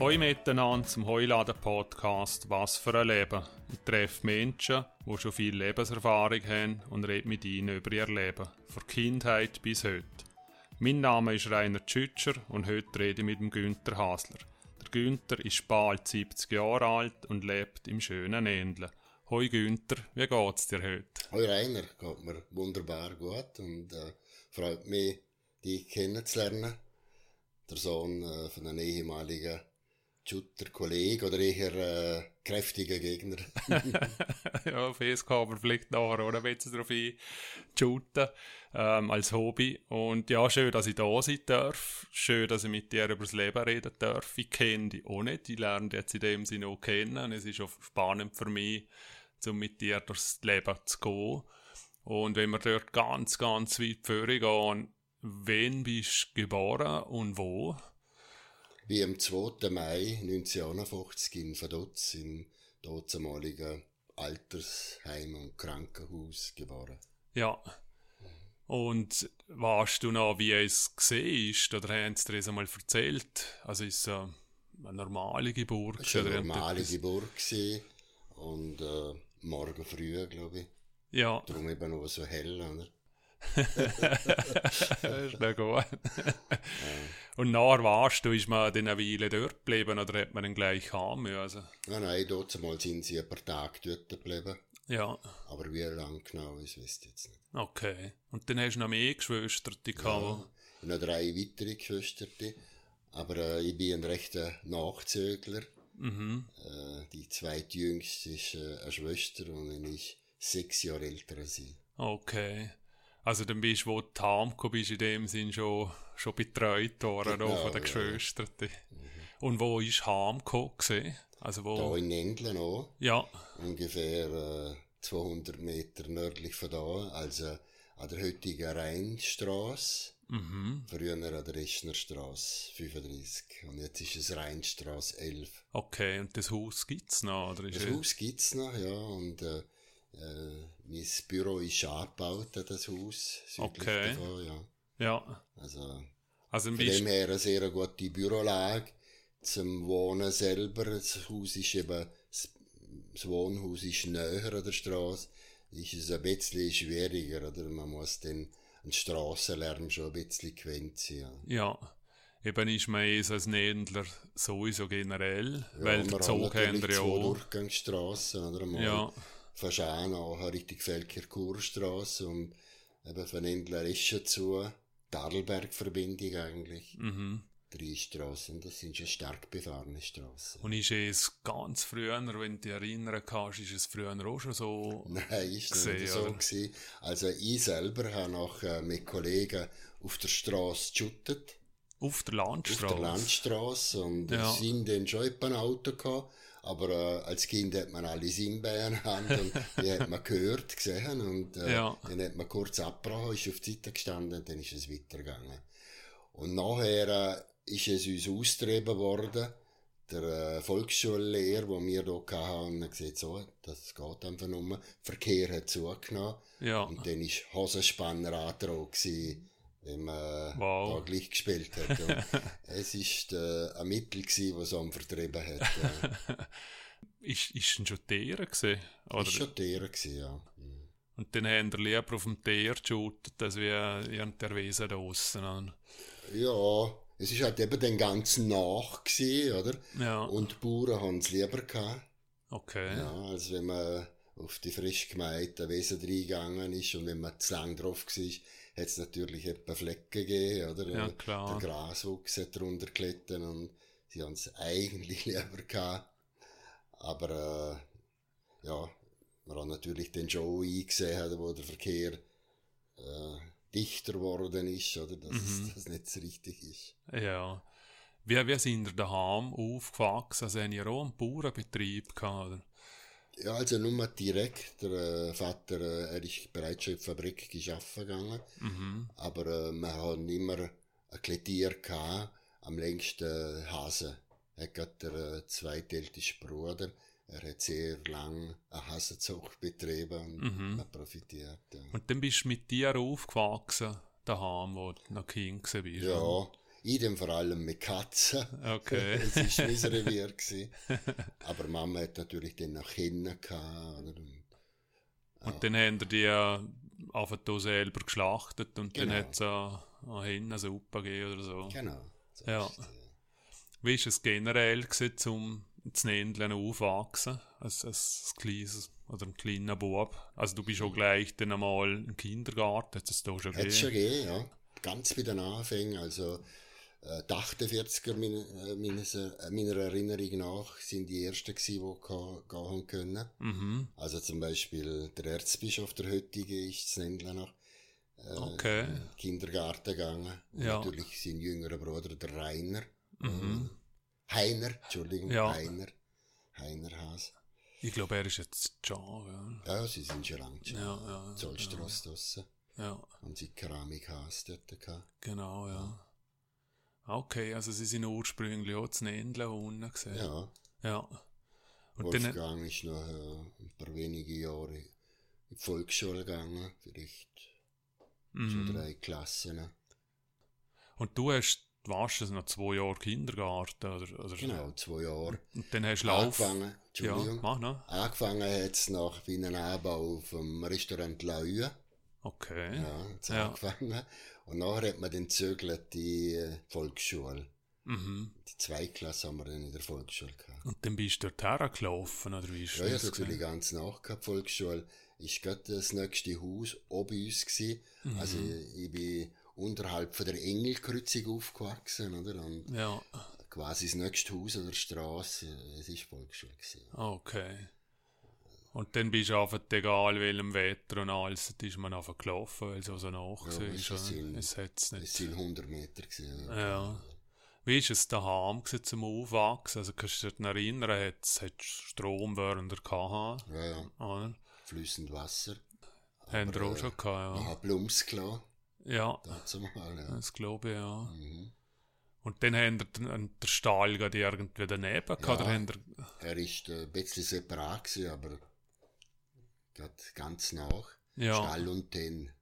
Hoi miteinander zum Heuladen-Podcast «Was für ein Leben». Ich treffe Menschen, die schon viel Lebenserfahrung haben und rede mit ihnen über ihr Leben, von Kindheit bis heute. Mein Name ist Rainer Tschütscher und heute rede ich mit dem Günther Hasler. Der Günther ist bald 70 Jahre alt und lebt im schönen Endle. Hoi Günther, wie geht's dir heute? Hoi Rainer, geht mir wunderbar gut und äh, freut mich, dich kennenzulernen. Der Sohn äh, von einem ehemaligen Shooter Kollege oder eher äh, kräftiger Gegner. ja, auf das kann man vielleicht nachher oder ein bisschen darauf einshooten, ähm, als Hobby. Und ja, schön, dass ich da sein darf. Schön, dass ich mit dir über das Leben reden darf. Ich kenne dich auch nicht. Ich lerne jetzt in dem Sinne auch kennen. Es ist auch spannend für mich, um mit dir durchs Leben zu gehen. Und wenn wir dort ganz, ganz weit vorgehen, wen bist du geboren und wo? Wie am 2. Mai 1951 in Vaduz, im damaligen Altersheim und Krankenhaus geboren. Ja. Und weißt du noch, wie es gesehen ist? Oder haben sie dir das einmal erzählt? Also ist es eine normale Geburt? Es war eine normale Geburt gewesen. und äh, morgen früh, glaube ich. Ja. Darum eben auch so hell, oder? Das ist nicht gut. Und nachher warst du, ist man dann eine Weile dort geblieben oder hat man dann gleich haben müssen? Nein, nein, dort mal sind sie ein paar Tage dort geblieben. Ja. Aber wie lange genau, wisst ihr jetzt nicht. Okay. Und dann hast du noch mehr Geschwister, die ja, noch drei weitere Geschwister. Aber äh, ich bin ein rechter Nachzögler. Mhm. Äh, die zweitjüngste ist äh, eine Schwester und ich ist sechs Jahre älter als sie. Okay. Also dann bist du, wo du heimgekommen bist, in dem Sinn schon, schon betreut worden genau, von den ja. Geschwistern. Mhm. Und wo ist heimgekommen? Also wo? Da in England auch. Ja. Ungefähr äh, 200 Meter nördlich von da, also an der heutigen Rheinstraße. Mhm. Früher an der Eschnerstraße 35. Und jetzt ist es Rheinstraße 11. Okay, und das Haus gibt's noch? Oder ist das Haus gibt's noch, ja. Und äh, äh, mein Büro ist angebaut, das Haus. Okay. Davon, ja. ja. Also, also von dem her eine sehr gute Bürolage. Zum Wohnen selber, das Haus ist eben, das Wohnhaus ist näher an der Straße, ist es ein bisschen schwieriger, oder? Man muss dann einen Strassenlärm schon ein bisschen gewöhnt sein. Ja. Eben ist man eh als Nähendler sowieso generell, ja, weil der Zug haben ja auch. Durchgangsstrassen, oder? Mal ja von Schäen nachher Richtung Felker-Kurstrasse und eben von Endler Esche zu, die Adelberg-Verbindung eigentlich. Mhm. Drei Straßen, das sind schon stark befahrene Straßen. Und ist es ganz früher, wenn du dich erinnern kannst, ist es früher auch schon so? Nein, ist gesehen, nicht so gewesen. Also ich selber habe noch mit Kollegen auf der Straße geschuttet. Auf der Landstraße? Auf der Landstraße und ja. sind dann schon ein Auto gehabt aber äh, als Kind hat man alle Sinnbeeren Hand und die hat man gehört, gesehen und äh, ja. dann hat man kurz abgebrochen, ist auf die Seite gestanden und dann ist es weitergegangen. Und nachher äh, ist es uns austrieben worden, der äh, Volksschullehrer, wo wir hier hatten, und gesagt, so, das geht einfach nur, Verkehr hat zugenommen. Ja. Und dann war Hosenspanner androht wenn man wow. da gleich gespielt hat. es war äh, ein Mittel, gewesen, das es vertrieben hat. ist, ist schon Tiere gesehen? Oder? Ist schon Tiere gewesen, ja. Mhm. Und dann haben wir lieber auf dem Tier geshootet, als wir der Wesen da draussen. Ja, es ist halt eben den ganzen nach gewesen, oder? Ja. Und die Bauern haben es lieber gehabt. Okay. Ja, als wenn man auf die frisch gemeinte Wesen reingegangen ist und wenn man zu lang drauf war, hat es natürlich etwa Flecken gegeben, oder? Ja, klar. Der Graswuchs hat drunter geklettert und sie haben es eigentlich lieber gehabt. Aber, äh, ja, man hat natürlich den Joe eingesehen, wo der Verkehr, äh, dichter geworden ist, oder? Dass mhm. das nicht so richtig ist. Ja. Wie, wie sind daheim aufgewachsen? Also, haben ihr auch einen Bauernbetrieb gehabt, oder? Ja, also nur direkt. Der äh, Vater, äh, er ist bereits schon in der Fabrik arbeiten gegangen. Mhm. Aber äh, wir haben immer ein Kletier gehabt, am längsten Hase. Er hat der zweitälteste Bruder. Er hat sehr lang eine Hasenzucht betrieben und mhm. hat profitiert. Ja. Und dann bist du mit dir aufgewachsen, daheim, wo du noch Kind warst? Ja, idem vor allem mit Katzen. Okay. es war mein Revier. gewesen. Aber Mama hat natürlich dann noch Kinder gehabt. Oder? Und, Und dann haben die ja einfach da selber geschlachtet und dann Genau. hat es eine Hinnensuppe gegeben oder so. genau. So Ja. ist Wie war es generell gewesen, zum zu Nendeln aufwachsen? Als, als kleines oder ein kleiner Bub? Also du bist auch gleich dann einmal im Kindergarten, hat es da schon Hat es schon gegeben? gegeben, ja. Ganz bei den Anfängen. Also, äh, die 48er meine, äh, meines, äh, meiner Erinnerung nach sind die ersten gewesen, die gehen, gehen können. Mhm. Also zum Beispiel der Erzbischof, der heutige, ist zu Nendla noch. Äh, Okay. in Kindergarten gegangen. Und Ja. Natürlich sein jüngerer Bruder, der Rainer. Mhm. Äh, Heiner, Entschuldigung, Ja. Heiner. Heiner Haas. Ich glaube, er ist jetzt schon, Ja, sie sind schon lange schon. Ja, ja, Zollstrasse draussen. ja. ja. Haben sie Keramikhaus dort gehabt. Genau, ja. Okay, also sie sind ursprünglich auch zu Nendeln unten gesehen. Ja. ja. Und dann, Wolfgang ist noch äh, ein paar wenige Jahre in die Volksschule gegangen. Vielleicht schon mhm. drei Klassen. und du hast, warst du noch zwei Jahre Kindergarten, oder? oder Genau, zwei Jahre. Und dann hast du Lauf. Angefangen, Ja, mach noch. Angefangen hat es nach wie einem Anbau vom Restaurant La Hue. Okay. Ja, hat's Ja. angefangen. Und nachher hat man dann zögert die äh, Volksschule. Mhm. Die Zweiklasse haben wir dann in der Volksschule gehabt. Und dann bist du dort hergelaufen, oder wie ist Ja, ja, das? natürlich gewesen? ganz nach gehabt. Die Volksschule ist gerade das nächste Haus oben uns gewesen. Mhm. Also ich, ich bin unterhalb von der Engelkreuzung aufgewachsen, oder? Und Ja, quasi das nächste Haus an der Straße, es ist Volksschule gewesen. okay. Und dann bist du einfach, egal welchem Wetter und alles, da ist man einfach gelaufen, weil es auch so nach Ja, war. es sind- Es hat's Es nicht. sind 100 Meter gewesen. Ja. Wie ist es daheim gewesen zum Aufwachsen? Also kannst du dich erinnern, hat es Strom während der KH? Ja, ja, Oder? fließend Wasser. Haben wir auch äh, schon gehabt, Ich ja. habe Blums klar, Ja, dazu mal, ja. das glaube ich, ja. Mhm. Und dann haben den, den Stall gerade irgendwie daneben gehabt, Ja. oder haben Er ist äh, ein bisschen separat gewesen, aber gerade ganz nach. ja. Stall und den.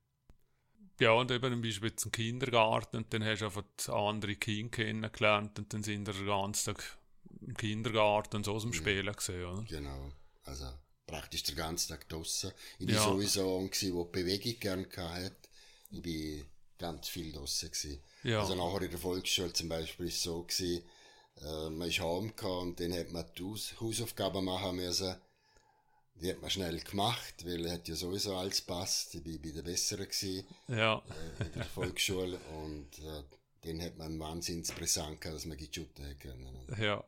Ja, und eben du jetzt im Kindergarten und dann hast du einfach andere Kinder kennengelernt und dann sind wir den ganzen Tag im Kindergarten so aus dem Spielen gesehen, oder? Genau. Also praktisch den ganzen Tag draussen. Ich bin Ja. sowieso ein, gewesen, der die Bewegung gerne hatte. Ich bin ganz viel. Gewesen. Ja, Also nachher in der Volksschule zum Beispiel ist es so gewesen, äh, man ist heim gekommen und dann hat man die Haus Hausaufgaben machen müssen. Die hat man schnell gemacht, weil er hat ja sowieso alles passt. Ich bin bei der Besseren gewesen, ja, äh, in der Volksschule und äh, dann hat man wahnsinnig brisant gehabt, dass man geshootet hat können. ja.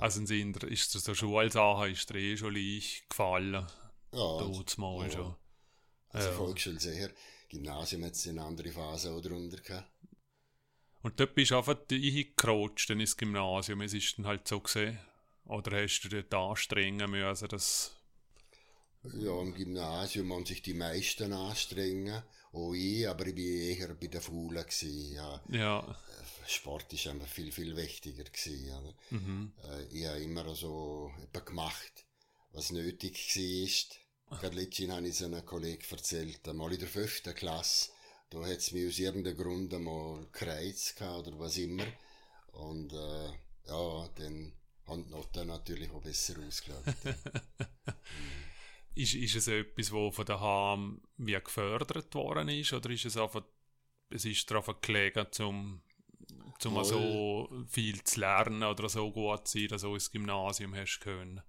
Also sind dir, ist dir so Schulsachen, ist dir eh schon leicht gefallen, Ja, dort mal ja. schon. also Ja. Volksschule sehr. Gymnasium hat es eine andere Phase auch drunter gehabt. Und dort bist du einfach eingerutscht dann ins Gymnasium, es ist dann halt so gesehen. Oder hast du dort anstrengen müssen, dass... Ja, im Gymnasium haben sich die meisten anstrengen, auch ich, aber ich bin eher bei der Faulen gewesen, ja. Ja, Sport ist einfach viel, viel wichtiger gewesen. Oder? mhm. Äh, ich habe immer so etwas gemacht, was nötig war. Gerade letztens habe ich es einem Kollegen erzählt, einmal in der fünften Klasse, da hat es mich aus irgendeinem Grund einmal gereizt gehabt oder was immer. Und äh, ja, dann haben die Noten natürlich auch besser ausgeschaut. Ist, ist es etwas, wo von daheim wie gefördert worden ist, oder ist es einfach, es ist einfach gelegen, zum, zum so viel zu lernen oder so gut zu sein, dass du ins Gymnasium hast können?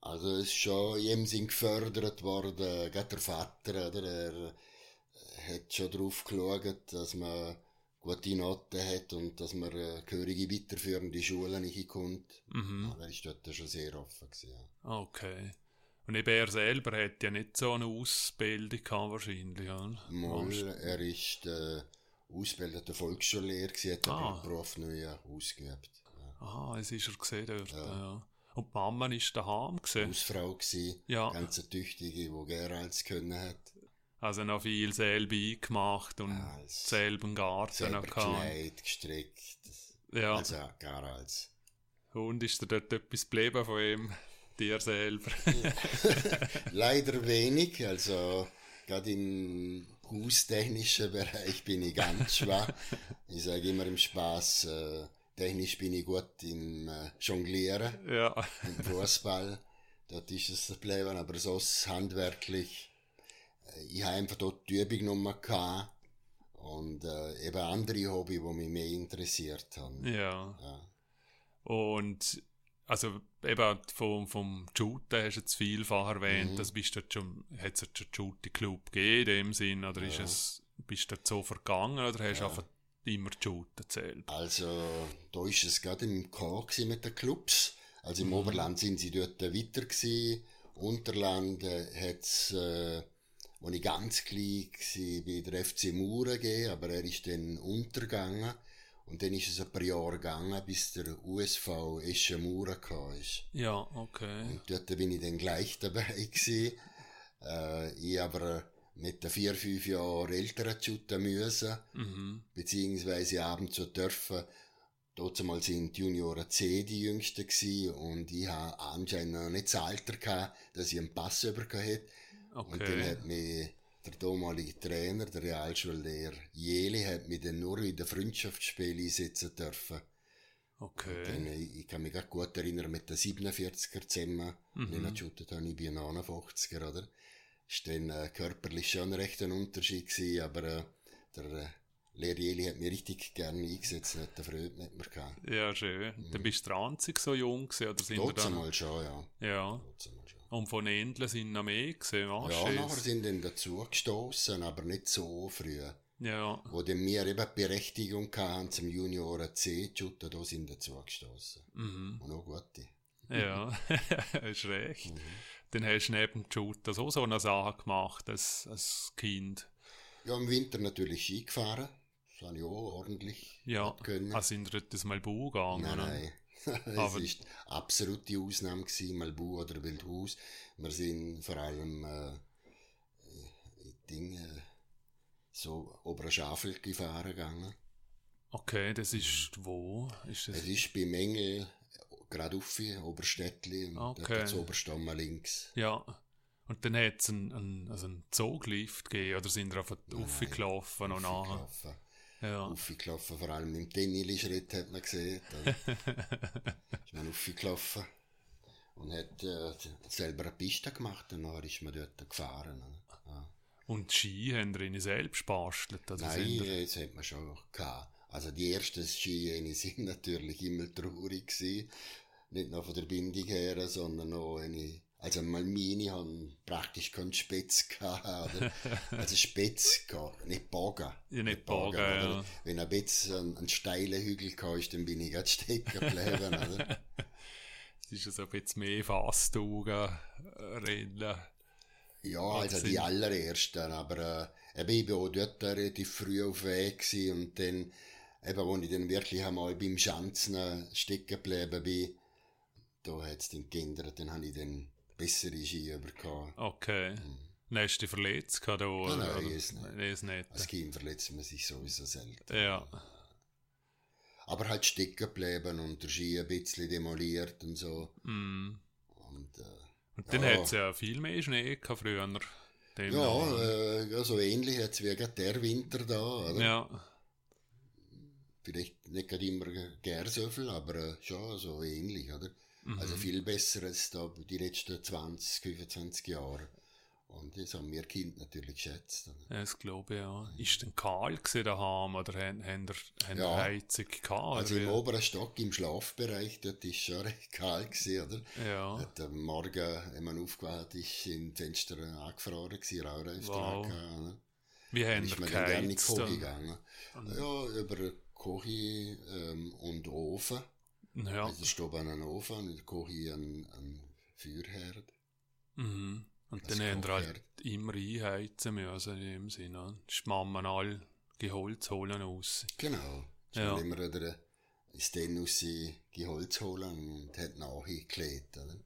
Also es ist schon in jedem Sinn gefördert worden, gerade der Vater, oder? Er hat schon darauf geschaut, dass man gute Noten hat und dass man äh, gehörige weiterführende Schulen nicht kommt. Mhm. Aber er ist dort schon sehr offen gewesen, ja. Okay. Und eben er selber hat ja nicht so eine Ausbildung gehabt, wahrscheinlich, oder? Mal, er ist äh, ausgebildeter Volksschullehrer gewesen, hat Ah. aber den Beruf neu ausgeübt. Ja. Aha, es ist er gesehen dort, ja. Ja. Und die Mama ist daheim gesehen. Hausfrau gewesen, Ja. ganz eine tüchtige, die gerne alles können hat. Also noch viel selber eingemacht und Ja, einen Garten selber noch gehabt. gestrickt, Ja. also gar als. Und ist dir dort etwas geblieben von ihm? Dir selber? Leider wenig, also gerade im haustechnischen Bereich bin ich ganz schwach. Ich sage immer im Spaß, äh, technisch bin ich gut im äh, Jonglieren, Ja. im Fußball. Dort ist es geblieben, aber sonst handwerklich. Äh, ich habe einfach dort die Übung nochmal gehabt. Und äh, eben andere Hobby, die mich mehr interessiert haben. Ja. Ja. Und also eben vom, vom Shooten hast du jetzt vielfach erwähnt, Mhm. das bist du schon, hat es jetzt schon Shooting Club gegeben in dem Sinn, oder ist Ja. es, bist du so vergangen, oder hast du Ja. einfach immer Shooten erzählt? Also, da ist es gerade im gewesen mit den Clubs. Also im Mhm. Oberland sind sie dort weiter gewesen. Unterland äh, hat's, äh, als ich ganz klein war, bei der FC Mura gegeben, aber er ist dann untergegangen. Und dann ist es ein paar Jahre gegangen, bis der USV Eschen Mura kam. ist. Ja, okay. Und dort bin ich dann gleich dabei gewesen. Äh, ich aber mit den vier, fünf Jahren älteren shooten müssen Mhm. beziehungsweise abends zu dürfen. Damals sind die Junioren C die jüngsten gsi und ich habe anscheinend noch nicht das Alter gehabt, dass ich einen Pass bekommen hätte. Und dann Okay. hat mich der damalige Trainer, der Realschullehrer Jeli, hat mich dann nur in den Freundschaftsspiel einsetzen dürfen. Dann, Okay. ich, ich kann mich gut erinnern, mit den 47er zusammen, mhm. geshootet habe, ich bin 59er, oder? Ist dann äh, körperlich schon recht ein Unterschied gewesen, aber äh, der äh, Lehrer Jeli hat mich richtig gerne eingesetzt, hat eine Freude mit mir gehabt. Ja, schön. Dann bist du der einzige so jung gewesen, oder sind wir Trotzdem dann? mal schon, ja. Ja. Trotzdem. Und von Endeln sind noch mehr gesehen, Ja, nachher sind dann dazu gestoßen, aber nicht so früh. Ja, Wo dann wir eben die Berechtigung hatten zum Junioren C zu shooten, da sind dazu gestoßen. mhm. Und auch gute. ja, ist recht. Mhm. Dann hast du neben dem Shooter so, so eine Sache gemacht als, als Kind. Ja, im Winter natürlich Ski gefahren. Das habe ich auch ordentlich Ja, können. also sind wir das mal Bau gegangen? nein, nein. es Aber- ist absolute Ausnahme gewesen, Malbu oder Wildhaus. Wir sind vor allem äh, äh, Dinge so obere Schafel gefahren gegangen. Okay, das ist wo? Ist das? Es ist bei Mengel gerade auf, Oberstädtli, und Okay. das Oberstammer links. Ja. Und dann hat es einen, einen, also einen Zoglift gegeben, oder sind wir einfach aufgelaufen und nachher? Aufgelaufen. Ja. Aufgelaufen, vor allem im Tenili-Schritt hat man gesehen. Da ist man aufgelaufen und hat äh, selber eine Piste gemacht und dann ist man dort gefahren. Ja. Und die Ski haben wir ihnen selbst bastelt? Also Nein, äh, das hat man schon gehabt. Also die ersten Ski sind natürlich immer traurig gewesen. Nicht nur von der Bindung her, sondern auch eine, also mal meine haben praktisch keinen Spätz gehabt, oder? Also Spätz, gar- nicht Bogen. Ja, nicht Bogen, oder? ja. Wenn ein bisschen einen, einen steilen Hügel gehabt ist, dann bin ich gerade stecken geblieben, oder? Es ist also ein bisschen mehr Fasttaugen, Rennen. Ja, also die allerersten, aber äh, eben, ich war auch dort relativ früh auf dem Weg und dann, eben, wo ich dann wirklich einmal beim Schanzen stecken geblieben bin, da hat es dann geändert, dann habe ich dann bessere Ski bekommen. Okay. Dann hast du dich verletzt gehabt, oder? nein, oder? es nicht. Nein, es nicht. Als Kind verletzt man sich sowieso selten. Ja. Aber halt stecken geblieben und der Ski ein bisschen demoliert und so. Mm. Und, äh, Und dann Ja. hat es ja viel mehr Schnee gehabt früher. Ja, äh, ja, so ähnlich jetzt wie gerade der Winter da, oder? ja. Vielleicht nicht gerade immer gern so viel, aber äh, schon so ähnlich, oder? Mhm. Also viel besser als da die letzten 20, 25 Jahre. Und das haben wir Kind natürlich geschätzt. Ja, Das glaube ich, ja. Ist denn kahl gewesen daheim oder haben, haben haben Ja. Heizung gehabt? Also im oberen Stock, im Schlafbereich, dort ist schon recht kalt gewesen, oder? Ja. Hat am Morgen, wenn man aufgewacht ist, die Fenster angefroren gewesen, Raureif Wow. oder? Wie haben ist ihr man dann gerne in die? Küche gegangen. Ja, über Küche ähm, und Ofen. Ja. Also steht einen Ofen und in der Küche ein, ein Feuerherd. Mhm. Und Das dann haben wir halt immer einheizen müssen in dem Sinne. Die Mammen all Geholz holen raus. Genau. Ich Ja. immer wieder ins Den aus die Holz holen und hat nachgeklebt. Oder?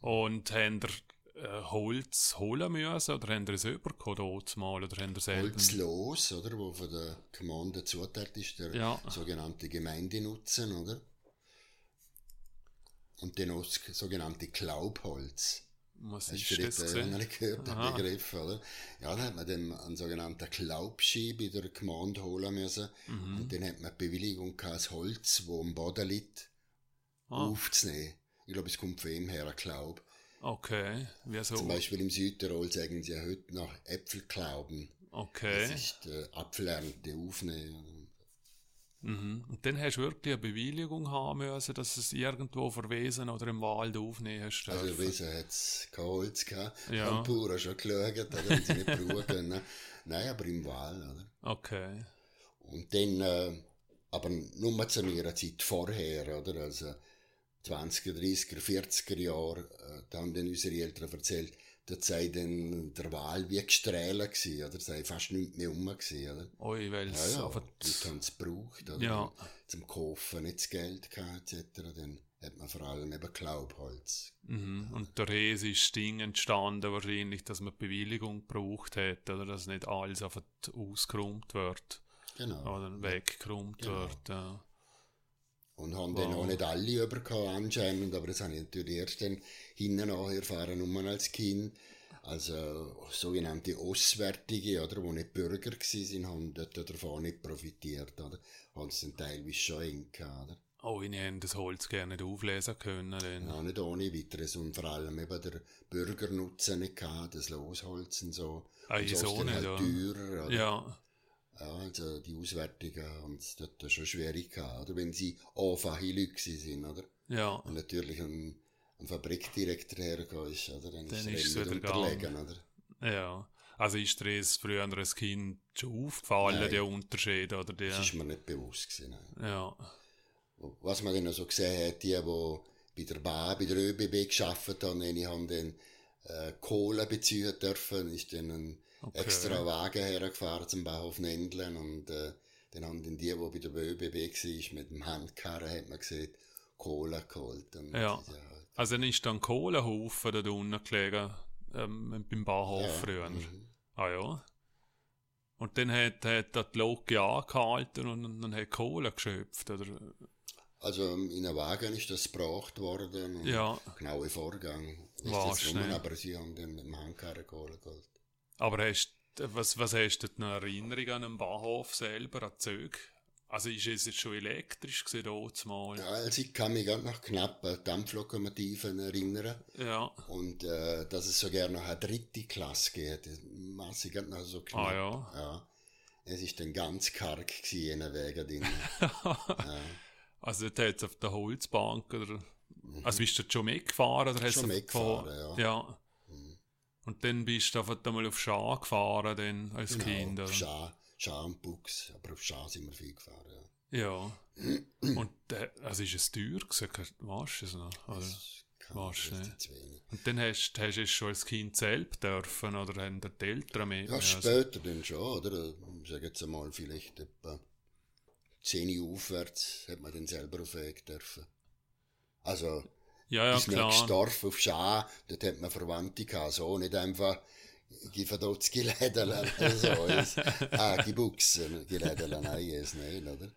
Und haben äh, Holz holen müssen oder haben ihr es übergekommen mal oder haben ihr selber? Holzlos, oder? Wo von der Gemeinde zuteilt ist, der Ja. sogenannte Gemeindenutzen, oder? Und dann auch das sogenannte Klaubholz. Was Hast ist das? noch nicht gehört, den Aha. Begriff, oder? Ja, dann hat man dann einen sogenannten Glaubski bei der Gemeinde holen müssen. Mhm. Und dann hat man die Bewilligung gehabt, das Holz, das am Boden liegt, Ah, aufzunehmen. Ich glaube, es kommt von ihm her, ein Glaub. okay. Wieso? Zum Beispiel im Südtirol sagen sie ja heute noch Äpfelklauben. Okay. Das ist die Apfelernte aufnehmen. Mhm. Und dann hast du wirklich eine Bewilligung haben müssen, dass es irgendwo verwesen oder im Wald aufnehmen hast. Also, dürfen. wieso hat es kein Holz gehabt? Ja. Haben die Bauern schon geschaut, oder? Wenn sie nicht brauchen können. Nein, aber im Wald, oder? Okay. Und dann, äh, aber nur zu meiner Zeit vorher, oder? Also 20er, 30er, 40er Jahre, äh, da haben dann unsere Eltern erzählt, da sei dann der Wahl wie gestrählt gewesen, oder? Sei fast nichts mehr rum gewesen, oder? Ui, weil Ja, es ja, einfach... die Leute haben es gebraucht, oder? Ja. Zum Kaufen nicht das Geld gehabt, etc. Dann hat man vor allem eben Glaubholz. Mhm. Und der Res ist Ding entstanden wahrscheinlich, dass man Bewilligung gebraucht hat, oder dass nicht alles einfach ausgeräumt wird Genau. oder weggeräumt Genau. wird. Ja. Und haben Wow. auch nicht alle übergekommen anscheinend, aber das habe ich natürlich erst dann hinten erfahren, nur als Kind. Also sogenannte Auswärtige, oder, die nicht Bürger waren, haben dort davon nicht profitiert, oder? Haben es dann teilweise schon eng gehabt, oder? Oh, ich hätte das Holz gerne nicht auflesen können. Dann. Ja, nicht ohne weiteres und vor allem eben der Bürgernutzen nicht gehabt, das Losholz und so. Ah, so dann nicht, halt ja. teurer, oder? Ja, Ja, also die Auswärtigen haben es dort schon schwierig gehabt, oder? Wenn sie gewesen sind, oder? ja. Und natürlich ein, ein Fabrikdirektor hergekommen ist, oder? Dann, Dann ist es wieder unterlegen, oder? Ja. Also ist dir das früher als Kind schon aufgefallen, Nein. der Unterschied, oder der? Das ist mir nicht bewusst gewesen. Nein. Ja. Was man dann noch so gesehen hat, die, die bei der Bahn, bei der ÖBB geschafft haben, die haben dann äh, Kohle beziehen dürfen, ist dann ein Okay. extra Wagen hergefahren zum Bahnhof Nendlen und äh, dann haben dann die, die bei der ÖBB war, mit dem Handkarren, hat man gesehen, Kohle geholt. Und, Ja. Also dann ist dann ein Kohlenhaufen da unten gelegen, ähm, beim Bahnhof ja, früher. mhm. Ah ja. Und dann hat, hat die Loki angehalten und dann hat Kohle geschöpft, oder? Also in einem Wagen ist das gebracht worden. Und Ja. Genaue Vorgang. Ist War schnell. rum, aber sie haben dann mit dem Handkarren Kohle geholt. Aber hast, was, was hast du denn eine Erinnerung an den Bahnhof selber, an Züge? Also ist es jetzt schon elektrisch gewesen, dort mal? Ja, also ich kann mich ganz nach knappen Dampflokomotiven erinnern. Ja. Und äh, dass es sogar noch eine dritte Klasse geht, das maß ich ganz noch so knapp. Ah ja. ja. Es ist dann ganz karg gewesen, in Wegen ja. Also dort hat es auf der Holzbank oder... Also bist du schon mitgefahren? Oder Schon mitgefahren, ja. ja. Und dann bist du einfach einmal auf Schar gefahren, dann, als Kind, Genau, oder? auf Schar, Schar und Buchs, aber auf Schar sind wir viel gefahren. Ja. Ja. Und äh, also ist es teuer gewesen, weißt du es noch? Oder? Warst du nicht? Und dann hast, hast du es schon als Kind selbst dürfen oder haben die Eltern mit? Ja, Also- später dann schon, oder? Ich sage jetzt einmal, vielleicht etwa 10 Uhr aufwärts hat man dann selber auf den Weg dürfen. Also, ja, ja, nächste klar. Dorf auf Schar, dort hat man Verwandte gehabt, so, nicht einfach, gib dort Gelädel, oder so. Ah, gib Buchsen, Gelädel, nein, es nicht, oder?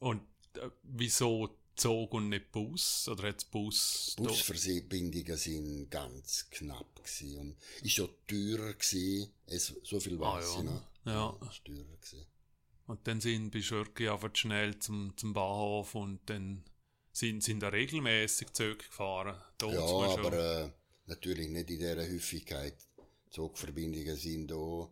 Und äh, wieso Zug und nicht Bus? Oder hat Bus? Busverbindungen sind ganz knapp gewesen und ist schon teurer gewesen, es, so viel Ah, weiß ja. noch. Ja. ist teurer gewesen. Und dann sind, bist du wirklich einfach schnell zum, zum Bahnhof und dann sind, sind da regelmäßig Züge gefahren. Dort Ja, aber äh, natürlich nicht in dieser Häufigkeit. Zugverbindungen sind da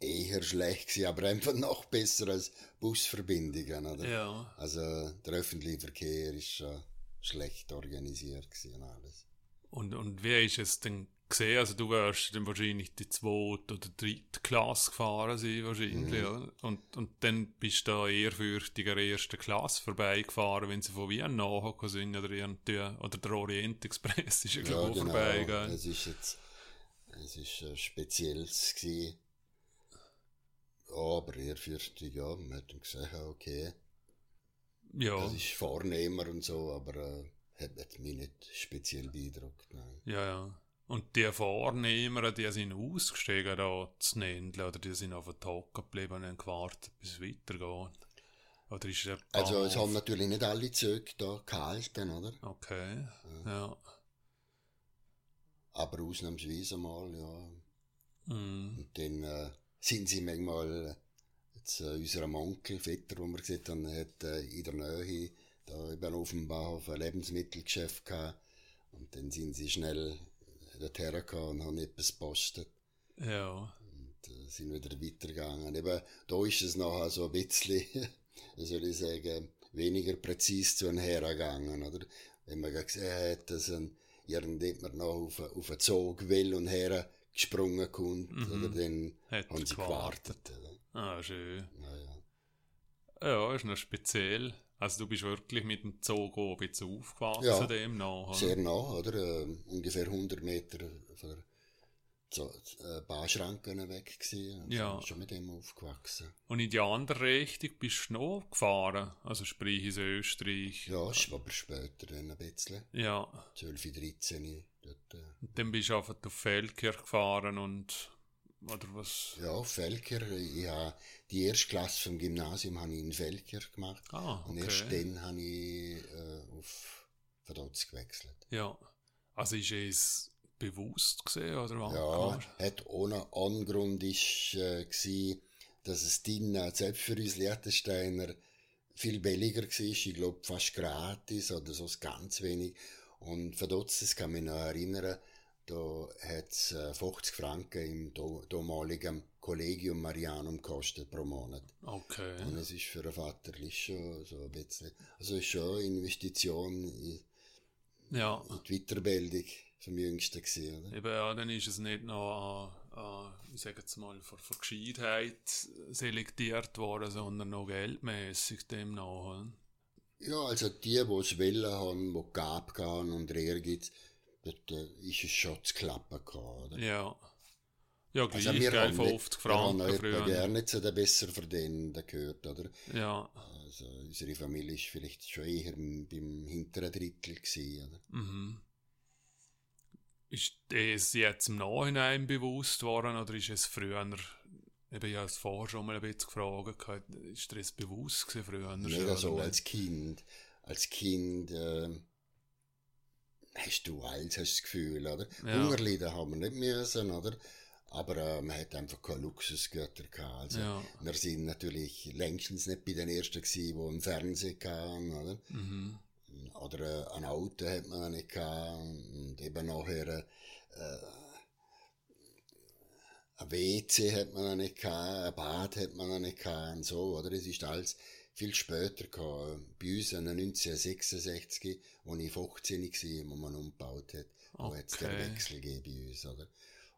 eher schlecht gewesen, aber einfach noch besser als Busverbindungen, oder? Ja. Also der öffentliche Verkehr ist schon schlecht organisiert gewesen und alles. Und, und wie ist es denn gesehen? Also du wirst dann wahrscheinlich die zweite oder dritte Klasse gefahren sein, wahrscheinlich, Mhm. oder? Und, und dann bist du da ehrfürchtiger ersten Klasse vorbeigefahren, wenn sie von Wien nachgekommen sind, oder, irgendwie, oder der Orient Express ist ja, glaube ich, auch vorbei, gell? Es ist jetzt, es ist ein spezielles gewesen. Ja, aber ehrfürchtig, ja, man hat dann gesagt, ja, okay, Ja, das ist vornehmer und so, aber äh, hat, hat mich nicht speziell beeindruckt, nein. ja, ja. Und die Vornehmer, die sind ausgestiegen da zu Nendl, oder die sind einfach hocken geblieben und haben gewartet, bis es weitergeht. Oder ist der Also es haben natürlich nicht alle Züge da gehalten, oder? Okay, ja. aber ausnahmsweise mal, ja. Mhm. Und dann äh, sind sie manchmal, jetzt, äh, unserem Onkel, Vetter, wo wir gesehen haben, hat äh, in der Nähe, da eben auf dem Bahnhof ein Lebensmittelgeschäft gehabt. Und dann sind sie schnell dorthin gekommen und haben etwas gepostet. Ja. Und äh, sind wieder weitergegangen. Eben, da ist es nachher so ein bisschen, soll ich sagen, weniger präzise zu hergegangen, oder? Wenn man gesehen hat, dass ein, irgendjemand noch auf, auf einen Zug will und her gesprungen kommt, Mhm. oder? Dann Hat haben sie gewartet. gewartet? Ah, schön. Ja, ja. Ja, ist noch speziell. Also du bist wirklich mit dem Zug auch ein bisschen aufgewachsen Ja. dem oder? Sehr nah, oder? Ähm, ungefähr 100 Meter von der so, äh, Bahnschranken weg gewesen. Und Ja. Schon mit dem aufgewachsen. Und in die andere Richtung bist du noch gefahren? Also sprich ins Österreich. Ja, aber später dann ein bisschen. Ja. 12, 13, dort, äh, Und dann bist du einfach auf Feldkirch gefahren und oder was? Ja, Felker. Ich habe die erste Klasse vom Gymnasium habe ich in Felker gemacht. Ah, Und erst okay. dann habe ich äh, auf Verdotz gewechselt. Ja. Also ist es bewusst gesehen oder was? Ja, hat ohne Angrund ist, äh, gsi, dass es dann, äh, selbst für uns Liechtensteiner, viel billiger war. Ich glaube, fast gratis oder so ganz wenig. Und Verdotz, das kann mich noch erinnern, da hat es äh, 50 Franken im damaligen Collegium Marianum gekostet pro Monat. Okay. Und es ist für einen Vater schon so ein bisschen, also ist schon eine Investition in, Ja. in die Weiterbildung vom Jüngsten gewesen, oder? Eben, ja, dann ist es nicht noch an, ich sage jetzt mal, vor, vor Gescheitheit selektiert worden, sondern noch geldmäßig dem nach. Ja, also die, die es wollen haben, die Gab haben und Ehrgeiz, dort äh, ist es schon zu klappen gehabt, oder? Ja. Ja, gleich, Also wir gell, haben, nicht, 50 wir haben Franken etwa früher. gerne zu den besser Verdienenden gehört, oder? Ja. Also unsere Familie ist vielleicht schon eher im- beim hinteren Drittel gewesen, oder? Mhm. Ist es jetzt im Nachhinein bewusst worden oder ist es früher, eben ich habe es vorher schon mal ein bisschen gefragt, ist dir das bewusst gewesen früher? Nicht schon, so als Kind. Als Kind äh, hast du alles, hast du das Gefühl, oder? Ja. Hunger leiden haben wir nicht müssen, oder? Aber äh, man hat einfach keine Luxusgötter gehabt. Also, Ja. Wir sind natürlich längstens nicht bei den Ersten gewesen, die einen Fernseher hatten, oder? Mhm. Oder äh, ein Auto hat man nicht gehabt. Und eben nachher äh, ein WC hat man noch nicht gehabt, ein Bad hat man noch nicht gehabt und so, oder? Es ist alles viel später gekommen. Bei uns in 1966, als ich 15 war, wo man umgebaut hat, wo hat es den Okay. Wechsel gegeben bei uns, oder?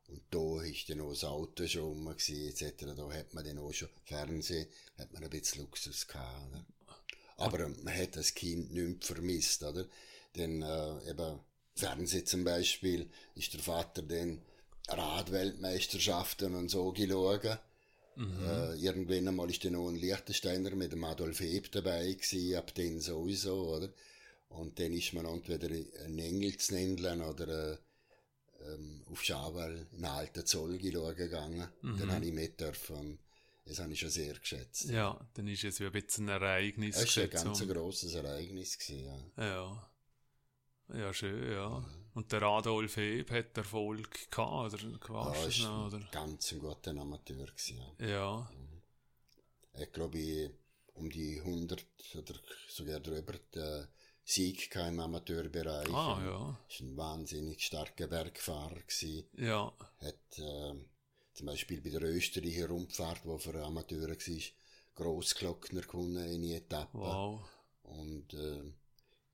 Und da ist dann auch das Auto schon rum gewesen, etc. Da hat man dann auch schon Fernsehen, hat man ein bisschen Luxus gehabt, oder? Aber äh, man hat das Kind nicht vermisst, oder? Denn äh, eben Fernsehen zum Beispiel ist der Vater dann Radweltmeisterschaften und so geschaut. Äh, irgendwann einmal ist dann noch ein Liechtensteiner mit dem Adolf Heb dabei gewesen, ab dann sowieso, oder? Und dann ist man entweder ein Engel zu nennen oder äh, ähm, auf Schawal in alten Zoll gegangen. Dann habe ich mit dürfen das habe ich schon sehr geschätzt. Ja, dann ist es wie ein bisschen ein Ereignis. Es war ein ganz grosses Ereignis. Gewesen, ja. Ja. Ja, schön, ja. Und der Adolf Heb hat Erfolg gehabt, oder? Ja, Quasi, er noch, oder? ein ganz ein guter Amateur. Gewesen, ja. Ja. Er hat, glaube ich, um die 100 oder sogar drüber den Sieg im Amateurbereich. Ah, ja. ist ein wahnsinnig starker Bergfahrer gewesen. Ja. Hat äh, zum Beispiel bei der Österreicher Rundfahrt, wo für Amateure war, Grossglockner gewonnen in Etappe. Wow. Und äh,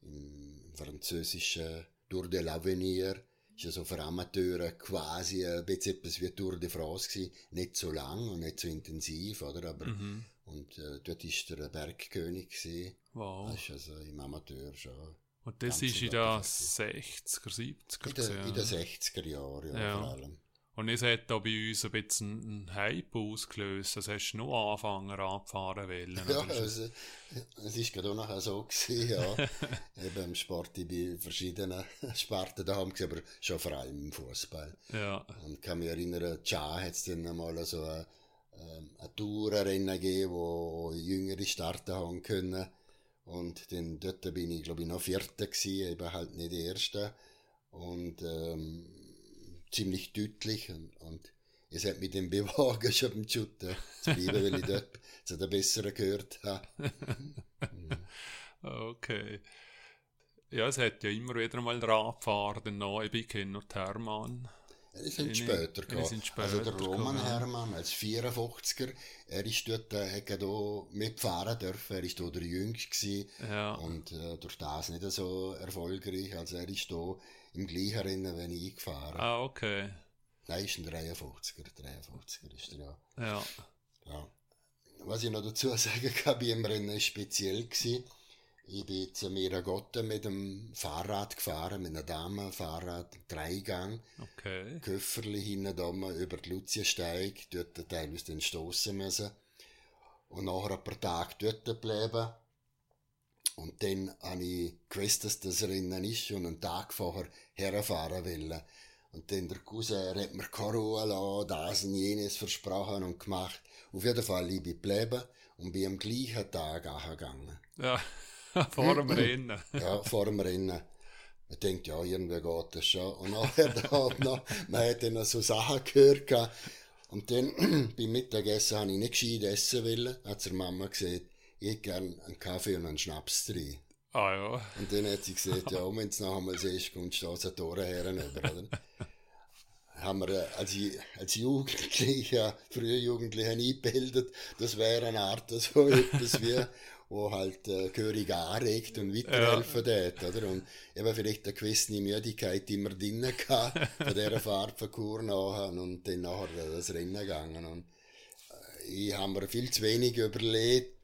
im französischen Tour de l'Avenir ist ja so für Amateure quasi ein bisschen etwas wie Tour de France gewesen. Nicht so lang und nicht so intensiv, oder? Aber, Mhm. und äh, dort ist der Bergkönig gewesen. Wow. Das ist also im Amateur schon. Und das ist in den Berg. 60er, 70er In, der, in den gewesen, 60er Jahren, ja, Ja. vor allem. Und es hat da bei uns ein bisschen einen Hype ausgelöst. Das hast du nur Anfänger angefahren wollen. Ja, also, es ist gerade auch nachher so gewesen, ja. Eben im Sport, ich bin in verschiedenen Sparten da gewesen, aber schon vor allem im Fußball. ja. Und kann mich erinnern, Tja hat es dann einmal so ein, ähm, ein Tourenrennen gegeben, wo Jüngere starten haben können. Und dann dort bin ich, glaube ich, noch Vierter gewesen, eben halt nicht Erster. Und, ähm, ziemlich deutlich und, und es hat mich dann bewogen, schon beim Shooten zu bleiben, weil ich dort zu den Besseren gehört habe. okay. Ja, es hat ja immer wieder mal Radfahrer dann noch, ich kenne noch Hermann. Die sind später gekommen. Also der Roman gekommen, Hermann als 54er, er ist dort, äh, hat da mitfahren dürfen, er ist da der Jüngste ja. und äh, durch das nicht so erfolgreich, also er ist da im gleichen Rennen, wenn ich gefahren. Ah, okay. Nein, ist ein 53er, 53er ist er, ja. Ja. ja. Was ich noch dazu sagen kann, bei dem Rennen war speziell gewesen, ich bin zu Miragotte mit dem Fahrrad gefahren, mit einer Dame, Fahrrad, Dreigang. Okay. Köfferli hinten da über die Luziensteig, dort teilweise den stossen müssen. Und nachher ein paar Tage dort geblieben. Und dann habe ich gewusst, dass das Rennen ist und einen Tag vorher herfahren wollen. Und dann der Cousin hat mir keine Ruhe lassen, das und jenes versprochen und gemacht. Auf jeden Fall, ich bin geblieben und bin am gleichen Tag angegangen. Ja. vor dem Rennen. ja, vor dem Rennen. Man denkt, ja, irgendwie geht das schon. Und nachher da noch, man hat dann noch so Sachen gehört. Und dann, beim Mittagessen habe ich nicht gescheit essen wollen. Hat zur Mama gesagt, ich hätte gerne einen Kaffee und einen Schnaps drin. Ah ja. Und dann hat sie gesagt, ja, wenn es noch einmal siehst, kommst du da so Tore her. Oder? haben wir äh, als, als Jugendlicher, früher Jugendlicher eingebildet, das wäre eine Art so etwas wie wo halt äh, gehörig anregt und weiterhelfen ja. tät, oder? Und eben vielleicht eine gewisse Müdigkeit immer drinnen gehabt, von dieser Fahrt von Kur nachher und dann nachher das Rennen gegangen. Und äh, ich habe mir viel zu wenig überlegt,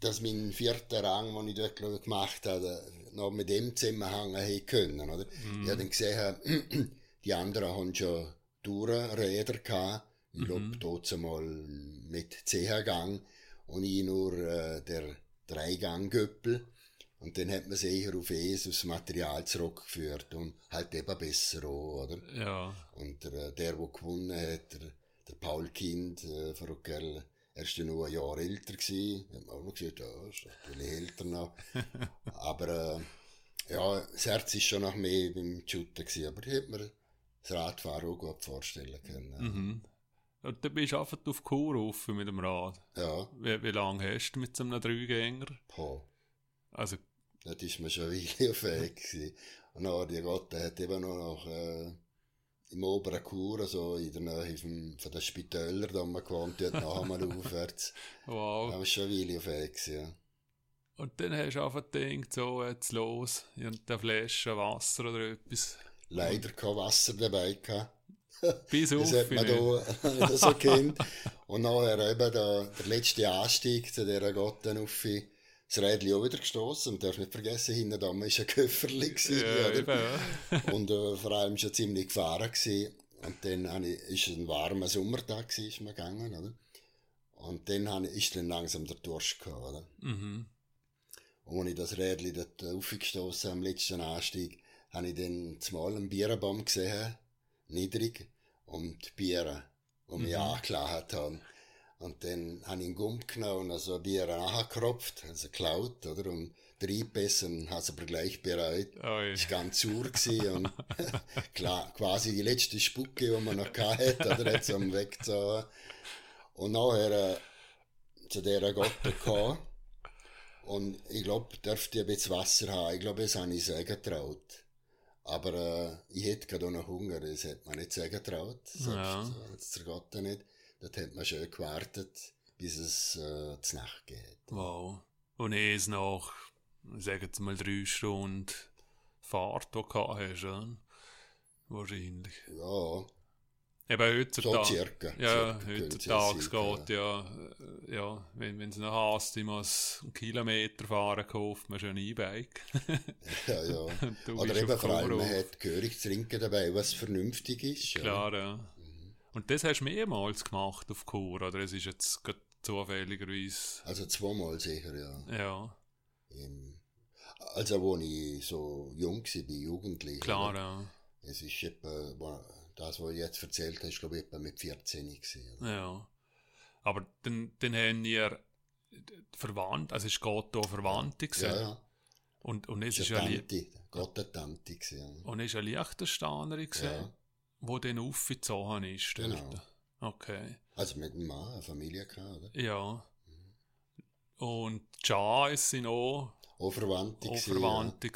dass mein vierter Rang, den ich dort gemacht habe, noch mit dem Zusammenhängen hätte können, oder? Mhm. Ich habe dann gesehen, die anderen haben schon Tourenräder gehabt, ich glaube, mhm. dort mal mit CH-Gang und ich nur äh, der Dreigang-Göppel. Und dann hat man sicher auf es aufs Material zurückgeführt und halt eben besser auch, oder? Ja. Und der, der, der gewonnen hat, der, der Paul Kind, äh, Verrückerl, er war noch ein Jahr älter gewesen. Hat man auch noch gesagt, ja, ist natürlich älter noch. aber, äh, ja, das Herz ist schon noch mehr beim Shooten gewesen, aber ich hätte mir das Radfahren auch gut vorstellen können. Mhm. Und dann bist du einfach auf Kur rauf mit dem Rad. Ja. Wie, wie lange hast du mit so einem Dreigänger? Boah. Also. Das ist mir schon Weile auf Weg. Und dann, die Gotte hat eben noch äh, im oberen Kur, also in der Nähe vom, von den Spitälern, da man gewohnt, noch einmal aufwärts. Wow. Da war schon eine Weile auf gewesen, ja. Und dann hast du einfach gedacht, so, jetzt los, eine Flasche Wasser oder etwas. Leider kein Wasser dabei gehabt. Bis auf. Das hat man da so kennt. Und nachher eben der, der letzte Anstieg zu dieser Gottenuffi, das Rädchen auch wieder gestossen. Und darf nicht vergessen, hinten da war ein Köfferli. Ja, eben, ja. Und äh, vor allem schon ziemlich gefahren gewesen. Und dann habe ich, ist es ein warmer Sommertag gewesen, ist man gegangen, oder? Und dann habe ich, ist dann langsam der Durst gekommen, oder? Mhm. Und als ich das Rädchen dort aufgestoßen am letzten Anstieg, habe ich dann zumal einen Bierenbaum gesehen, niedrig, und Bier, die mich mhm. angelacht haben. Und dann habe ich einen Gump genommen und also Bier nachgekropft, also geklaut, oder? Und reingebissen, habe es aber gleich bereut. Oi. Ist ganz gewesen und klar, quasi die letzte Spucke, die man noch hatte, oder? Hat am weggezogen. Und nachher, äh, zu dieser Gotte gekommen. Und ich glaube, dürfte ich ein bisschen Wasser haben. Ich glaube, das habe ich sagen getraut. Aber äh, ich hätte gerade auch noch Hunger, das hätte man nicht sagen getraut. Selbst ja. der Gott nicht. Dort hat man schön gewartet, bis es äh, zur Nacht geht. Wow. Und es nach, sagen wir mal, drei Stunden Fahrt, du hast, ja? wahrscheinlich. Ja, Eben heutzutage. So circa. Ja, heutzutage geht ja, äh, ja, wenn, es noch hast, immer einen Kilometer fahren, kauft man schon ein E-Bike. ja, ja. Oder eben vor allem, man hat gehörig zu trinken dabei, was vernünftig ist. Klar, ja. ja. Und das hast du mehrmals gemacht auf Kur, oder? Es ist jetzt zufälligerweise. Also zweimal sicher, ja. Ja. Also, wo ich so jung war, bei Jugendlichen. Klar, ja. Es ist etwa, das, was ich jetzt erzählt habe, ist, glaube ich, etwa mit 14 gewesen. Ja. Aber dann, dann haben wir verwandt, also es geht hier Verwandte gewesen. Ja, ja. Und, und es ist ja Tante, Gott der Tante gewesen. Und es ist eine Liechtensteinerin gewesen. Ja. Wo dann aufgezogen ist. Genau. Dort. Okay. Also mit dem Mann, eine Familie gehabt, oder? Ja. Und die Jais sind auch, Auch Verwandte auch Verwandte.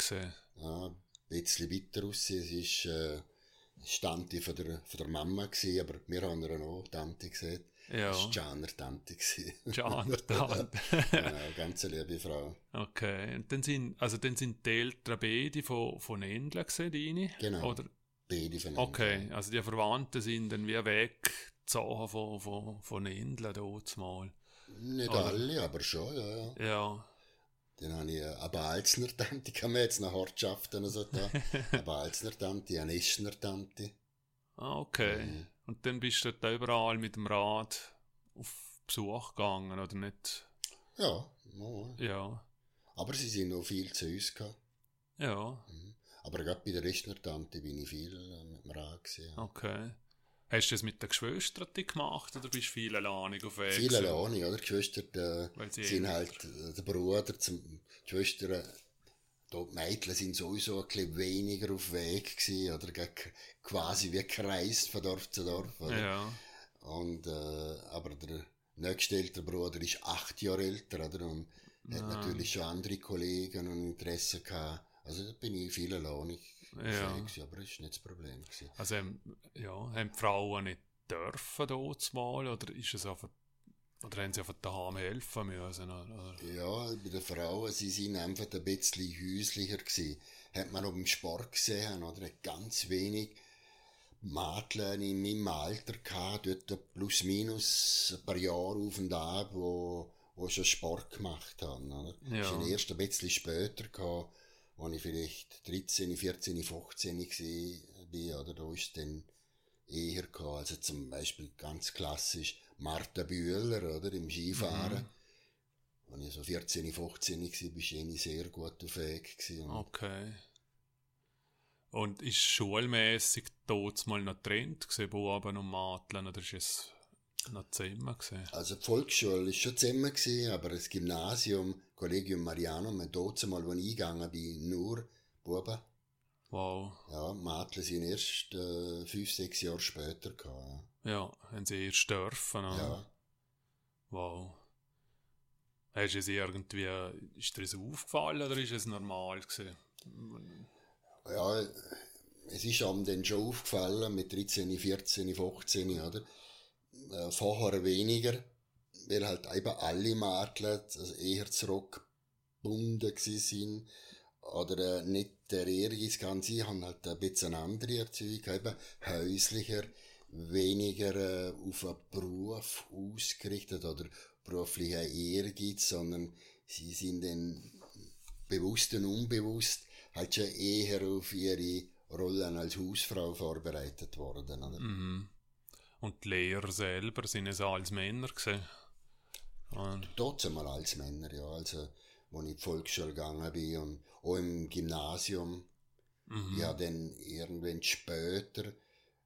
Ja. ja, ein bisschen weiter raus. Es ist, äh, war Tante von der, von der Mama gewesen, aber wir haben ihr auch Tante gesehen. Ja. Das war Janer Tante gewesen. Jan, Tante. genau, ganz eine liebe Frau. Okay. Und dann sind, also dann sind die Eltern beide von, von Endler gesehen? Genau. Oder? Beide von Okay. Also die Verwandten sind dann wie weggezogen von, von, von dort mal. Nicht Oder? alle, aber schon, ja, ja. Ja. Dann habe ich eine Balzner Tante, kann man jetzt nach Ortschaften so da. Eine Balzner Tante, eine Eschner Tante. Ah, okay. Mhm. Und dann bist du da überall mit dem Rad auf Besuch gegangen, oder nicht? Ja, ja. Ja. aber sie sind noch viel zu uns gehabt. Ja. Aber gerade bei der Eschner Tante bin ich viel äh, mit dem Rad gewesen. Okay. Hast du das mit den Geschwistern gemacht oder bist du viel alleine auf Weg? Viele gewesen? alleine, oder? Die Schwestern äh, sind halt äh, der Bruder, zum, die Schwestern, äh, da die Mädchen sind sowieso ein bisschen weniger auf Weg gewesen, oder quasi wie gereist von Dorf zu Dorf, oder? Ja. Und, äh, aber der nächste ältere Bruder ist acht Jahre älter, oder? Und hat Ah. natürlich schon andere Kollegen und Interessen gehabt. Also da bin ich viel alleine Ja. unterwegs, aber das war nicht das Problem. Gewesen. Also, ähm, ja, haben die Frauen nicht dürfen dort mal oder ist es einfach, oder haben sie einfach daheim helfen müssen? Oder? Ja, bei den Frauen, sie sind einfach ein bisschen häuslicher gewesen. Hat man auf dem Sport gesehen, oder? Ganz wenig Mädchen in meinem Alter gehabt, dort plus minus ein paar Jahre auf und ab, wo, wo schon Sport gemacht haben, oder? Ja. Das ist erst ein bisschen später gehabt, als ich vielleicht 13, 14, 15 war, oder? Da ist dann eher gehabt, also zum Beispiel ganz klassisch Martha Bühler, oder? Im Skifahren. Als ich so 14, 15 war, bist du eh sehr gut auf Weg. Okay. Und ist schulmäßig dort mal noch getrennt gewesen, Buben und Mädchen, oder ist es noch zusammen gewesen? Also die Volksschule war schon zusammen, gewesen, aber das Gymnasium, Collegium Marianum, und dort mal, wo ich eingegangen bin, nur Buben. Wow. Ja, Mädchen sind erst äh, fünf, sechs Jahre später gehabt. Ja, haben sie erst dürfen. Oder? ja. Wow. Hast du es irgendwie, ist dir das aufgefallen oder ist es normal gewesen? Ja, es ist einem dann schon aufgefallen, mit 13, 14, 15, oder? Äh, vorher weniger, weil halt eben alle Mädchen also eher zurückgebunden gewesen sind. Oder äh, nicht der Ehrgeiz kann sein, haben halt ein bisschen andere Erzeugung, eben häuslicher, weniger äh, auf einen Beruf ausgerichtet oder beruflicher Ehrgeiz, sondern sie sind dann bewusst und unbewusst halt schon eher auf ihre Rollen als Hausfrau vorbereitet worden. Oder? Mhm. Und die Lehrer selber sind es als Männer gesehen. Und, Dort mal als Männer, ja. Also, als ich in die Volksschule gegangen bin und auch im Gymnasium. mhm. Ja, dann irgendwann später,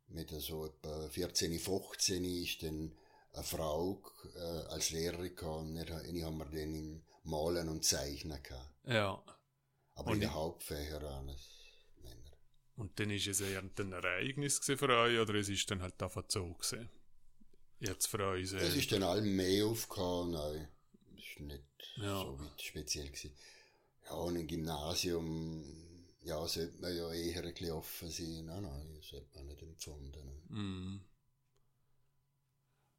mit so etwa 14, 15, ist dann eine Frau äh, als Lehrerin gehabt und ich haben wir dann im Malen und Zeichnen gehabt. ja. Aber Und in den Hauptfächern alles Männer. Und dann ist es eher ein Ereignis für euch oder es ist dann halt so gewesen? Jetzt für euch Es selber. ist dann allem mehr aufgekommen, nein. Das ist nicht Ja. so weit speziell gewesen. Ja, und im Gymnasium, ja, sollte man ja eher ein bisschen offen sein. Nein, nein, das sollte man nicht empfunden. Mhm.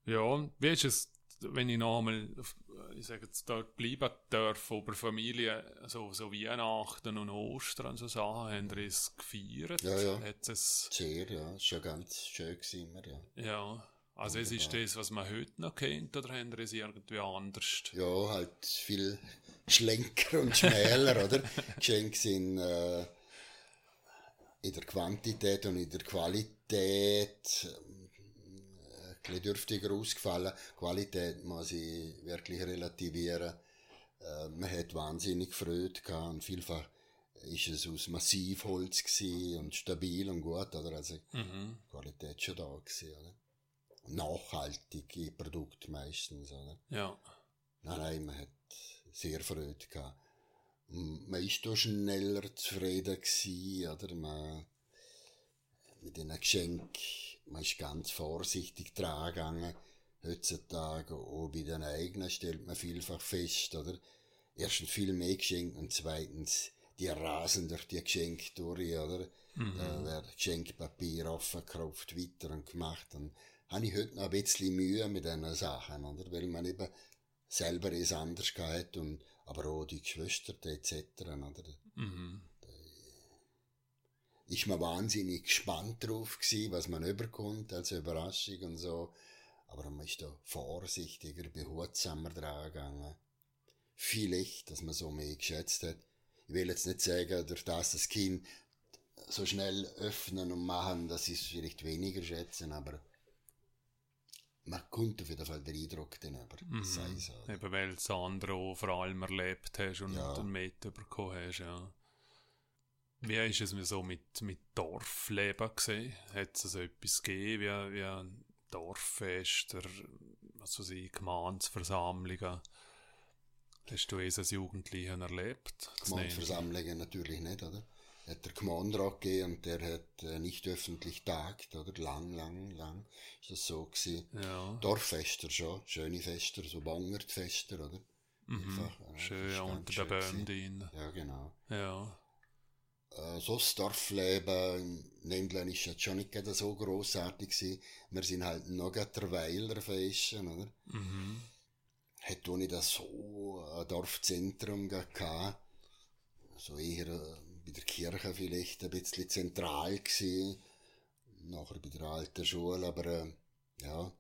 Ja, und wie ist es, wenn ich noch einmal, auf- ich sage jetzt, dort bleiben darf, über Familie, so, so Weihnachten und Ostern, so Sachen, haben wir es gefeiert? Ja, ja. Hat es, Sehr, ja, ist schon ganz schön gewesen immer, ja. ja. Also es ist das, was man heute noch kennt, oder haben wir es irgendwie anders? Ja, halt viel schlenker und schmäler, oder? Geschenke sind äh, in der Quantität und in der Qualität äh, ein dürftiger ausgefallen. Qualität muss ich wirklich relativieren. Äh, man hat wahnsinnig Freude gehabt und vielfach ist es aus Massivholz und stabil und gut, oder? Also Mhm. Qualität schon da gewesen, oder? Nachhaltige Produkte meistens, oder? Ja. Nein, nein, man hat sehr Freude gehabt. Man ist da schneller zufrieden gewesen, oder? Man, mit den Geschenken, man ist ganz vorsichtig dran gegangen. Heutzutage auch bei den eigenen stellt man vielfach fest, oder? Erstens viel mehr Geschenke und zweitens, die rasen durch die Geschenke durch, oder? Mhm. Da wird Geschenkpapier aufgekauft, weiter und gemacht. Und habe ich heute noch ein bisschen Mühe mit diesen Sachen, oder? Weil man eben selber es anders gehabt und aber auch die Geschwister etc. Oder? Mhm. ist man wahnsinnig gespannt drauf gewesen, was man überkommt als Überraschung und so. Aber man ist da vorsichtiger, behutsamer dran gegangen. Vielleicht, dass man so mehr geschätzt hat. Ich will jetzt nicht sagen, durch das das Kind so schnell öffnen und machen, dass sie es vielleicht weniger schätzen, aber man kommt auf jeden Fall den Eindruck dann über, mhm. sei so. Eben weil du es andere vor allem erlebt hast und ja. dann mitbekommen hast, ja. Wie ist es mir so mit, mit Dorfleben gesehen? Hat es so etwas gegeben wie, wie ein Dorffest oder was weiß ich, Gemeinsversammlungen? Hast du es als Jugendlicher erlebt? Gemeinsversammlungen natürlich nicht, oder? Hat der Gemeinderat gegeben und der hat äh, nicht öffentlich tagt, oder? Lang, lang, lang ist das so gewesen. Ja. Dorffester schon, schöne Fester, so Bangertfester, oder? Mhm. Einfach, äh, schön, ja, unter den Bäumen drin. Ja, genau. Ja. Äh, so das Dorfleben im Ländlein ist jetzt schon nicht so grossartig gewesen. Wir sind halt noch der Weiler Festen, oder? Mhm. Hat auch nicht so ein Dorfzentrum gehabt. So eher äh, bei der Kirche vielleicht ein bisschen zentral gewesen. Nachher bei der alten Schule, aber äh, ja,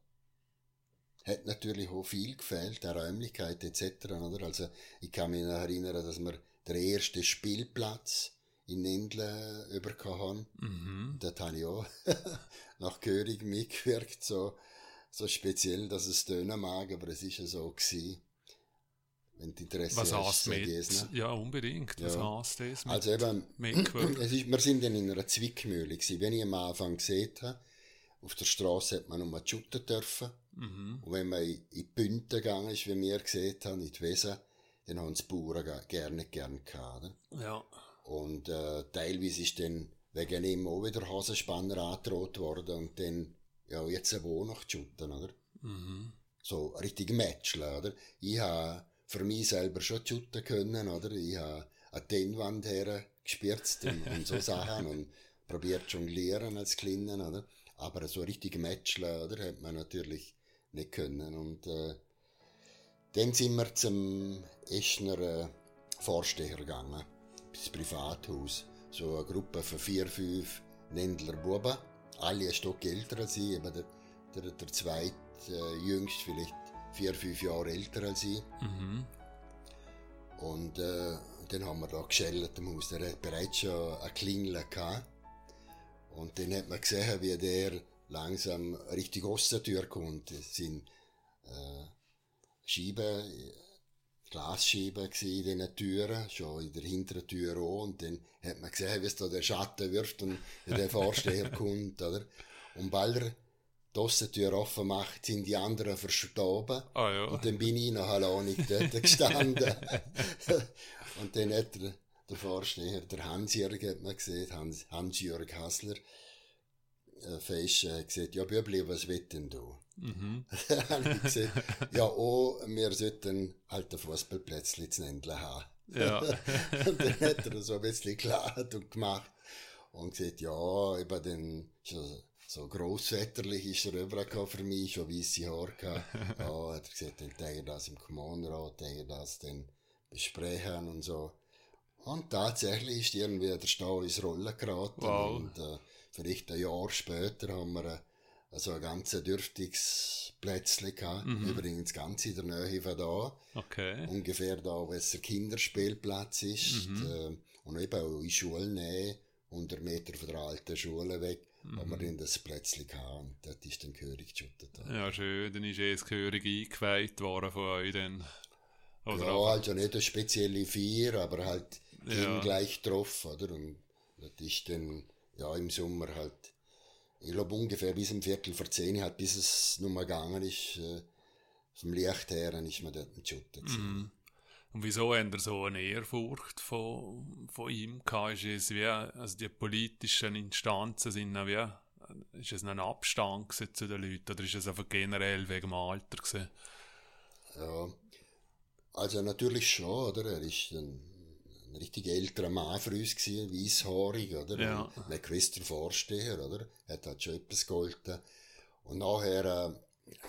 hat natürlich auch viel gefällt, der Räumlichkeit etc. Oder? Also ich kann mich noch erinnern, dass wir der erste Spielplatz in Nindle bekommen haben. Mhm. Dort habe ich auch nach Körig mitgewirkt, so, so speziell, dass es tönen mag, aber es ist ja so gewesen wenn du Interesse was hast. mit, lesen. Ja, unbedingt. Was ja. heißt das? Also eben, es ist, wir sind dann in einer Zwickmühle gewesen. Wenn ich am Anfang gesehen habe, auf der Straße hat man nur shooten dürfen. Mhm. Und wenn man in die Bünte gegangen ist, wie wir gesehen haben, in die Wesen, dann haben die Bauern gerne, gerne gehabt. Ja. Und äh, teilweise ist dann wegen ihm auch wieder Hasenspanner angedroht worden und dann, ja, jetzt wo noch shooten, oder? Mhm. So richtig Matchen, oder? Ich habe für mich selber schon shooten können, oder? Ich habe eine Tennwand hergespürzt und, und so Sachen und probiert jonglieren als Kleinen, oder? Aber so richtig Matcheln, oder? Hat man natürlich nicht können. Und, äh, dann sind wir zum Eschner äh, Vorsteher gegangen, das Privathaus. So eine Gruppe von vier, fünf Ländler Buben. Alle ein Stück älter als ich, eben der, der, der zweite äh, jüngst vielleicht vier, fünf Jahre älter als ich. Mhm. Und äh, dann haben wir da geschellt im Haus. Der hat bereits schon eine Klingel gehabt. Und dann hat man gesehen, wie der langsam richtig aus der Tür kommt. Es sind äh, Scheiben, Glasscheiben in diesen Türen, schon in der hinteren Tür auch. Und dann hat man gesehen, wie es da der Schatten wirft und der Vorsteher kommt, oder? Und bald die Aussentür offen macht, sind die anderen verstorben. Ah, ja. Und dann bin ich noch alleinig dort gestanden. und dann hat der, der Vorsteher, der Hans-Jörg, hat man gesehen, Hans, Hans-Jörg Hassler, äh, fest äh, gesagt, ja, Bübli, was wird denn du? Mhm. dann habe ich gesagt, ja, oh, wir sollten halt ein Fußballplätzchen zu Nendle haben. Ja. und dann hat er so ein bisschen gelacht und gemacht und gesagt, ja, eben den, schon, so grossväterlich ist er rübergekommen für mich, schon weisse Haare ja, hat er gesagt, dann teile das im Kommunenrat, teile das dann besprechen und so. Und tatsächlich ist irgendwie der Stahl ins Rollen geraten. Wow. Und äh, vielleicht ein Jahr später haben wir äh, also ein ganz dürftiges Plätzchen gehabt. Mhm. Übrigens ganz in der Nähe von da. Okay. Ungefähr da, wo es der Kinderspielplatz ist. Mhm. Äh, und eben auch in Schulnähe, 100 Meter von der alten Schule weg mhm. wo wir dann das Plätzchen hatten und dort ist dann Gehörig geschüttet. Ja, schön, dann ist eh das Gehörig eingeweiht worden von euch dann. Oder ja, auch. also nicht eine spezielle Vier, aber halt ja. gleich drauf, oder? Und das ist dann, ja, im Sommer halt, ich glaube ungefähr bis um Viertel vor zehn, halt, bis es nochmal gegangen ist, äh, vom Licht her, dann ist man dort geschüttet. Mhm. Und wieso haben er so eine Ehrfurcht von, von ihm gehabt? Ist es wie, also die politischen Instanzen sind wie, ist es ein Abstand zu den Leuten oder ist es einfach generell wegen dem Alter gewesen? Ja, also natürlich schon, oder? Er ist ein, ein richtig älterer Mann für uns gewesen, weisshaarig, oder? Ja. Ein gewisser Vorsteher, oder? Er hat halt schon etwas geholfen. Und nachher,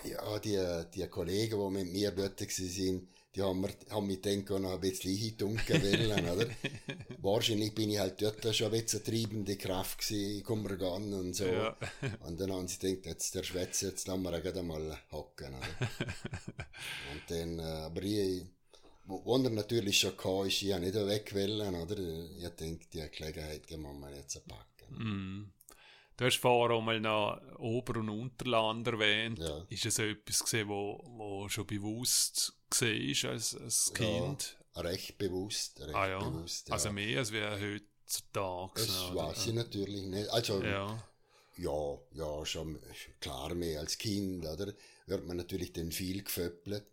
äh, ja, die, die Kollegen, die mit mir dort waren, die haben, mir, haben mich dann noch ein bisschen eintunken wollen, oder? Wahrscheinlich bin ich halt dort schon ein bisschen treibende Kraft gewesen, ich komme ran und so. Ja. Und dann haben sie gedacht, jetzt der Schwätz, jetzt lassen wir ihn gerade mal hocken, oder? und dann, äh, aber ich, wo, wo er natürlich schon kam, ist, ich habe nicht weg wollen, oder? Ich denke, die Gelegenheit die muss man jetzt packen. Mm. Du hast vorher auch mal noch Ober- und Unterland erwähnt. Ja. Ist es etwas gesehen, wo, wo schon bewusst war als, als Kind? Ja, recht bewusst, recht ah ja, bewusst. Ja. also mehr als wir heutzutage. das weiß ich natürlich nicht. Also, ja. Ja, ja, schon klar mehr als Kind, oder? Wird man natürlich dann viel geföppelt.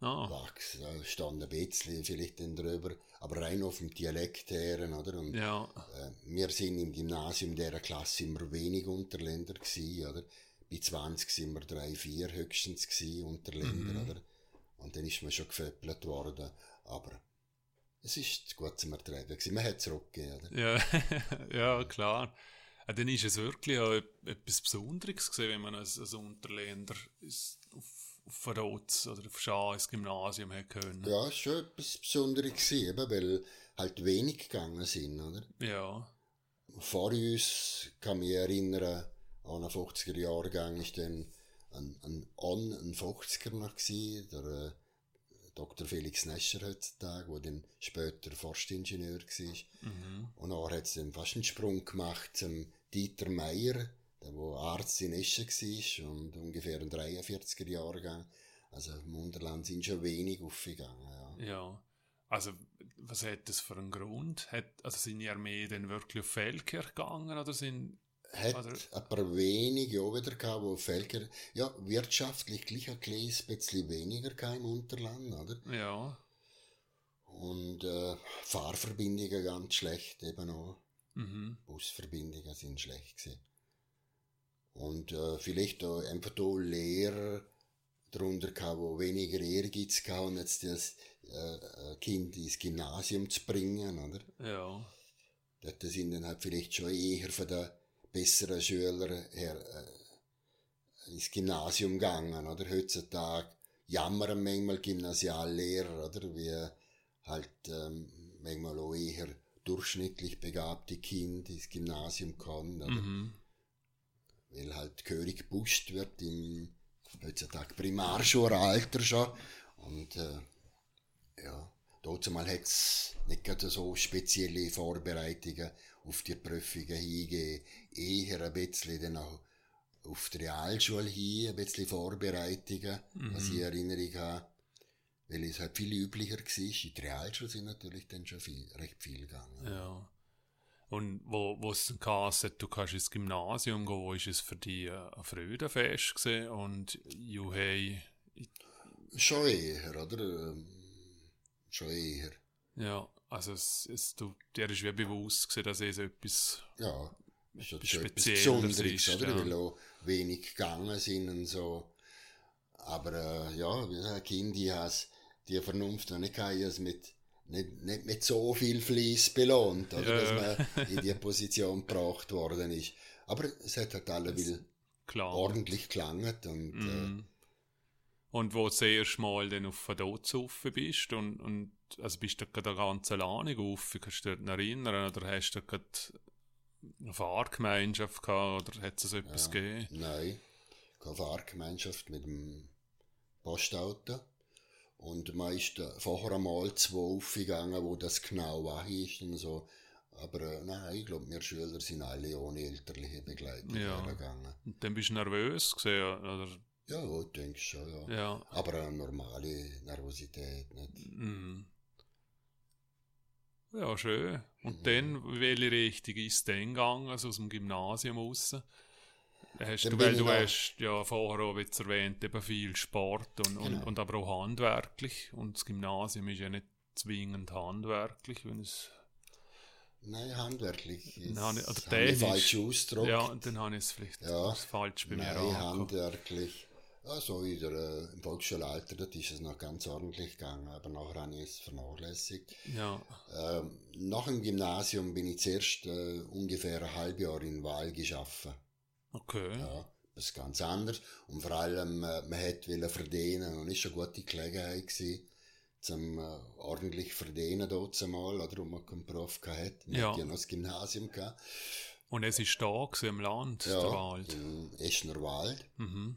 ah, Wachs, da stand ein bisschen vielleicht dann drüber, aber rein auf dem Dialekt her, oder? Und ja, äh, wir sind im Gymnasium dieser Klasse immer wenig Unterländer gsi, oder? Bei 20 sind wir drei, vier höchstens gsi Unterländer, Mhm. oder? Und dann ist man schon geföppelt worden, aber es ist gut zum Ertreiben gewesen. Man hat zurückgegeben, oder? ja, ja, klar. Ja, dann ist es wirklich auch et- etwas Besonderes gewesen, wenn man als, als Unterländer ins- auf, auf Verrots oder auf Schah ins Gymnasium hätte können. Ja, war schon etwas Besonderes eben, weil halt wenig gegangen sind, oder? Ja, vor uns kann mich erinnern, an einen 50er Jahrgang ist dann ein, ein On, ein 50er noch gewesen, der äh, Dr. Felix Nescher heutzutage, der dann später Forstingenieur war. mhm. Und dann hat es dann fast einen Sprung gemacht zum Dieter Meier, der wo Arzt in Eschen war und ungefähr ein 43er Jahrgang. Also im Unterland sind schon wenig aufgegangen, ja. ja. Also, was hat das für einen Grund? Hat, also sind die Armee dann wirklich auf Feldkirch gegangen oder sind... hat Oder- ein paar wenige auch wieder gehabt, wo Völker, ja, wirtschaftlich gleich ein kleines bisschen weniger im Unterland, oder? Ja, Und äh, Fahrverbindungen ganz schlecht eben auch. mhm. Busverbindungen sind schlecht gewesen. Und äh, vielleicht auch einfach da Lehrer darunter gehabt, wo weniger Ehrgeiz gehabt und jetzt das äh, äh, Kind ins Gymnasium zu bringen, oder? ja, Dort sind dann halt vielleicht schon eher von den besseren Schülern her äh, ins Gymnasium gegangen, oder? Heutzutage jammern manchmal Gymnasiallehrer, oder? Wie halt ähm, manchmal auch eher durchschnittlich begabte Kinder ins Gymnasium kommen, oder? mhm. Weil halt gehörig gepusht wird im heutzutage Primarschulalter schon. Und äh, ja, dazu mal hat es nicht gerade so spezielle Vorbereitungen auf die Prüfungen hingegeben. Eher ein bisschen dann auch auf die Realschule hin, ein bisschen Vorbereitungen, was ich in Erinnerung habe. Weil es halt viel üblicher war. In die Realschule sind natürlich dann schon viel, recht viel gegangen. Ja. Und wo, wo es dann geheißen du kannst ins Gymnasium gehen, wo ist es für dich äh, ein Freudenfest gewesen und you hey, Schon eher, oder? Ähm, Schon eher. ja, also es, es, du, dir ist wie bewusst gewesen, dass es etwas, Ja, ist ja Etwas schon etwas Spezielles Besonderes, ist, oder? ja. Weil auch wenig gegangen sind und so. Aber äh, ja, wie gesagt, Kinder, die Vernunft noch nicht gehabt, es mit nicht, nicht mit so viel Fleiss belohnt, oder? Ja. Dass man in die Position gebracht worden ist. Aber es hat halt alle will ordentlich gelangt und Mhm. Und wo erste Mal dann auf Verdotz rauf bist und, und also bist du gerade ganz alleine rauf, kannst du dich erinnern oder hast du gerade eine Fahrgemeinschaft gehabt oder hat es so etwas Ja. gegeben? äh, nein, keine Fahrgemeinschaft mit dem Postauto. Und man ist vorher einmal zwei aufgegangen, wo das genau war ist und so. Aber äh, nein, ich glaube, wir Schüler sind alle ohne elterliche Begleitung Ja. hergegangen. Und dann bist du nervös gewesen, oder? Ja, ich denke schon, ja. Ja. Aber eine normale Nervosität nicht. Mhm. Ja, schön. Und dann, welche Richtung ist es dann gegangen, also aus dem Gymnasium raus? Hast Dann du, weil ich du hast ja vorher auch jetzt erwähnt, eben viel Sport und, und, Genau. und aber auch handwerklich. Und das Gymnasium ist ja nicht zwingend handwerklich, wenn es Nein, handwerklich. Ist, Nein, oder habe ich technisch. falsch ausgedrückt. Ja, dann habe ich es vielleicht Ja. falsch bei mir Nein, handwerklich. Also in der, äh, im Volksschulalter, dort ist es noch ganz ordentlich gegangen, aber nachher habe ich es vernachlässigt. Ja, Ähm, nach dem Gymnasium bin ich zuerst äh, ungefähr ein halbes Jahr in Wahl geschaffen. Okay. Ja, das ist ganz anders. Und vor allem, äh, man hätte verdienen und ist eine gute Gelegenheit gewesen, zum äh, ordentlich verdienen dort mal, oder, wo man keinen Beruf gehabt Man Ja. hat ja noch das Gymnasium gehabt. Und es ist da im Land, der Ja, Wald. im Eschner Wald. Mhm.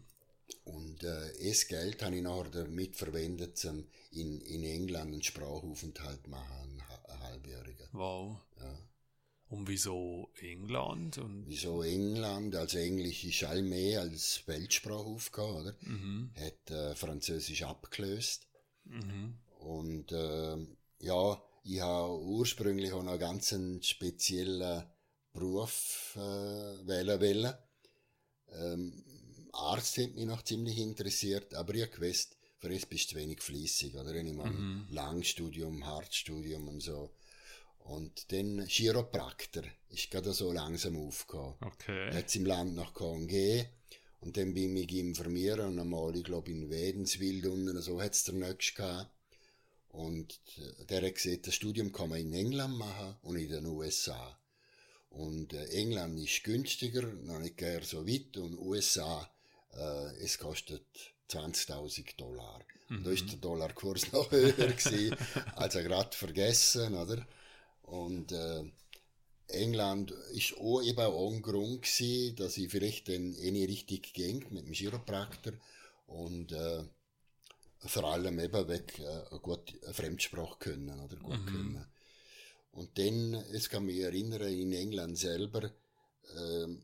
Und äh, das Geld habe ich nachher damit verwendet, um in, in England einen Sprachaufenthalt machen, einen halbjährigen. Wow. Und wieso England? Und, Wieso England? Also Englisch ist allmählich als Weltsprache aufgegangen, oder? mhm. Hat äh, Französisch abgelöst. Mhm. Und äh, ja, ich habe ursprünglich auch noch einen ganz einen speziellen Beruf äh, wählen wollen. Ähm, Arzt hat mich noch ziemlich interessiert, aber ich habe gewusst, für das bist du zu wenig fließig, oder? Ich meine, Mhm. Langstudium, Hartstudium und so. Und dann Chiropraktor ist gerade so langsam aufgekommen. Okay. Hat im Land nach KNG und dann bin ich mich informieren und einmal, ich glaube, in Wädenswil unten, so hat's der nächste gehabt. Und äh, der hat gesagt, das Studium kann man in England machen und in den USA. Und äh, England ist günstiger, noch nicht gern so weit, und USA, äh, es kostet 20.000 Dollar. Und da ist der Dollarkurs noch höher gewesen, also gerade vergessen, oder? Und äh, England ist auch eben auch ein Grund gewesen, dass ich vielleicht dann eh nicht richtig ging mit dem Chiropraktor und äh, vor allem eben weg äh, gut eine Fremdsprache können oder gut können. Und dann, es kann mich erinnern, in England selber, ähm,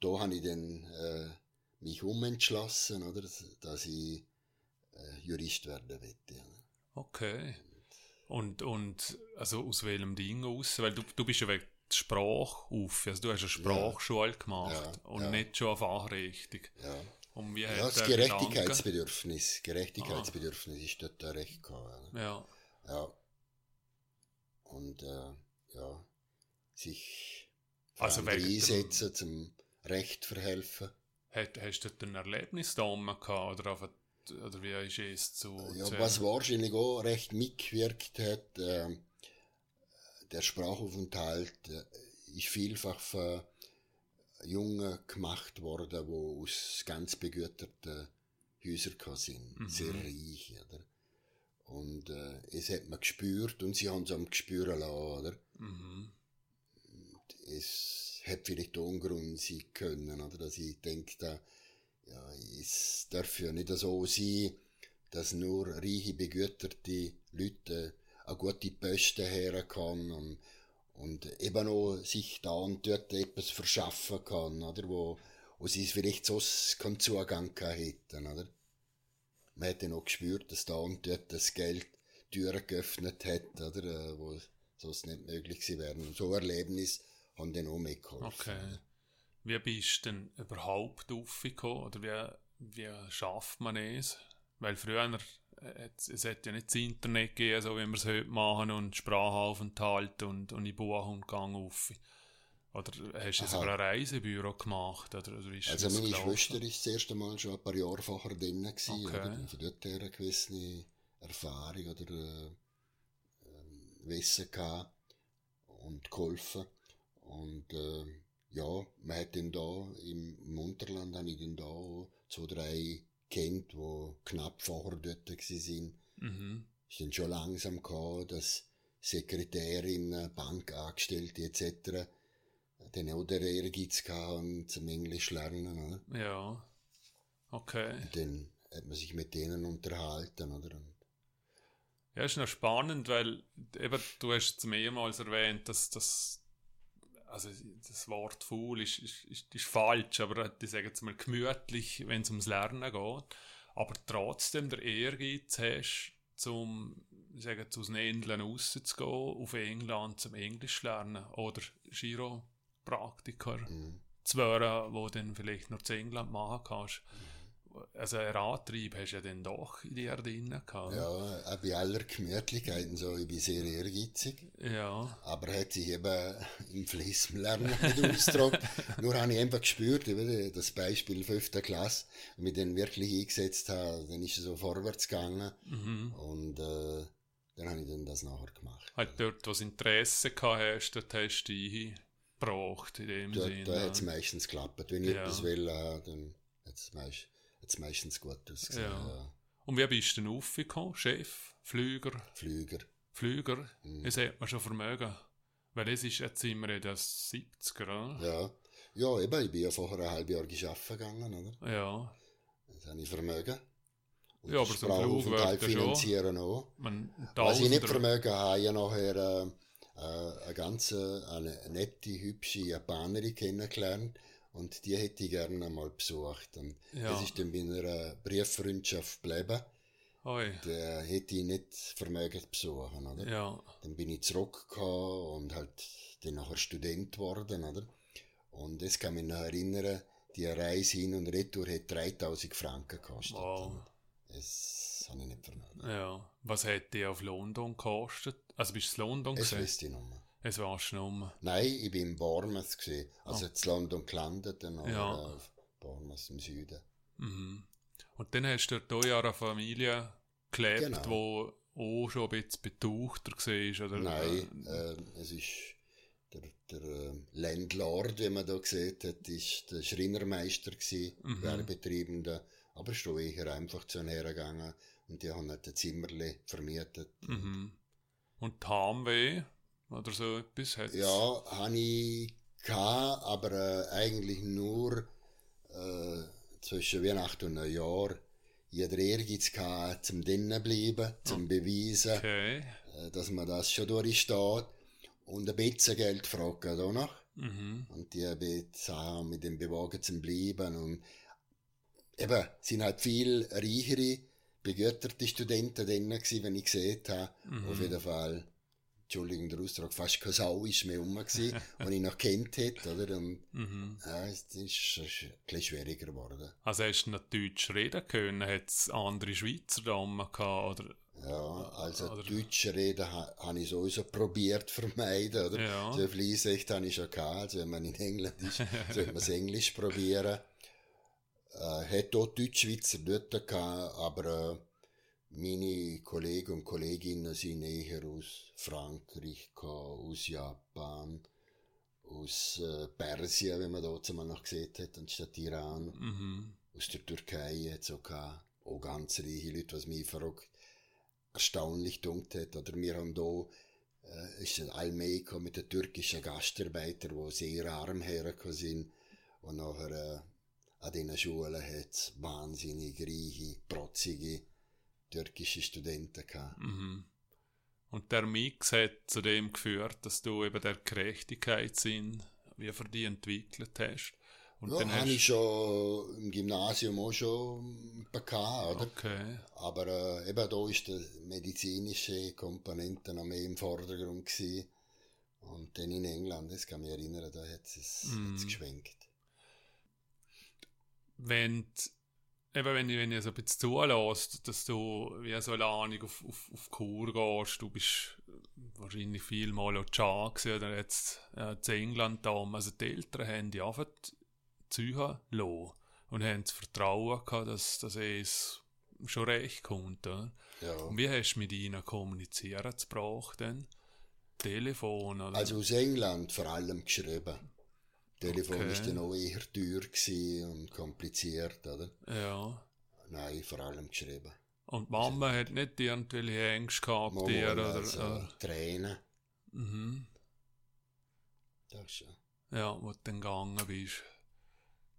da habe ich dann äh, mich umentschlossen, oder, dass ich äh, Jurist werden wollte. Okay. Und, und also aus welchem Ding aus? Weil du, du bist ja wegen der Sprache auf. Also du hast eine Sprachschule gemacht Ja, und ja. nicht schon eine Fachrichtung. Ja. Und wie Ja, das Gerechtigkeitsbedürfnis, Gerechtigkeitsbedürfnis ist dort recht gehabt. ja. Ja. Und äh, ja, sich Also einsetzen, zum Recht verhelfen. Hast du dort ein Erlebnis da oben gehabt? Oder, einfach- oder wie ist es zu. Ja, was wahrscheinlich auch recht mitgewirkt hat, äh, der Sprachaufenthalt äh, ist vielfach von Jungen gemacht worden, die aus ganz begüterten Häusern sind, Mhm. sehr reich. Oder? Und äh, es hat man gespürt und sie haben es am Gespüren lassen. Oder? Mhm. es hätte vielleicht auch ein Grund sein können, oder? Dass ich denke, da, ja, es darf ja nicht so sein, dass nur reiche, begüterte Leute eine gute Posten herkommen und, und eben auch sich da und dort etwas verschaffen kann, oder? Wo, wo sie vielleicht sonst keinen Zugang hätten, oder? Man hat dann auch gespürt, dass da und dort das Geld Türen geöffnet hat, oder? äh, Wo sonst nicht möglich gewesen wären. Und so Erlebnis haben dann auch mitgeholfen. Okay. Wie bist du denn überhaupt aufgekommen? Oder wie, wie schafft man es? Weil früher, es, hat ja nicht das Internet gegeben, so wie wir es heute machen, und Sprachaufenthalt und, und in Buch und Gang auf. Oder hast du Aha. sogar ein Reisebüro gemacht? Oder, oder ist Also meine gelaufen? Schwester ist das erste Mal schon ein paar Jahre vorher drin gewesen, Okay. oder? Von dort her eine gewisse Erfahrung oder äh, ähm, Wissen gehabt und geholfen. Und äh, ja, man hat dann da im, im Unterland habe ich dann da auch zwei, drei kennt, die knapp vorher dort sind. Mhm. ist dann schon langsam gekommen, dass Sekretärinnen, Bankangestellte etc. dann auch der Ehrgeiz hatten zum Englisch lernen. Oder? Ja. Okay. Und dann hat man sich mit denen unterhalten. Oder? Und Ja, ist noch spannend, weil eben, du hast es mehrmals erwähnt, dass das, also das Wort faul ist, ist, ist, ist falsch, aber ich sage jetzt mal gemütlich, wenn es ums Lernen geht, aber trotzdem der Ehrgeiz hast, zum, ich sage jetzt aus den Inseln rauszugehen, auf England zum Englisch lernen oder Chiropraktiker Mhm. zu werden, wo dann vielleicht noch zu England machen kannst. Also ein Radtrieb hast du ja dann doch in dir drinnen gehabt. Ja, auch bei aller Gemütlichkeit und so, ich bin sehr ehrgeizig. Ja. Aber hat sich eben im Fließlernen nicht ausgedrückt. Nur habe ich einfach gespürt, eben das Beispiel 5. Klasse, wenn ich dann wirklich eingesetzt habe, dann ist es so vorwärts gegangen. Mhm. Und äh, dann habe ich dann das nachher gemacht. Halt dort, wo du Interesse gehabt hast, dort hast du dich gebraucht, in dem Da, Sinne. da hat es meistens geklappt. Wenn ich Ja. etwas will, äh, dann hat es meist, hat's meistens gut ausgesehen. Ja. Ja. Und wie bist du denn aufgekommen? Chef, Flüger, Flüger. Flüger? Mhm. Das hat man schon Vermögen. Weil das ist jetzt immer in den 70er, oder? Ja. ja, eben, ich bin ja vorher ein halbes Jahr geschaffen gegangen, oder? Ja. Das habe ich Vermögen. Und Ja, aber so ein Flug wird ja schon- finanzieren auch. Man, Was ich nicht vermögen habe, ich nachher äh, äh, eine ganz eine nette, hübsche Japanerin kennengelernt und die hätte ich gerne einmal besucht. Und Ja. das ist dann bei einer Brieffreundschaft geblieben. Oi. Der hätte ich nicht vermögen besuchen, oder? Ja. Dann bin ich zurückgekommen und halt dann nachher Student geworden, oder? Und das kann mich noch erinnern, die Reise hin und retour hat 3000 Franken gekostet. Wow. Das habe ich nicht vermögen. Ja. Was hat die auf London gekostet? Also bist du in London Das gesehen? wüsste ich noch mal. Es du noch um. Nein, ich bin in Bournemouth gesehen. Also in London gelandet, dann Oh. Ja. auf Bournemouth im Süden. Mhm. Und dann hast du auch ja eine Familie gelebt, Genau. wo auch schon ein bisschen betauchter war, oder? Nein, äh, es ist der, der äh, Landlord, wie man da gesehen hat, ist der Schreinermeister gewesen, Mhm. Werbetreibender. Aber schon eher einfach zu hergegangen und die haben halt ein Zimmerli vermietet. Mhm. Und Heimweh oder so etwas hat's? Ja, habe ich gehabt, aber äh, eigentlich nur äh, zwischen Weihnachten und Neujahr. Den Ehrgeiz gehabt, zum drinnen bleiben, zum beweisen, Okay. äh, dass man das schon durchsteht. Und ein bisschen Geld fragt er auch noch. Mhm. Und die haben Sachen mit dem Bewagen zum Bleiben. Und eben, sind halt viel reichere, begüterte Studenten drin gewesen, wenn ich gesehen habe. Mhm. Auf jeden Fall, Entschuldigung, der Ausdruck, fast kein Sau ist mehr rum gewesen, den ich noch kennt hätte, oder? Und, Mhm. ja, es ist schon ein bisschen schwieriger geworden. Also hast du noch Deutsch reden können? Hat es andere Schweizer Damen gehabt? Oder? Ja, also Oder- deutsche Reden ha, habe ich sowieso probiert zu vermeiden, oder? Ja. So Fließrecht habe ich schon gehabt, also wenn man in England ist, sollte man das Englisch probieren. Äh, hätte auch Deutschschweizer dort gehabt, aber äh, meine Kollegen und Kolleginnen sind eher aus Frankreich, aus Japan, aus äh, Persien, wenn man da mal noch gesehen hat, anstatt Iran Mhm. aus der Türkei es auch. Auch ganz reiche Leute, was mich verrückt erstaunlich dunkt hat. Oder wir haben da, äh, ist ein gekommen mit den türkischen Gastarbeitern, die sehr arm hergekommen sind. Und nachher, äh, an diesen Schulen hat es wahnsinnig reiche, protzige türkische Studenten gehabt. Mhm. Und der Mix hat zu dem geführt, dass du eben der Gerechtigkeitssinn wie für die entwickelt hast. Und ja, dann habe ich schon im Gymnasium auch schon bekommen, oder? Okay. Aber äh, eben da ist die medizinische Komponente noch mehr im Vordergrund gewesen. Und dann in England, das kann mich erinnern, da hat es Mm. geschwenkt. Wenn, eben wenn ich, wenn ich so ein bisschen zulässt, dass du wie so eine Ahnung auf, auf, auf Kur gehst, du bist wahrscheinlich viel mal auch Cha oder jetzt äh, zu England da, also die Eltern haben die einfach ziehen lassen und haben das Vertrauen gehabt, dass, dass es schon recht kommt. Oder? Ja. Und wie hast du mit ihnen kommunizieren gebraucht denn? Telefon oder? Also aus England vor allem geschrieben. Telefon Okay. ist dann auch eher teuer und kompliziert, oder? ja. Nein, vor allem geschrieben. Und Mama hat nicht irgendwelche Ängste gehabt, Mal, dir, oder? also, oder? Tränen, Mhm. das schon. Ja, wo du dann gegangen bist.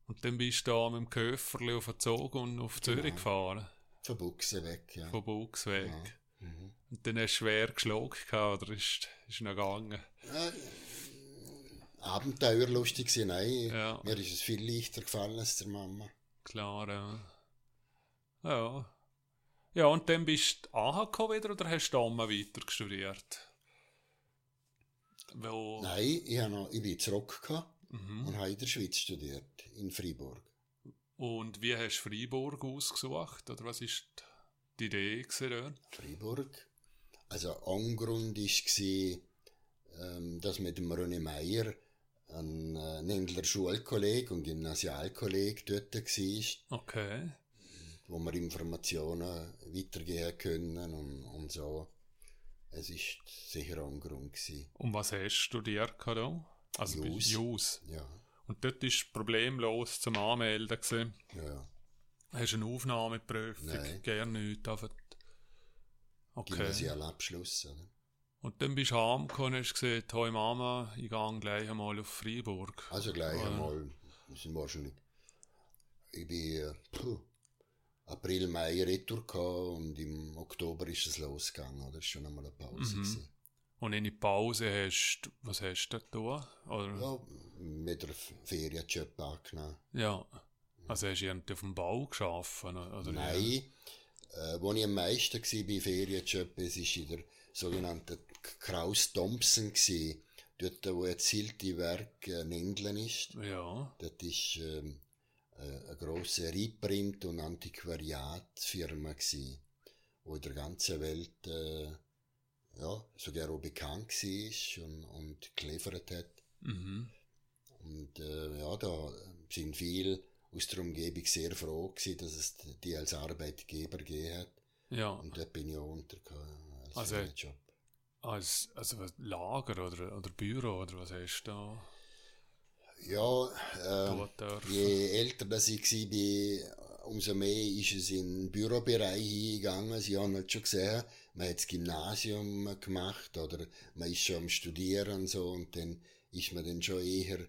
Und dann bist du da mit dem Köfferli auf den Zug und auf Zürich Genau. gefahren. Von Buchse weg, ja. Von Buchs weg. Ja. Mhm. Und dann hast du schwer geschlagen oder ist, ist noch gegangen? Ja, Abenteuerlustig gewesen, nein. Ja. Mir ist es viel leichter gefallen als der Mama. Klar, ja. Ja. Ja, und dann bist du AHK wieder, oder hast du mal weiter studiert? Weil, Nein, ich, habe noch, ich bin zurückgekommen mhm. und habe in der Schweiz studiert, in Freiburg. Und wie hast du Freiburg ausgesucht? Oder was ist die Idee gewesen? Freiburg. Also, Angrund war, dass mit dem René Meyer ein äh, Nendler Schulkolleg und Gymnasialkolleg dort war. Okay. Wo wir Informationen weitergeben können und, und so. Es war sicher Angrund. Gewesen. Und was hast du studiert da? Also Jus. Jus. Ja, Und dort war problemlos zum Anmelden. Gewesen. ja. Hast du eine Aufnahmeprüfung? Nein. Gerne nicht. einfach- Okay. Gymnasialabschluss. Oder? Und dann bist du heimgekommen und hast gesagt, hey Mama, ich gehe gleich einmal auf Freiburg. Also gleich Ja. einmal, das sind wahrscheinlich, ich bin puh, April, Mai Retour gehabt und im Oktober ist es losgegangen, oder? Das war schon einmal eine Pause. Mhm. gewesen. Und in die Pause hast du, was hast du da? Oder? Ja, mit der Ferienjob angenommen. Ja. Also hast du irgendwie auf dem Bau geschaffen? Oder Nein, äh, wo ich am meisten war bei Ferienjob, es war in der sogenannten Kraus Thompson, gewesen, dort wo jetzt Hilti Werk äh, Nendeln ist. Ja. Das ist ähm, äh, eine grosse Reprint- und Antiquariatfirma gsi, wo in der ganzen Welt äh, ja, sogar auch bekannt war und, und geliefert hat. Mhm. Und äh, ja, da sind viele aus der Umgebung sehr froh gewesen, dass es die als Arbeitgeber gegeben hat. Ja. Und dort bin ich auch untergekommen als Also- Ferienjob. Als, also Lager oder, oder Büro oder was hast du da Ja, äh, dürfen? Je älter das ich war, umso mehr ist es in den Bürobereich hingegangen. Sie haben halt schon gesehen, man hat das Gymnasium gemacht oder man ist schon am Studieren und so und dann ist man dann schon eher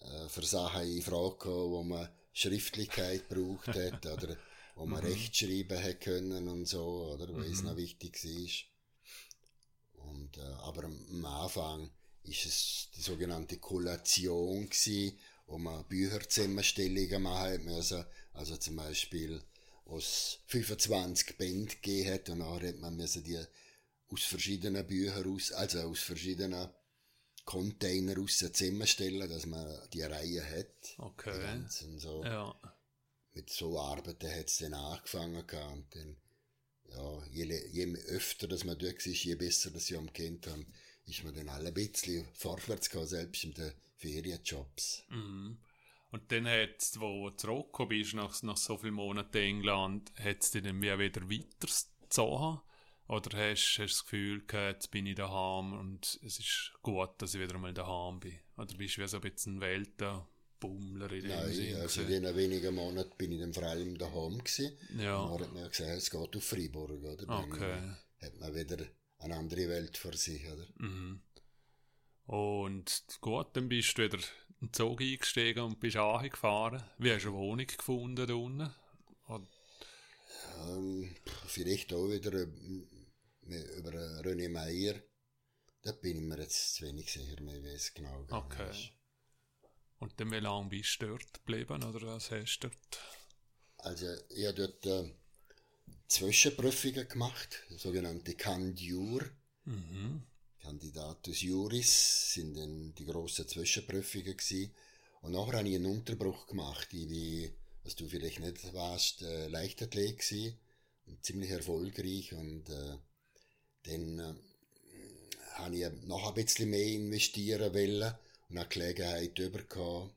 äh, für Sachen in Frage gekommen, wo man Schriftlichkeit braucht hat oder wo man Mhm. Rechtschreiben hat können und so, oder, wo es Mhm. noch wichtig war. Und, äh, aber am Anfang ist es die sogenannte Kollation gsi, wo man Bücherzusammenstellungen machen hat müssen. Also zum Beispiel, es 25 Bände gegeben hat und dann hat man müssen die aus verschiedenen Büchern aus, also aus verschiedenen Container raus zusammenstellen, dass man die Reihe hat. Okay. ganzen so Ja. mit so Arbeiten hat es dann angefangen und dann, ja, je, je öfter dass man dort war, je besser dass sie am kennt haben, ist man dann alle ein bisschen vorwärts gegangen, selbst in den Ferienjobs. Mhm. Und dann hat's, wo du zurückgekommen bist, nach, nach so vielen Monaten in England, hat es dich dann wie wieder weitergezogen? Oder hast, du das Gefühl gehabt, jetzt bin ich daheim und es ist gut, dass ich wieder einmal daheim bin? Oder bist du wie so ein bisschen ein Weltenbummler in dem Nein, Sinn? also in diesen wenigen Monaten bin ich dann vor allem daheim gewesen. ja, Dann hat ja gesagt, es geht auf Freiburg, oder? Dann okay. hat man wieder eine andere Welt vor sich, oder? Mhm. Und gut, dann bist du wieder in den Zug eingestiegen und bist angefahren. Wie hast du eine Wohnung gefunden da unten? Ähm, vielleicht auch wieder äh, über äh, René Meyer. Da bin ich mir jetzt zu wenig sicher mehr, wie es genau Okay. ist. Und dann wie lange bist du dort geblieben oder was hast du dort? Also, ich habe dort äh, Zwischenprüfungen gemacht, sogenannte Candiur. Mhm. Candidatus Juris sind dann die grossen Zwischenprüfungen gewesen. Und nachher habe ich einen Unterbruch gemacht. Ich bin, was du vielleicht nicht weißt, äh, Leichtathlet gewesen. Und ziemlich erfolgreich. Und äh, dann äh, habe ich noch ein bisschen mehr investieren wollen und eine Gelegenheit bekommen,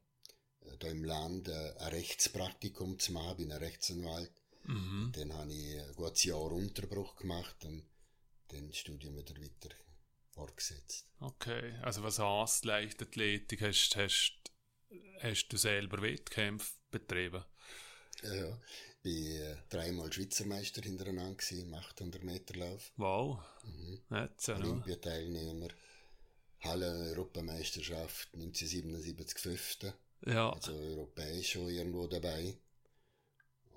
äh, da im Land äh, ein Rechtspraktikum zu machen. Bin ein Rechtsanwalt. Mhm. Dann habe ich ein gutes Jahr Unterbruch gemacht und dann das Studium wieder weiter fortgesetzt. Okay, also was heisst Leichtathletik? Hast, hast, hast du selber Wettkämpfe betrieben? Ja, ja. Ich äh, dreimal Schweizer Meister hintereinander im 800 Meter Lauf. Wow, Mhm. nicht so, Halle-Europameisterschaft 1977 Fünfte. Ja, Also europäisch schon irgendwo dabei.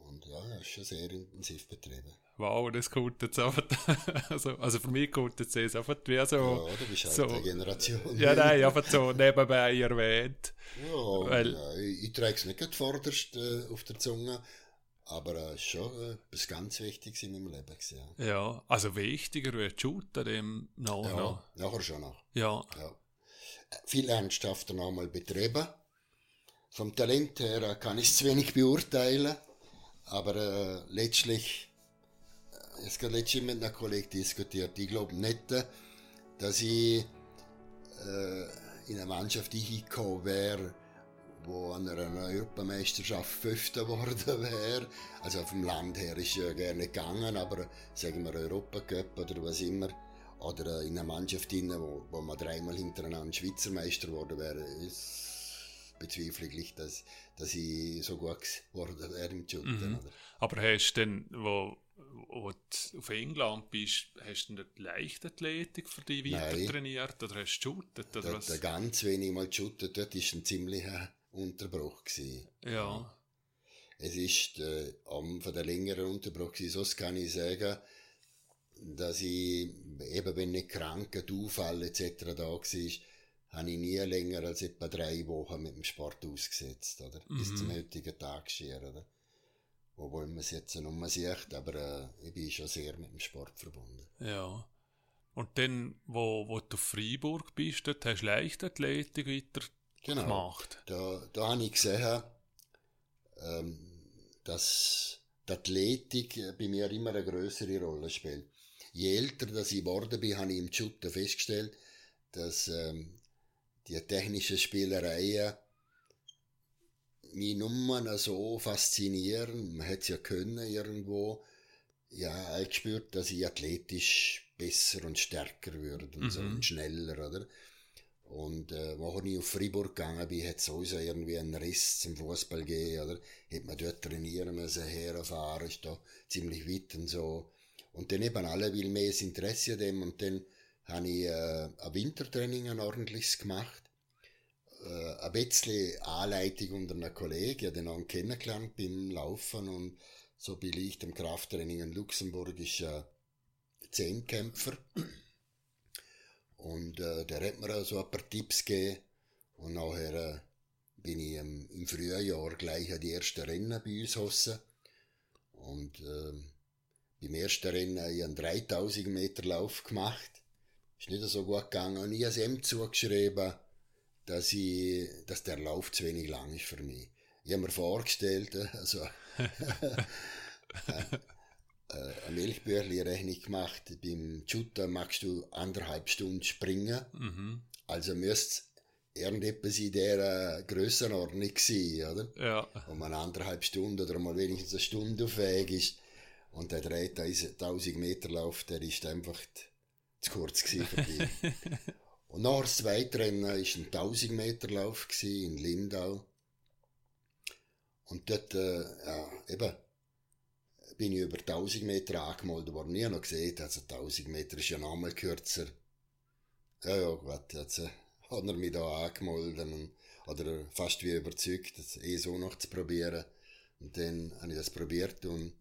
Und ja, das ist schon sehr intensiv betrieben. wow, das kommt jetzt einfach, also, also für mich kommt jetzt das einfach wie so, ja, du bist halt so- eine Generation. ja nein, einfach so nebenbei erwähnt. Ja, Weil- ja, ich, ich trage es nicht gerade vorderst äh, auf der Zunge, aber äh, ist schon äh, etwas ganz Wichtiges in meinem Leben. Gewesen, ja. Ja, also wichtiger wird Shooter dem noch, ja, noch. nachher schon noch. Ja, Ja. Viel ernsthafter noch mal betrieben. vom Talent her kann ich es zu wenig beurteilen, aber äh, letztlich, äh, es gerade letztens mit einem Kollegen diskutiert, ich glaube nicht, dass ich äh, in eine Mannschaft hingekommen wäre, wo an einer Europameisterschaft Fünfter geworden wäre. Also dem Land her ist ja gerne gegangen, aber sagen wir Europacup oder was immer, oder in einer Mannschaft, drin, wo, wo man dreimal hintereinander Schweizer Meister geworden wäre, bezweifle ich, dass, dass ich so gut geworden wäre im Shooten. Mhm. Aber hast du denn, wo, wo du auf England bist, hast du die Leichtathletik für dich weiter Nein. trainiert oder hast du geshootet? Oder dort, was? ganz wenig mal geshootet, dort war ein ziemlicher Unterbruch. Gewesen. Ja. Es ist äh, um, von der längeren Unterbruch gewesen, sonst kann ich sagen, dass ich, eben wenn nicht krank, ein Unfall etc. da war, habe ich nie länger als etwa drei Wochen mit dem Sport ausgesetzt, oder? Mhm. Bis zum heutigen Tag schier, oder? Obwohl man es jetzt noch mal sieht, aber äh, ich bin schon sehr mit dem Sport verbunden. Ja. Und dann, wo, wo du Freiburg bist, dort hast du Leichtathletik weiter genau. gemacht. Da, da habe ich gesehen, ähm, dass die Athletik bei mir immer eine größere Rolle spielt. Je älter dass ich geworden bin, habe ich im Shooter festgestellt, dass ähm, die technischen Spielereien mich nur so faszinieren. Man hätte es ja können irgendwo. Ja, ich gespürt, dass ich athletisch besser und stärker würde und, mhm. so und schneller, oder? Und äh, als ich auf Fribourg gegangen bin, hat es sowieso irgendwie einen Riss zum Fußball gegeben, oder? Hätte man dort trainieren müssen, herfahren, ist da ziemlich weit und so. Und dann eben alle will mehr Interesse an dem und dann habe ich äh, ein Wintertraining ein ordentliches gemacht. Äh, ein bisschen Anleitung unter einem Kollegen, den auch kennengelernt beim Laufen und so bin ich im Krafttraining in Luxemburg ist äh, Zehnkämpfer. Und äh, der hat mir so ein paar Tipps gegeben. Und nachher äh, bin ich ähm, im Frühjahr gleich an die ersten Rennen bei uns hossen. Und äh, beim ersten Rennen habe ich einen 3000 Meter Lauf gemacht. Ist nicht so gut gegangen. Und ich habe ihm zugeschrieben, dass, ich, dass der Lauf zu wenig lang ist für mich. Ich habe mir vorgestellt, äh, also, äh, eine Milchbüchli-Rechnung gemacht. Beim Shooter magst du anderthalb Stunden springen. Mhm. Also müsste irgendetwas in dieser Grössenordnung sein, oder? Ja. Und man anderthalb Stunden oder mal wenigstens eine Stunde fähig ist. Und der 3000 Meter Lauf, der ist einfach zu kurz für dich. Und nach das zweite Rennen war ein 1000 Meter Lauf in Lindau. Und dort, äh, ja, eben, bin ich über 1000 Meter angemeldet worden. Ich habe noch gesehen, also 1000 Meter ist ja noch einmal kürzer. Ja, ja, gut, jetzt äh, hat er mich da angemeldet und, oder fast wie überzeugt, das eh so noch zu probieren. Und dann habe ich das probiert und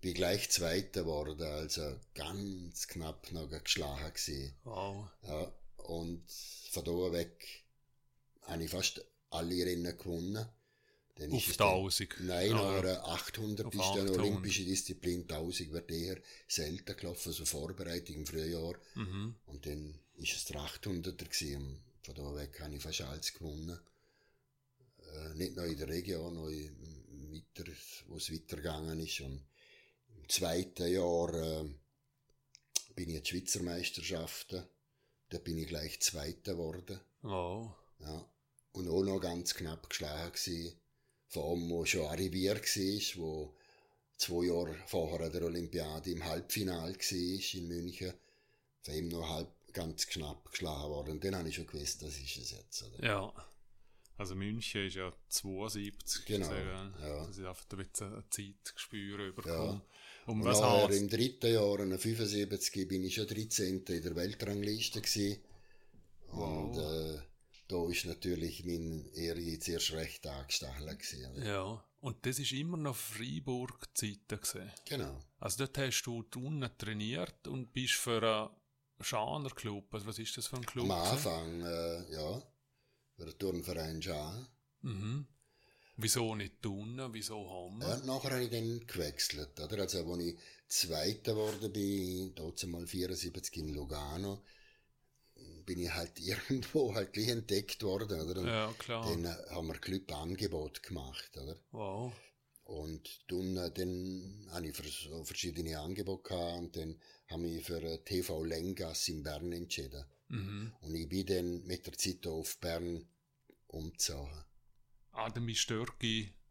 bin gleich Zweiter geworden, also ganz knapp noch geschlagen gewesen. Wow. Ja, und von da weg habe ich fast alle Rennen gewonnen. Dann auf 1000? Nein, ja. 800 auf ist 800. eine olympische Disziplin, 1000 wird eher selten gelaufen, also Vorbereitung im Frühjahr. Mhm. Und dann ist es der 800er gewesen. Von da weg habe ich fast alles gewonnen. Äh, nicht nur in der Region, noch weiter, wo es weitergegangen ist. Und im zweiten Jahr äh, bin ich in die Schweizer Meisterschaften. Da bin ich gleich Zweiter geworden. Wow. Ja. Und auch noch ganz knapp geschlagen gewesen vor allem, wo schon arriviert war, wo zwei Jahre vorher der Olympiade im Halbfinale war in München, von ihm noch halb ganz knapp geschlagen worden. Und dann habe ich schon gewusst, das ist es jetzt. Oder? Ja. Also München ist ja 72. Genau. Sagen, ja. Dass ich einfach ein bisschen Zeitgespür bekomme. Ja. Um was nachher, im dritten Jahr, in 75, bin ich schon 13. in der Weltrangliste gewesen. Und wow. äh, da ist natürlich mein Ehrgeiz erst recht angestachelt gewesen. Ja, und das ist immer noch Freiburg-Zeiten. Genau. Also dort hast du unten trainiert und bist für einen Schaner Club. Also was ist das für ein Club? Am Anfang, äh, ja, für den Turnverein Schaan. Mhm. Wieso nicht Tunnen? Wieso Hammer? Ja, nachher habe ich dann gewechselt, oder? Also, als ich Zweiter geworden bin, mal 74 in Lugano, bin ich halt irgendwo halt gleich entdeckt worden, oder? Und Ja, klar. Dann äh, haben wir Club-Angebot gemacht, oder? Wow. Und dann, äh, dann habe ich so verschiedene Angebote gehabt und dann habe ich für äh, TV Lengas in Bern entschieden. Mhm. Und ich bin dann mit der Zeit auf Bern umgezogen. Ah, dann bist du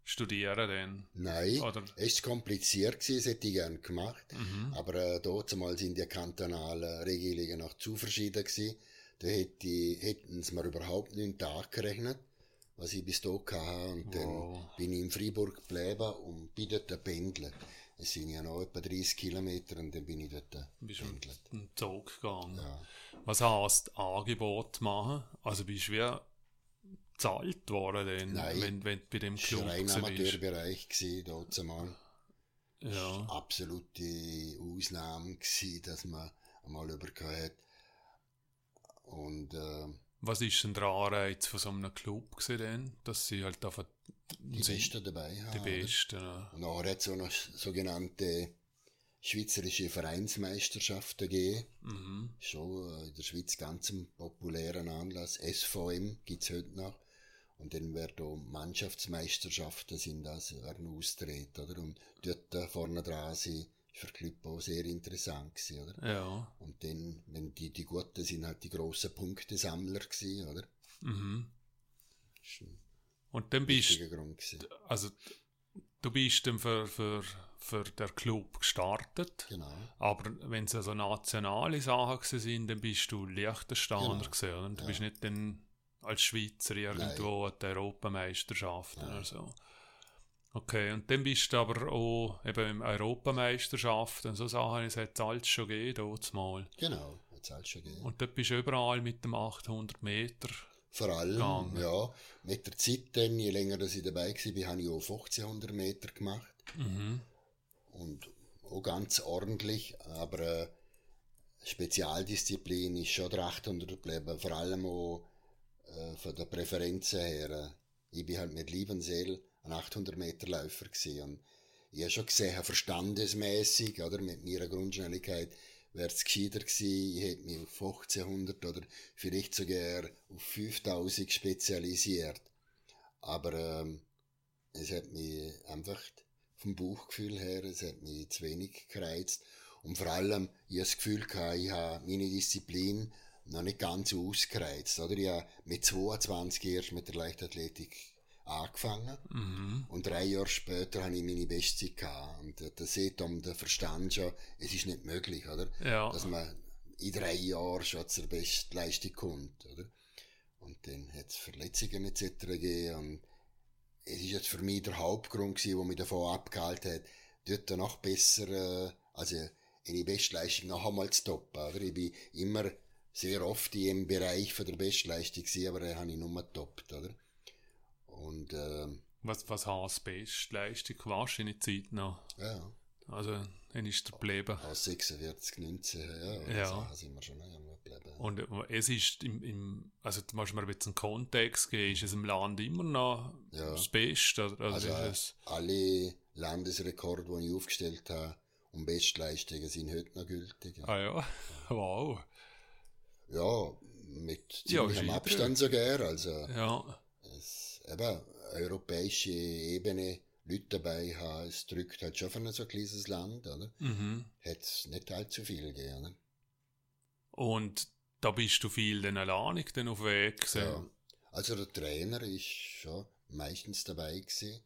studieren dann. Nein, Oder? es war kompliziert, gewesen, das hätte ich gerne gemacht. Mhm. Aber äh, mal sind die kantonalen Regelungen noch zu verschieden gewesen. Da hätte ich, hätten sie mir überhaupt nicht angerechnet, was ich bis da hatte. Und dann Wow. bin ich in Freiburg geblieben und bin dort pendelt. Es sind ja noch etwa 30 Kilometer und dann bin ich dort Bist pendelt. in den Zug gegangen. Ja. Was heisst Angebot machen? Also bist du wie gezahlt worden, dann, Nein. wenn, wenn du bei dem Das war Club rein warst? Amateurbereich gewesen, dort einmal. Ja. absolute Ausnahme gewesen, dass man einmal übergehört hat. Und äh, Was ist denn der Anreiz von so einem Club gewesen denn? Dass sie halt einfach die Besten dabei haben. die? Besten. ja. Und nachher hat es auch noch sogenannte schweizerische Vereinsmeisterschaften gegeben. Mhm. Schon äh, in der Schweiz ganz ein populären Anlass. SVM gibt's heute noch. Und dann werden auch Mannschaftsmeisterschaften sind das, werden austreten, oder? Und dort vorne dran sind, ist für Club auch sehr interessant gewesen, oder? Ja. Und dann, wenn die, die Guten sind halt die grossen Punktesammler gewesen, oder? Mhm. Und dann bist gewesen. also du bist dann für, für, für den Club gestartet. Genau. Aber wenn es also nationale Sachen sind, dann bist du Liechtensteiner Genau. gewesen, oder? Du Ja. bist nicht dann als Schweizer irgendwo an der Europameisterschaft oder so. Okay, und dann bist du aber auch eben im Europameisterschaften, so Sachen, es hat alles schon gegeben, dort mal. Genau, hat's alles schon gegeben. Und dort bist du überall mit dem 800 Meter. Vor allem, gegangen. ja, mit der Zeit dann, je länger dass ich dabei war, habe ich auch 1500 Meter gemacht. Mhm. Und auch ganz ordentlich, aber äh, Spezialdisziplin ist schon der 800 geblieben, vor allem auch äh, von der Präferenzen her. Äh, ich bin halt mit Liebenseel ein 800 Meter Läufer gewesen und ich habe schon gesehen, verstandesmäßig, oder, mit meiner Grundschnelligkeit wäre es gescheiter gewesen, ich hätte mich auf 1500 oder vielleicht sogar auf 5000 spezialisiert. Aber ähm, es hat mich einfach vom Bauchgefühl her, es hat mich zu wenig gereizt. Und vor allem, ich habe das Gefühl gehabt, ich habe meine Disziplin noch nicht ganz ausgereizt, oder? Ich habe mit 22 erst mit der Leichtathletik angefangen. Mhm. Und drei Jahre später habe ich meine Bestzeit gehabt. Und da sieht um den Verstand schon, es ist nicht möglich, oder? Ja. Dass man in drei Jahren schon zur Bestleistung kommt, oder? Und dann hat es Verletzungen etc. gegeben. Und es ist jetzt für mich der Hauptgrund gewesen, der mich davon abgehalten hat, dort noch besser, äh, also eine Bestleistung noch einmal zu toppen, oder? Ich bin immer sehr oft im Bereich von der Bestleistung gewesen, aber da habe ich nur getoppt, oder? Und, ähm, Was, was du in der Zeit noch? ja, Also, dann ist er geblieben. aus 46, 19, ja, Ja. ja. So sind wir schon irgendwo geblieben. Und äh, es ist im, im also du musst mir ein bisschen Kontext geben, ist es im Land immer noch Ja. das Beste? oder- Also, Also alle Landesrekorde, die ich aufgestellt habe, und Bestleistungen sind heute noch gültig. Ja, ah ja, wow. ja mit Ja, ziemlichem ist Abstand sogar. Also Ja, eben, europäische Ebene Leute dabei haben, es drückt halt schon von so ein kleines Land, oder? mhm. Hat es nicht allzu viel gegeben, oder? Und da bist du viel dann alleinig dann auf Weg gewesen. Ja. Also der Trainer ist schon meistens dabei gewesen,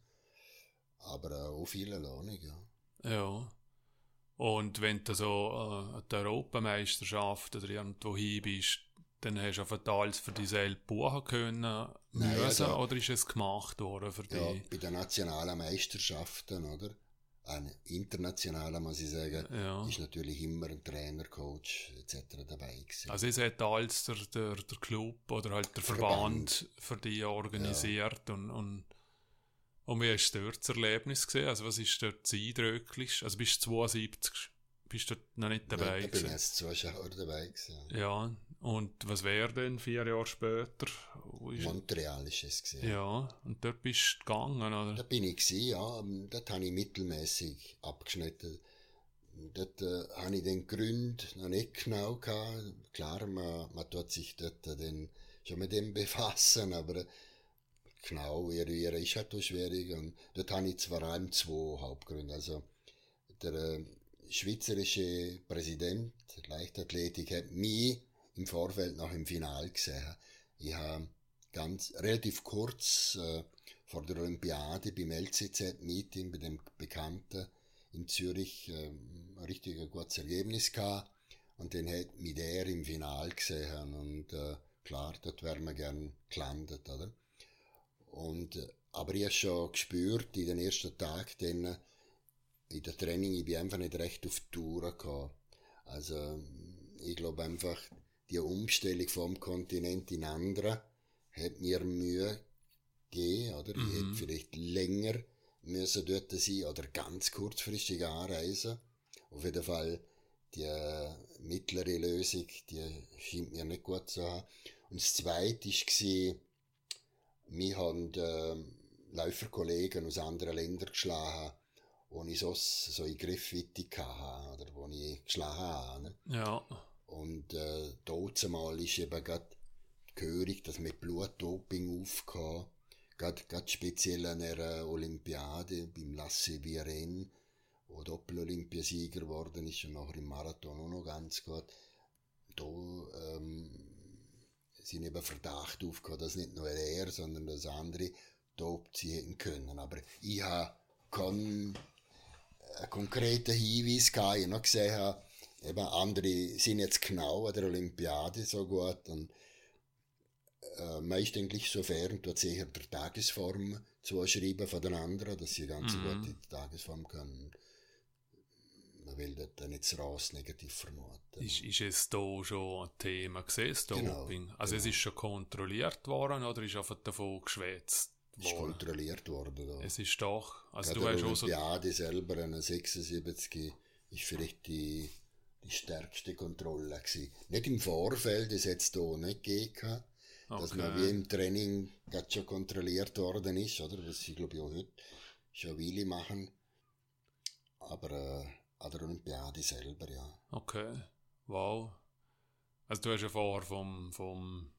aber auch viel alleinig, ja. Ja. Und wenn du so äh, an der Europameisterschaft oder irgendwo hin bist, dann hast du einfach alles für dich selber buchen können, Nein, müssen, also- oder ist es gemacht worden für Ja, dich? bei den nationalen Meisterschaften, oder? Ein internationaler, muss ich sagen, Ja. ist natürlich immer ein Trainer, Coach etc. dabei gewesen. Also es hat alles der, der, der Club oder halt der Verband, für dich organisiert und, und, und wie hast du dort das Erlebnis gesehen? Also was ist dort das Eindrücklichste? Also bist du 72, bist du noch nicht dabei ja, da bin ich als Zuschauer dabei gewesen. Ja, und was wäre denn vier Jahre später? Montreal ist es gewesen. Ja, und dort bist du gegangen, Da oder? bin ich gewesen, ja. ähm, Dort habe ich mittelmäßig abgeschnitten. dort äh, habe ich den Grund noch nicht genau gehabt. Klar, man, man tut sich dort dann schon mit dem befassen, aber genau eruieren ist halt schwierig. Und dort habe ich vor allem zwei Hauptgründe. Also, der äh, schweizerische Präsident der Leichtathletik hat mich im Vorfeld nach dem Final gesehen. Ich habe ganz relativ kurz äh, vor der Olympiade beim LCZ-Meeting bei dem Bekannten in Zürich äh, ein richtig gutes Ergebnis gehabt und den hat mit der im Final gesehen und äh, klar, dort wären wir gern gelandet, oder? Und, äh, aber ich habe schon gespürt in den ersten Tagen, in der Training, ich bin einfach nicht recht auf die Tour gekommen. Also, ich glaube einfach, die Umstellung vom Kontinent in anderen hat mir Mühe gegeben, oder? Mhm. Ich hätte vielleicht länger müssen dort sein oder ganz kurzfristig anreisen. Auf jeden Fall, die mittlere Lösung, die scheint mir nicht gut zu haben. Und das Zweite war, wir haben äh, Läuferkollegen aus anderen Ländern geschlagen, wo ich so, so in Griffweite hatte, oder wo ich geschlagen habe. Ne? Ja. Und äh, dort mal ist eben gerade gehörig, dass mit Blutdoping aufkam. Gerade, gerade speziell an einer Olympiade beim Lasse Viren, wo Doppel-Olympiasieger geworden ist und nachher im Marathon auch noch ganz gut. Da ähm, sind eben Verdacht aufgekommen, dass nicht nur er, sondern dass andere dopt sie hätten können. Aber ich habe keinen äh, konkreten Hinweis gehabt. Ich habe noch gesehen, eben andere sind jetzt genau an der Olympiade so gut und äh, meist eigentlich sofern tut sich der Tagesform zuschreiben von den anderen, dass sie ganz mhm. gut in die Tagesform können. Man will dort nicht das Rass negativ vermuten. Ist, ist es da schon ein Thema gesehen, Doping? Genau, also genau. es ist schon kontrolliert worden oder ist einfach davon geschwätzt? Ist kontrolliert worden. Da. Es ist doch, also Gerade du hast auch so... Die selber, eine 76, ist vielleicht die, die stärkste Kontrolle gewesen. Nicht im Vorfeld, das hätte es da nicht gegeben Okay. Dass man wie im Training gerade schon kontrolliert worden ist, oder? Was sie, glaube ich, auch heute schon Weile machen. Aber äh, an der Olympiade selber, ja. Okay. Wow. Also du hast ja vorher vom, vom,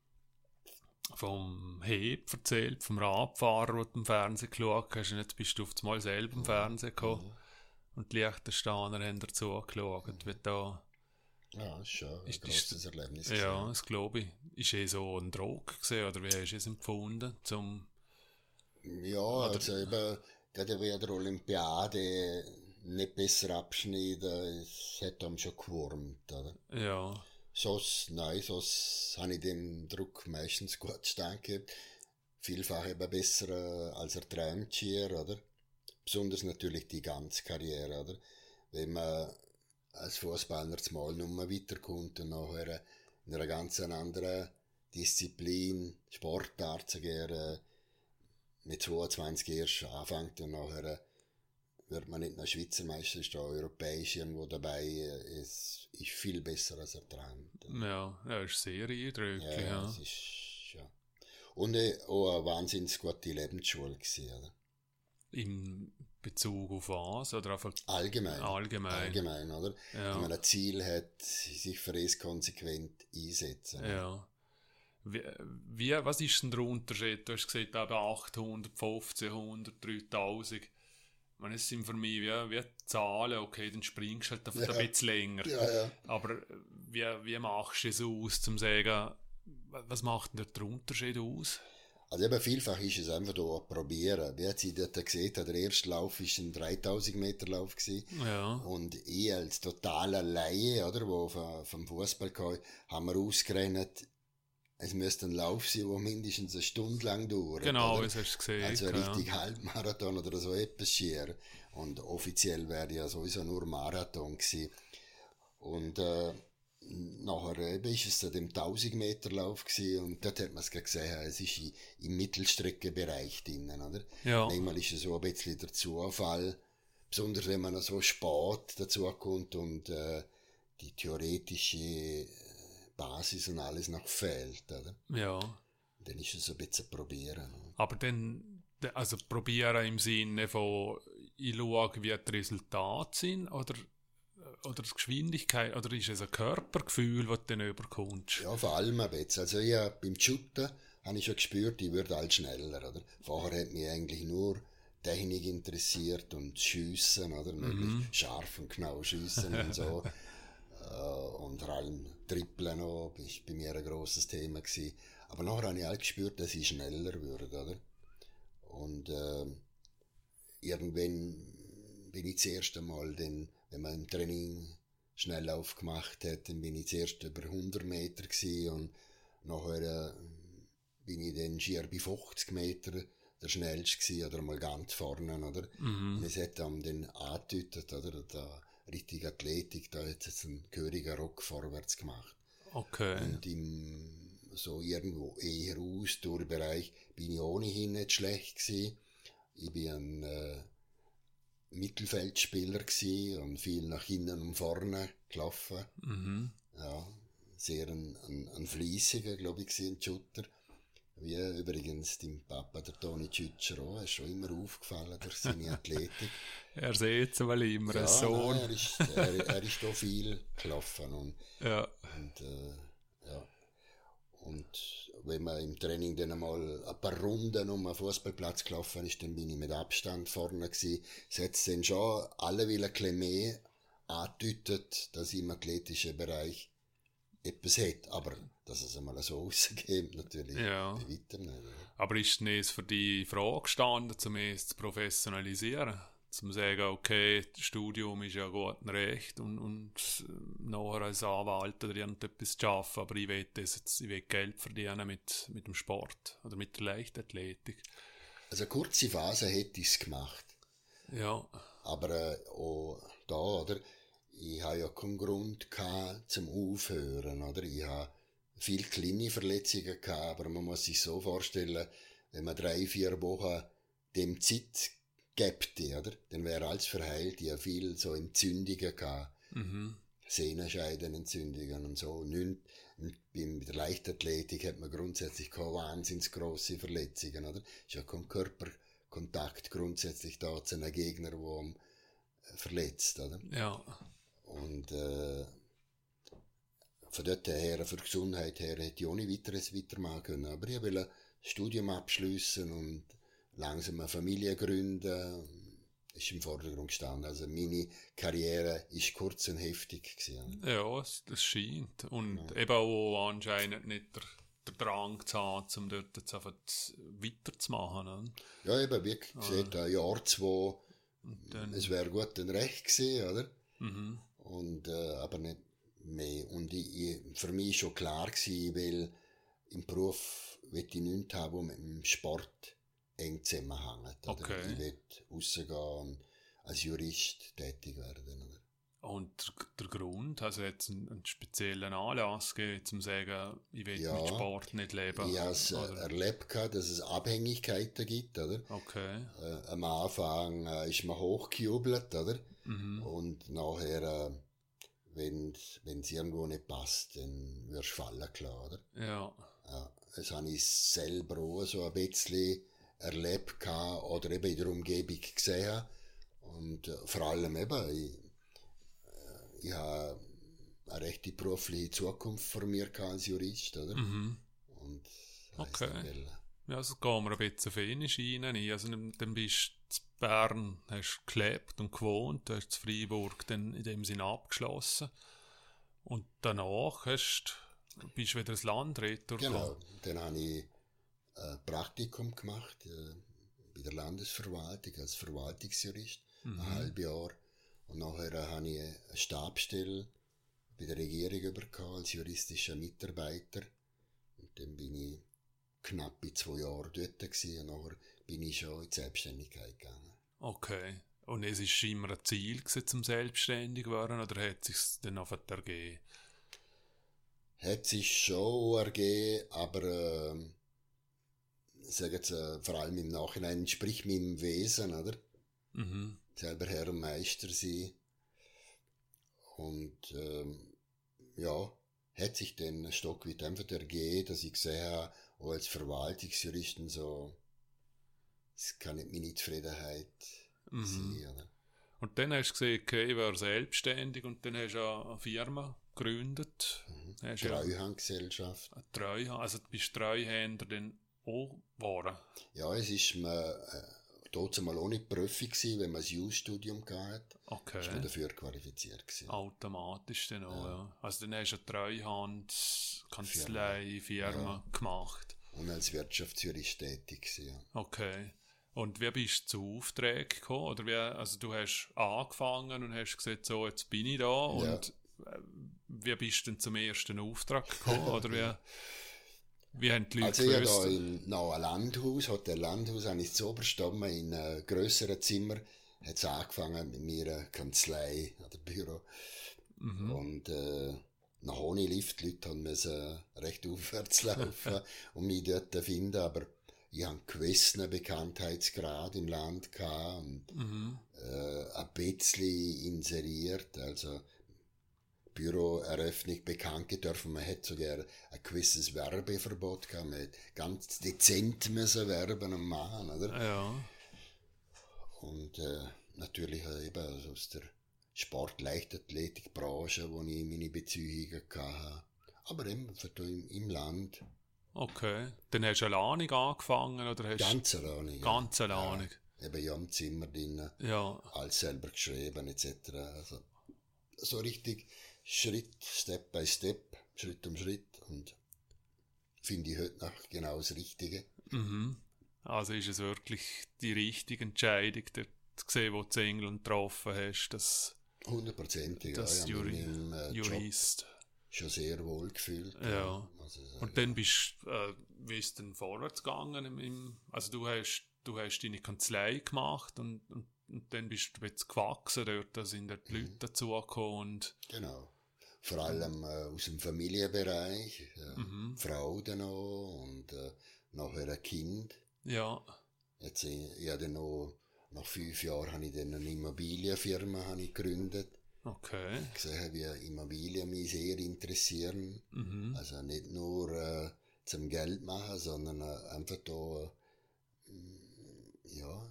vom Heb erzählt, vom Radfahrer, der du im Fernsehen geschaut hast. Und jetzt bist du auf einmal selber im Fernsehen gekommen. Mhm. Und die Liechtensteiner haben dazu geschaut, mhm. wie da ja, ist schon ein ist, grosses Erlebnis. Ja, das glaube ich. Ist eh so ein Druck gesehen, oder wie hast du es empfunden? Zum, ja, also eben, gerade bei der Olympiade nicht besser abschneiden, es hat einem schon gewurmt, oder? Ja. Sonst, nein, sonst habe ich dem Druck meistens gut stand Vielfach eben besser äh, als er träumt schier, oder? Besonders natürlich die ganze Karriere, oder? Wenn man als Fußballer zumal nur weiterkommt und nachher in einer ganz anderen Disziplin, Sportart zu gehen, mit 22 erst anfängt und nachher wird man nicht noch Schweizer Meister, ist da europäisch irgendwo dabei, es ist viel besser als er träumt. Ja, er ist sehr eindrücklich. Ja, ja. Ist, ja. Und äh, auch eine wahnsinnig gute Lebensschule gewesen, oder? Im Bezug auf was? Oder einfach allgemein. Allgemein. Allgemein, oder? Ja. Wenn man ein Ziel hat, sich für es konsequent einsetzen. Ja. Wie, wie, was ist denn der Unterschied? Du hast gesagt, eben 800, 1500, 3000. Ich meine, es sind für mich wie, wie Zahlen, okay, dann springst du halt ja. ein bisschen länger. Ja, ja. Aber wie, wie machst du es aus, zum sagen, was macht denn der Unterschied aus? Also eben vielfach ist es einfach da probieren. Wie hat sie dort gesehen, der erste Lauf war ein 3000 Meter Lauf gewesen. Ja. Und ich als totaler Laie, oder, wo vom, Fußball kam, haben wir ausgerechnet, es müsste ein Lauf sein, der mindestens eine Stunde lang dauert. Genau, das hast du gesehen. Also ein richtig ja. Halbmarathon oder so etwas schier. Und offiziell wäre ja sowieso nur Marathon gewesen. Und, äh, nachher eben ist es dem 1000 Meter Lauf gewesen und dort hat man es gesehen, es ist im Mittelstreckenbereich drinnen, oder? Ja. Manchmal ist es so ein bisschen der Zufall, besonders wenn man so spät dazu kommt und äh, die theoretische äh, Basis und alles noch fehlt, oder? Ja. Dann ist es so ein bisschen probieren. Aber dann, also probieren im Sinne von, ich schaue, wie die Resultate sind, oder oder die Geschwindigkeit, oder ist es ein Körpergefühl, das du dann überkommst? Ja, vor allem ein bisschen. Also ich beim Shooten habe ich schon gespürt, ich würde halt schneller, oder? Vorher hat mich eigentlich nur Technik interessiert und Schiessen, oder? Möglichst scharf und genau schiessen und so. Äh, und vor allem Trippeln noch, ist bei mir ein grosses Thema gewesen. Aber nachher habe ich halt gespürt, dass ich schneller würde, oder? Und äh, irgendwann bin ich das erste Mal, dann, wenn man im Training schnell aufgemacht hat, dann bin ich zuerst über 100 Meter gewesen und nachher äh, bin ich dann schier bei 50 Meter der schnellste gewesen, oder mal ganz vorne, oder? Und es hat dann dann angedeutet, oder? Da richtig Athletik, da hat es jetzt einen gehörigen Rock vorwärts gemacht. Okay. Und im, so irgendwo eher Ausdauerbereich bin ich ohnehin nicht schlecht gewesen. Ich bin ein äh, Mittelfeldspieler gewesen und viel nach hinten und vorne gelaufen. Mhm. Ja, sehr ein, ein, ein fleissiger, glaube ich, ein Shooter. Wie übrigens dein Papa, der Toni Tschütscher, auch, ist schon immer aufgefallen durch seine Athletik. Er sieht es mal immer, ein Sohn. Nein, er, ist, er, er ist da viel gelaufen und Ja. und, äh, ja. Und wenn man im Training dann einmal ein paar Runden um den Fußballplatz gelaufen ist, dann bin ich mit Abstand vorne gewesen. Es hat dann schon alle wieder ein bisschen mehr angedeutet, dass ich im athletischen Bereich etwas hat. Aber dass es einmal so rausgeht, natürlich Ja. bei weitem nicht. Aber ist nicht für die Frage gestanden, zum es zu professionalisieren? Zum sagen, okay, das Studium ist ja gut und recht und, und äh, nachher als Anwalt oder irgendetwas zu arbeiten, aber ich will, das jetzt, ich will Geld verdienen mit, mit dem Sport oder mit der Leichtathletik. Also eine kurze Phase hätte ich es gemacht. Ja, Aber äh, auch da, oder? Ich habe ja keinen Grund gehabt zum Aufhören, oder? Ich habe viel kleine Verletzungen gehabt, aber man muss sich so vorstellen, wenn man drei, vier Wochen dem Zeit gibt, oder? Dann wäre alles verheilt. Habe viel so Entzündungen gehabt. mhm. Sehnenscheidenentzündungen und so. Nicht, bei der Leichtathletik hat man grundsätzlich keine wahnsinnig grosse Verletzungen, oder? Ist ja kein Körperkontakt grundsätzlich da zu einem Gegner, der einen verletzt, oder? ja, Und äh, von dort her, für die Gesundheit her, hätte ich ohne weiteres weitermachen können. Aber ich will ein Studium abschließen und langsam eine Familie gründen. Ist im Vordergrund gestanden. Also meine Karriere ist kurz und heftig gewesen. ja, das scheint. Und eben auch anscheinend nicht der, der Drang zu haben, um dort jetzt einfach weiterzumachen. Ne? Ja, eben, wie gesagt, ein Jahr, zwei, dann, es wäre gut und recht gewesen, oder? mhm. Und, äh, aber nicht mehr. Und ich, ich, für mich ist schon klar gewesen, will im Beruf will ich nichts haben, wo mit dem Sport eng zusammenhängt. Oder? Okay. Ich will rausgehen und als Jurist tätig werden. Oder? Und der, Grund, also jetzt einen, speziellen Anlass gegeben, zum zu sagen, ich will Ja. mit Sport nicht leben. Ich habe es äh, erlebt, dass es Abhängigkeiten gibt. Oder? Okay. Äh, am Anfang äh, ist man hochgejubelt, oder? Mhm. Und nachher, äh, wenn es irgendwo nicht passt, dann wirst du fallen klar, oder? Ja. Ja, das habe ich selber auch so ein bisschen erlebt oder eben in der Umgebung gesehen. Und äh, vor allem eben, ich, äh, ich habe eine rechte berufliche Zukunft vor mir als Jurist, oder? Mhm. Und das Okay. dann, Ja, also gehen wir ein bisschen auf eine Schiene ein. Also dann bist du in Bern, hast gelebt und gewohnt, hast in Freiburg dann in dem Sinne abgeschlossen. Und danach hast, bist du wieder ins Land Genau, dann habe ich ein Praktikum gemacht äh, bei der Landesverwaltung als Verwaltungsjurist, Mhm. ein halbes Jahr. Und nachher habe ich eine Stabstelle bei der Regierung bekommen als juristischer Mitarbeiter. Und dann bin ich knapp bei zwei Jahren dort gewesen, und nachher bin ich schon in die Selbstständigkeit gegangen. Okay. Und es ist immer ein Ziel gewesen, zum selbstständig zu werden, oder hat es sich dann einfach ergeben? Hat sich schon ergeben, aber ähm, sag jetzt, äh, vor allem im Nachhinein entspricht meinem Wesen, oder? Mhm. selber Herr und Meister sein. Und ähm, ja, hat sich dann ein Stock weit einfach ergeben, dass ich gesehen habe, auch als Verwaltungsjuristen so, es kann nicht meine Zufriedenheit Mhm. sein. Oder? Und dann hast du gesehen, okay, ich wäre selbstständig und dann hast du eine Firma gegründet. Mhm. Treuhandgesellschaft. Treuhand, also du bist Treuhänder dann auch. Ja, es ist mir äh, dort mal nicht Profi gewesen, wenn man ein Jus-Studium gehabt. Okay. Ist man dafür qualifiziert gewesen. Automatisch dann auch, ja. Also dann hast du eine Treuhand, Kanzlei, Firma gemacht. Und als Wirtschaftsjurist tätig gewesen, ja. Okay. Und wie bist du zu Aufträgen gekommen? Oder wie, also du hast angefangen und hast gesagt, so, jetzt bin ich da. Und äh, wie bist du denn zum ersten Auftrag gekommen? Oder wie, wie haben die Leute Also ich da im noch Landhaus, Hotel Landhaus, habe ich zu obersten in einem grösseren Zimmer, hat es angefangen mit meiner Kanzlei oder Büro. Mhm. Und äh, nach ohne Lift, die Leute haben müssen recht aufwärts laufen, um mich dort zu finden, aber ich habe einen gewissen Bekanntheitsgrad im Land gehabt und Mhm. äh, ein bisschen inseriert, also Büroeröffnung bekannt gedürfen. Man hätte sogar ein gewisses Werbeverbot gehabt. Man hätte ganz dezent müssen werben und machen, oder? Ja. Und äh, natürlich eben also aus der Sport-Leichtathletik-Branche, wo ich meine Beziehungen hatte. Aber eben im, im Land Okay. Dann hast du alleine angefangen oder hast ganz alleine. ja. ganz alleine? Eben ja im Zimmer drin, Ja. alles selber geschrieben etc. Also so richtig Schritt, Step by Step, Schritt um Schritt und finde ich heute noch genau das Richtige. Mhm. Also ist es wirklich die richtige Entscheidung, dort zu sehen, wo du England getroffen hast, das, Hundertprozentig, ja. das Ich habe mich im äh, Job Jurist. schon sehr wohl gefühlt. Ja. Also, so, Und dann bist äh, wie ist denn vorwärts gegangen? Im, im, also du hast, du hast deine Kanzlei gemacht und, und, und dann bist du jetzt gewachsen dort, da sind die Mhm. Leute dazugekommen und Genau. Vor allem äh, aus dem Familienbereich, äh, Mhm. Frau dann noch und äh, nachher ein Kind. ja, Jetzt, äh, ich habe dann noch, nach fünf Jahren habe ich dann eine Immobilienfirma habe ich gegründet. okay. Gesehen, wie Immobilien mich sehr interessieren. Mhm. Also nicht nur äh, zum Geld machen, sondern äh, einfach da, äh, ja,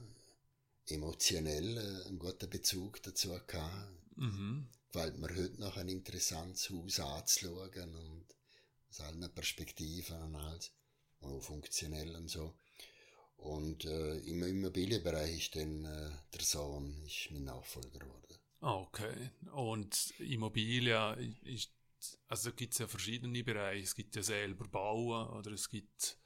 emotionell äh, einen guten Bezug dazu gehabt. Mhm. Gefällt mir heute noch ein interessantes Haus anzuschauen und aus allen Perspektiven und alles. Auch funktionell und so. Und äh, im Immobilienbereich ist dann äh, der Sohn ist mein Nachfolger geworden. Ah, Okay. Und Immobilien ist, also gibt es ja verschiedene Bereiche. Es gibt ja selber Bauen oder es gibt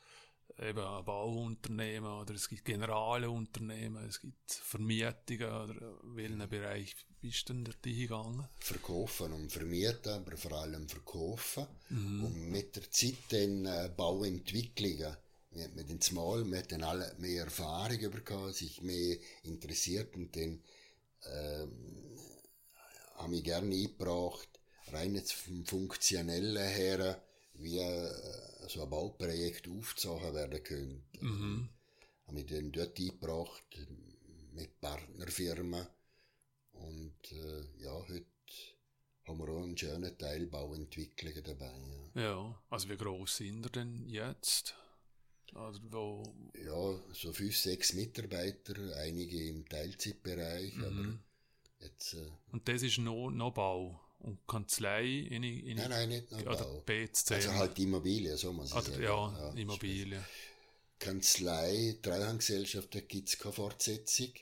eben Bauunternehmen oder es gibt generale Unternehmen, es gibt Vermietungen oder welchen Bereich bist du denn dort hingegangen? Verkaufen und vermieten, aber vor allem verkaufen. Mhm. Und mit der Zeit dann äh, Bauentwicklungen. Wir haben den Mal, wir dann alle mehr Erfahrung bekommen, sich mehr interessiert und dann ähm, habe ich gerne eingebracht, rein jetzt vom Funktionellen her, wie äh, so ein Bauprojekt aufgezogen werden könnte. Mhm. Habe ich dann dort eingebracht, mit Partnerfirmen. Und äh, ja, heute haben wir auch einen schönen Teil Bauentwicklungen dabei. Ja. Ja, also wie groß sind ihr denn jetzt? Oder wo, ja, so fünf, sechs Mitarbeiter, einige im Teilzeitbereich, Mhm. aber jetzt, äh, und das ist noch, noch Bau und Kanzlei in, in nein, nein, nicht nur oder Bau. BZC. Also halt Immobilien, so muss ich sagen. ja, Immobilien. Kanzlei, Treuhandgesellschaft, da gibt's keine Fortsetzung.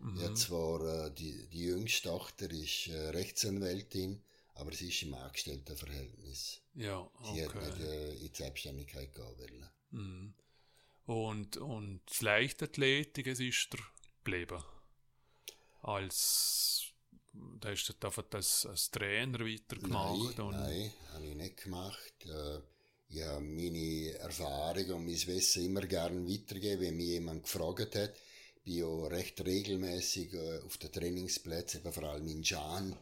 Mhm. Ja, zwar, äh, die, die jüngste Tochter ist äh, Rechtsanwältin, aber sie ist im Angestelltenverhältnis. Ja, Sie hat nicht okay. äh, in die Selbstständigkeit gehen wollen. Mhm. Und, und das Leichtathletik, es ist der geblieben. Als, da hast du einfach das als Trainer weitergemacht. Nein, und, nein, habe ich nicht gemacht. Äh, ich habe meine Erfahrung und mein Wissen immer gerne weitergegeben, wenn mich jemand gefragt hat. Ich war auch recht regelmäßig äh, auf den Trainingsplätzen, eben vor allem in Jan,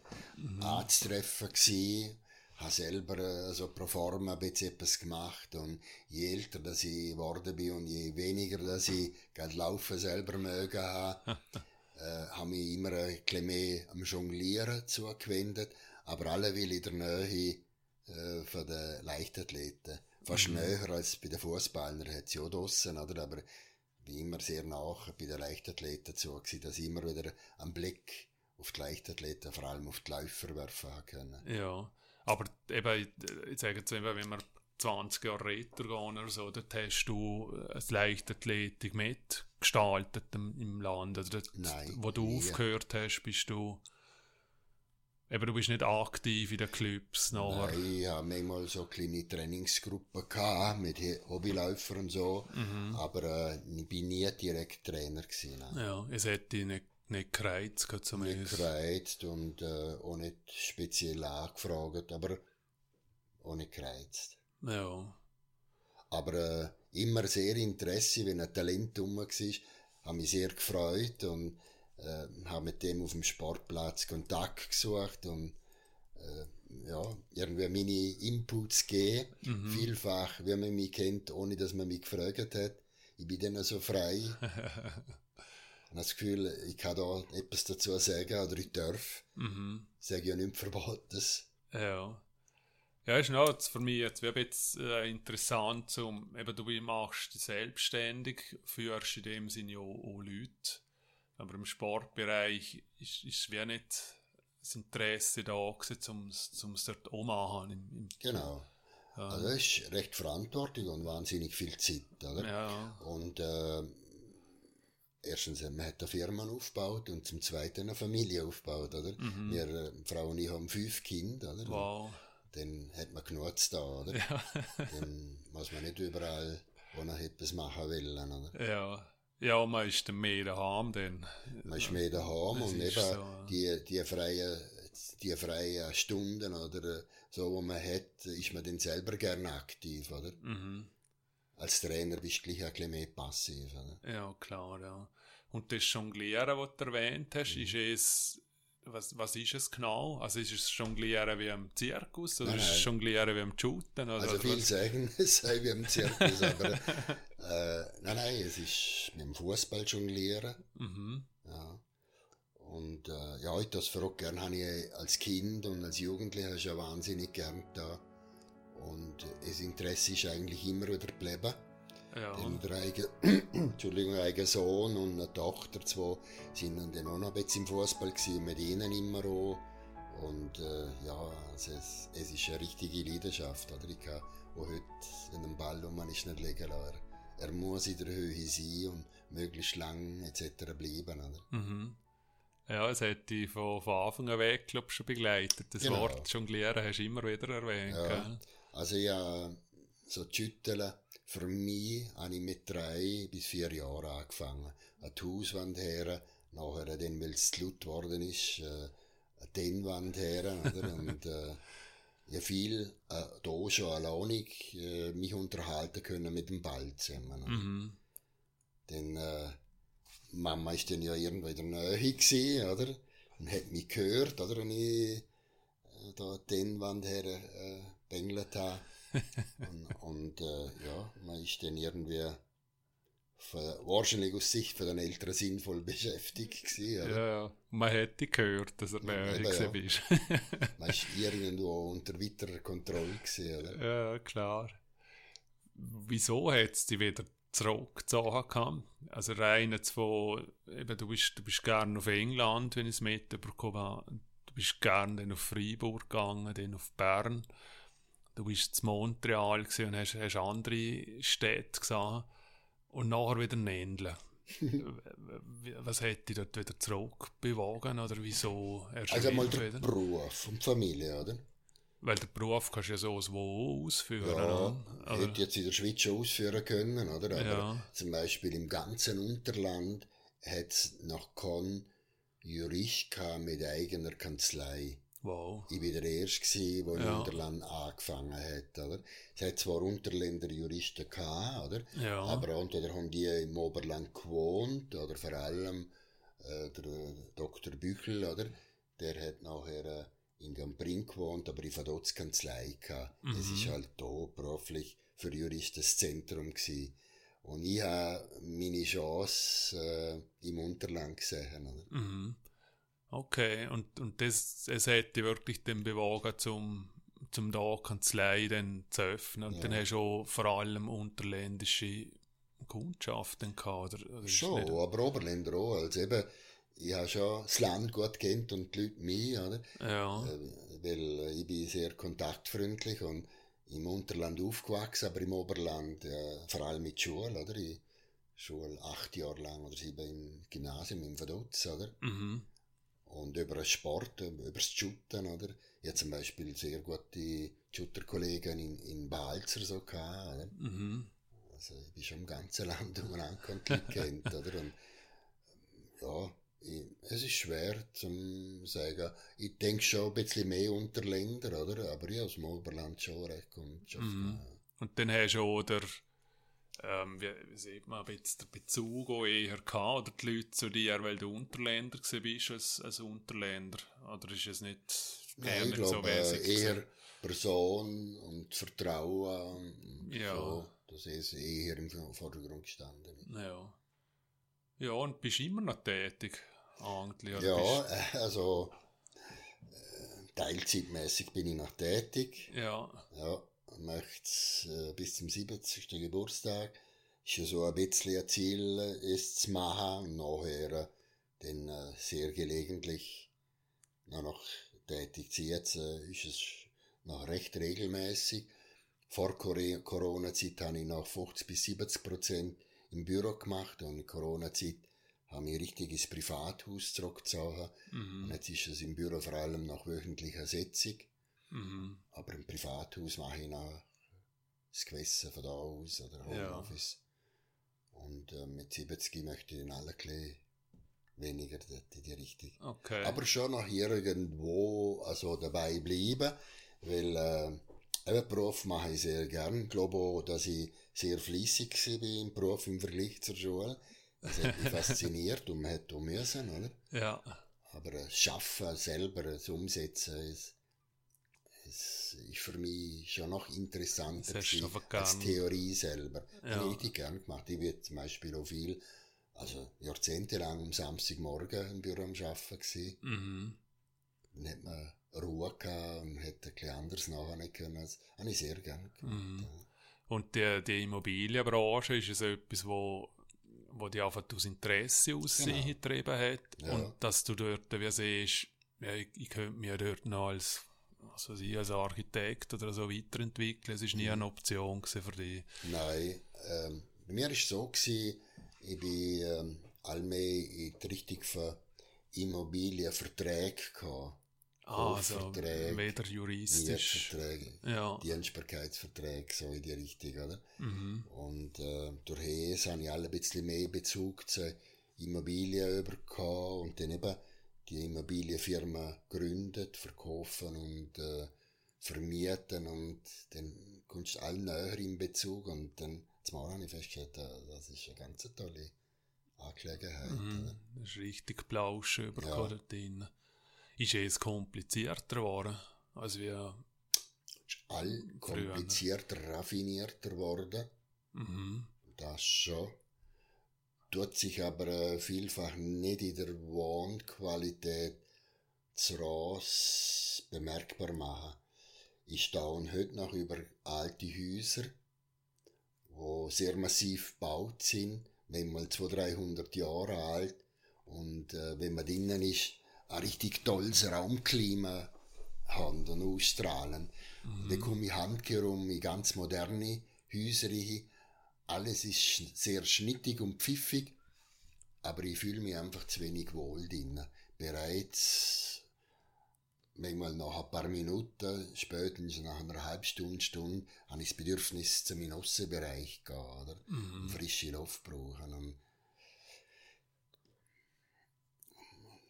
anzutreffen gewesen. Habe selber äh, so pro forma ein bisschen etwas gemacht und je älter dass ich geworden bin und je weniger dass ich gerade laufen selber mögen habe, äh, habe mich immer ein bisschen mehr am Jonglieren zugewendet, aber alle will in der Nähe äh, von den Leichtathleten. Fast näher als bei den Fußballern hat sie auch draussen, oder? Aber bin immer sehr nach bei den Leichtathleten zu, gewesen, dass ich immer wieder einen Blick auf die Leichtathleten, vor allem auf die Läufer werfen können. Ja, aber eben, ich sage jetzt eben, wenn wir 20 Jahre Retter gehen oder so, dort hast du eine Leichtathletik mitgestaltet im, im Land. Also dort, Nein, wo du nie. aufgehört hast, bist du eben, du bist nicht aktiv in den Clubs nachher. Nein, ich habe manchmal so kleine Trainingsgruppen gehabt, mit Hobbyläufern und so, aber äh, ich bin nie direkt Trainer gewesen. nein. Ja, es hätte dich nicht, nicht gereizt, Nicht zumindest. gereizt und äh, auch nicht speziell angefragt, aber auch nicht gereizt. Ja, Aber äh, immer sehr Interesse, wenn ein Talent rum war, habe mich sehr gefreut und äh, habe mit dem auf dem Sportplatz Kontakt gesucht und äh, ja, irgendwie meine Inputs gegeben. Vielfach, wie man mich kennt, ohne dass man mich gefragt hat. Ich bin dann so frei. und das Gefühl, ich kann da etwas dazu sagen oder ich darf. mhm. Sage ja nichts Verbotenes. Ja. Ja, ist noch für mich jetzt, wie jetzt äh, interessant, zum, eben du machst dich selbstständig, führst in dem Sinne ja auch, auch Leute. Aber im Sportbereich ist, ist wie nicht das Interesse da gewesen, um es dort auch machen. Im, im, Genau. Also das ist recht verantwortlich und wahnsinnig viel Zeit, oder? ja, Und äh, erstens, äh, man hat eine Firma aufgebaut und zum Zweiten eine Familie aufgebaut, oder? Wir, äh, Frau und ich haben fünf Kinder, oder? wow. Dann hat man genug zu tun, oder? Ja, Dann muss man nicht überall, wo man etwas machen will, oder? ja. Ja, man ist dann mehr daheim dann. Man ist mehr daheim Das und eben so, die, die freien die freien Stunden oder so, wo man hat, ist man dann selber gerne aktiv, oder? Mhm. Als Trainer bist du gleich ein bisschen mehr passiv, oder? Ja, klar, ja. Und das Jonglieren, was du erwähnt hast, Mhm. ist es, was, was ist es genau? Also ist es Jonglieren wie im Zirkus oder Nein, ist es nein. Jonglieren wie im Shooten? Oder, Also oder viel was? sagen, es sei wie im Zirkus, aber äh, nein, nein, es ist mit dem Fußball jonglieren. Mhm. Ja. Und äh, ja, ich das verrückt gern habe ich als Kind und als Jugendlicher schon wahnsinnig gern da. Und äh, das Interesse ist eigentlich immer wieder geblieben. Ja, Denn der eigene, Entschuldigung, ein eigener Sohn und eine Tochter, zwei, sind dann auch noch ein bisschen im Fußball gewesen, mit ihnen immer auch. Und äh, ja, also es, es ist eine richtige Leidenschaft. Oder? Ich kann auch heute, wenn ein Ball um man ist nicht legen lassen. Er, er muss in der Höhe sein und möglichst lang etc. bleiben. Oder? mhm. ja, es hat dich von, von Anfang an weg, glaub, schon begleitet. Das Genau. Wort Jonglieren hast du immer wieder erwähnt. Ja. gell? Also ja, so Schütteln, für mich habe ich mit drei bis vier Jahren angefangen. An die Hauswand her, nachher dann, weil es zu laut geworden ist, äh, an die Innenwand her, oder? Und äh, ja viel äh, da schon alleinig äh, mich unterhalten können mit dem Ball zusammen. Mhm. Denn äh, Mama ist dann ja irgendwo in der Nähe gewesen, oder? Und hat mich gehört, oder? Wenn ich äh, da die Innenwand her äh, bengelt habe. Und und äh, ja, man ist dann irgendwie für, wahrscheinlich aus Sicht von den Eltern sinnvoll beschäftigt gewesen, oder? Ja, ja. Man hätte gehört, dass er näher ja. bist. Man ist irgendwo unter weiterer Kontrolle gewesen, oder? Ja, klar. Wieso hat es dich wieder zurückgezogen? gehabt? Also rein jetzt von, eben, du bist, du bist gerne auf England, wenn ich es mitbekommen habe. Du bist gerne dann auf Freiburg gegangen, dann auf Bern. Du bist zu Montreal und hast, hast andere Städte gesehen. Und nachher wieder Nendeln. Was hat dich dort wieder zurückbewogen oder wieso Also mal der wieder? Beruf und Familie, oder? Weil der Beruf kannst du ja so wo ausführen. Ja, oder? Hätte jetzt in der Schweiz schon ausführen können, oder? Aber Ja. zum Beispiel im ganzen Unterland hat es noch keinen Jurist mit eigener Kanzlei. Wow. Ich war der Erste, der im Ja. Unterland angefangen hat, oder? Es hat zwar Unterländer Juristen gehabt, oder? Ja. Aber entweder haben die im Oberland gewohnt, oder vor allem äh, der Dr. Büchel, oder? Der hat nachher äh, in Gamprin gewohnt, aber ich hatte dort Kanzlei gehabt. Mhm. Es ist halt da beruflich für Juristen das Zentrum gewesen. Und ich habe meine Chance äh, im Unterland gesehen, oder? Mhm. Okay, und, und das, es hätte wirklich den bewogen, zum, zum da Kanzlei dann zu öffnen. Und Ja. dann hast du auch vor allem unterländische Kundschaften gehabt, oder? oder Schon, nicht- aber Oberländer auch. Also eben, ich habe schon das Land gut kennt und die Leute mich, oder? Ja. Äh, Weil ich bin sehr kontaktfreundlich und im Unterland aufgewachsen, aber im Oberland äh, vor allem mit Schule, oder? Ich Schule acht Jahre lang oder sieben im Gymnasium im Vaduz, oder? Mhm. Und über den Sport, über das Shooten, oder? Ich habe zum Beispiel sehr gute Shooter-Kollegen in, in Balzer so gehabt, oder? Mhm. Also ich bin schon im ganzen Land umeinander und kennt, oder? Und, ja, ich, es ist schwer zu sagen. Ich denke schon ein bisschen mehr unter Länder, oder? Aber ich aus dem Oberland schon recht gut. Mhm. Und dann hast du auch der, ähm, wie, wie sieht man, jetzt der Bezug auch eher gehabt, oder die Leute zu dir, weil du Unterländer bist als, als Unterländer? Oder ist es nicht, Nein, ich glaube, äh, eher Person und Vertrauen und Ja. so. Das ist eher im Vordergrund gestanden. Ja. Ja, und bist immer noch tätig, eigentlich? Ja, äh, also äh, teilzeitmäßig bin ich noch tätig. ja. Ja, möchte äh, bis zum 70. Geburtstag. Ist ja so ein bisschen ein Ziel, äh, es zu machen. Und nachher äh, dann äh, sehr gelegentlich noch, noch tätig zu. Jetzt äh, ist es noch recht regelmäßig. Vor Corona-Zeit habe ich noch 50 bis 70 Prozent im Büro gemacht und in Corona-Zeit habe ich richtig ins Privathaus zurückgezogen. Und Mhm. jetzt ist es im Büro vor allem nach wöchentlicher Sitzung. Mhm. Aber im Privathaus mache ich noch das Gewissen von da aus oder Homeoffice. Und äh, mit 70 möchte ich dann alle bisschen weniger in die Richtung. Okay. Aber schon noch irgendwo also dabei bleiben, weil äh, eben Beruf mache ich sehr gern. Ich glaube auch, dass ich sehr fleissig war im Beruf im Vergleich zur Schule. Das hat mich fasziniert und man hat auch müssen, oder? ja. Aber das Schaffen selber, das Umsetzen, ist, ist, ist für mich schon noch interessanter als. Theorie selber. Ja. Habe ich richtig gern gemacht. Ich bin zum Beispiel auch viel, also jahrzehntelang am Samstagmorgen im Büro am Arbeiten gewesen. Mhm. Dann hat man Ruhe gehabt und hätte ein bisschen anders nachher können. Das habe ich sehr gern gemacht. Mhm. Und die, die Immobilienbranche ist es etwas, wo, wo dich einfach aus Interesse aus Genau. hat. Ja. Und dass du dort, wie siehst, ja, ich, ich könnte mich dort noch als, also ich als Architekt oder so weiterentwickeln. Es ist nie Mhm. eine Option für dich. Nein, ähm, bei mir war es so, gewesen, ich bin ähm, allmählich in die Richtung von Immobilienverträge gekommen. Ah, also weder juristisch. Mietverträge, Ja. Dienstbarkeitsverträge, so in die Richtung, oder? Mhm. Und äh, durch das habe ich alle ein bisschen mehr Bezug zu Immobilien bekommen und dann eben die Immobilienfirma gründet, verkaufen und äh, vermieten und dann kommst du allen näher in Bezug und dann zumal habe ich festgestellt, äh, das ist eine ganz tolle Angelegenheit. Mhm. Das ist richtig Plausch bekommen Ja. drin. Ist es komplizierter geworden, als wir. All Früher, komplizierter, raffinierter geworden. Mhm. Das schon. Tut sich aber äh, vielfach nicht in der Wohnqualität zu Ross bemerkbar machen. Ich staune heute noch über alte Häuser, wo sehr massiv gebaut sind, wenn mal 200, 300 Jahre alt und äh, wenn man drinnen ist, ein richtig tolles Raumklima haben und ausstrahlen. Mhm. Dann komme ich handherum in ganz moderne Häuser rein. Alles ist sehr schnittig und pfiffig, aber ich fühle mich einfach zu wenig wohl drin. Bereits, manchmal nach ein paar Minuten, spätestens nach einer halben Stunde, Stunde, habe ich das Bedürfnis, zu meinem Aussenbereich zu gehen, oder? Mhm. Frische Luft brauchen. Und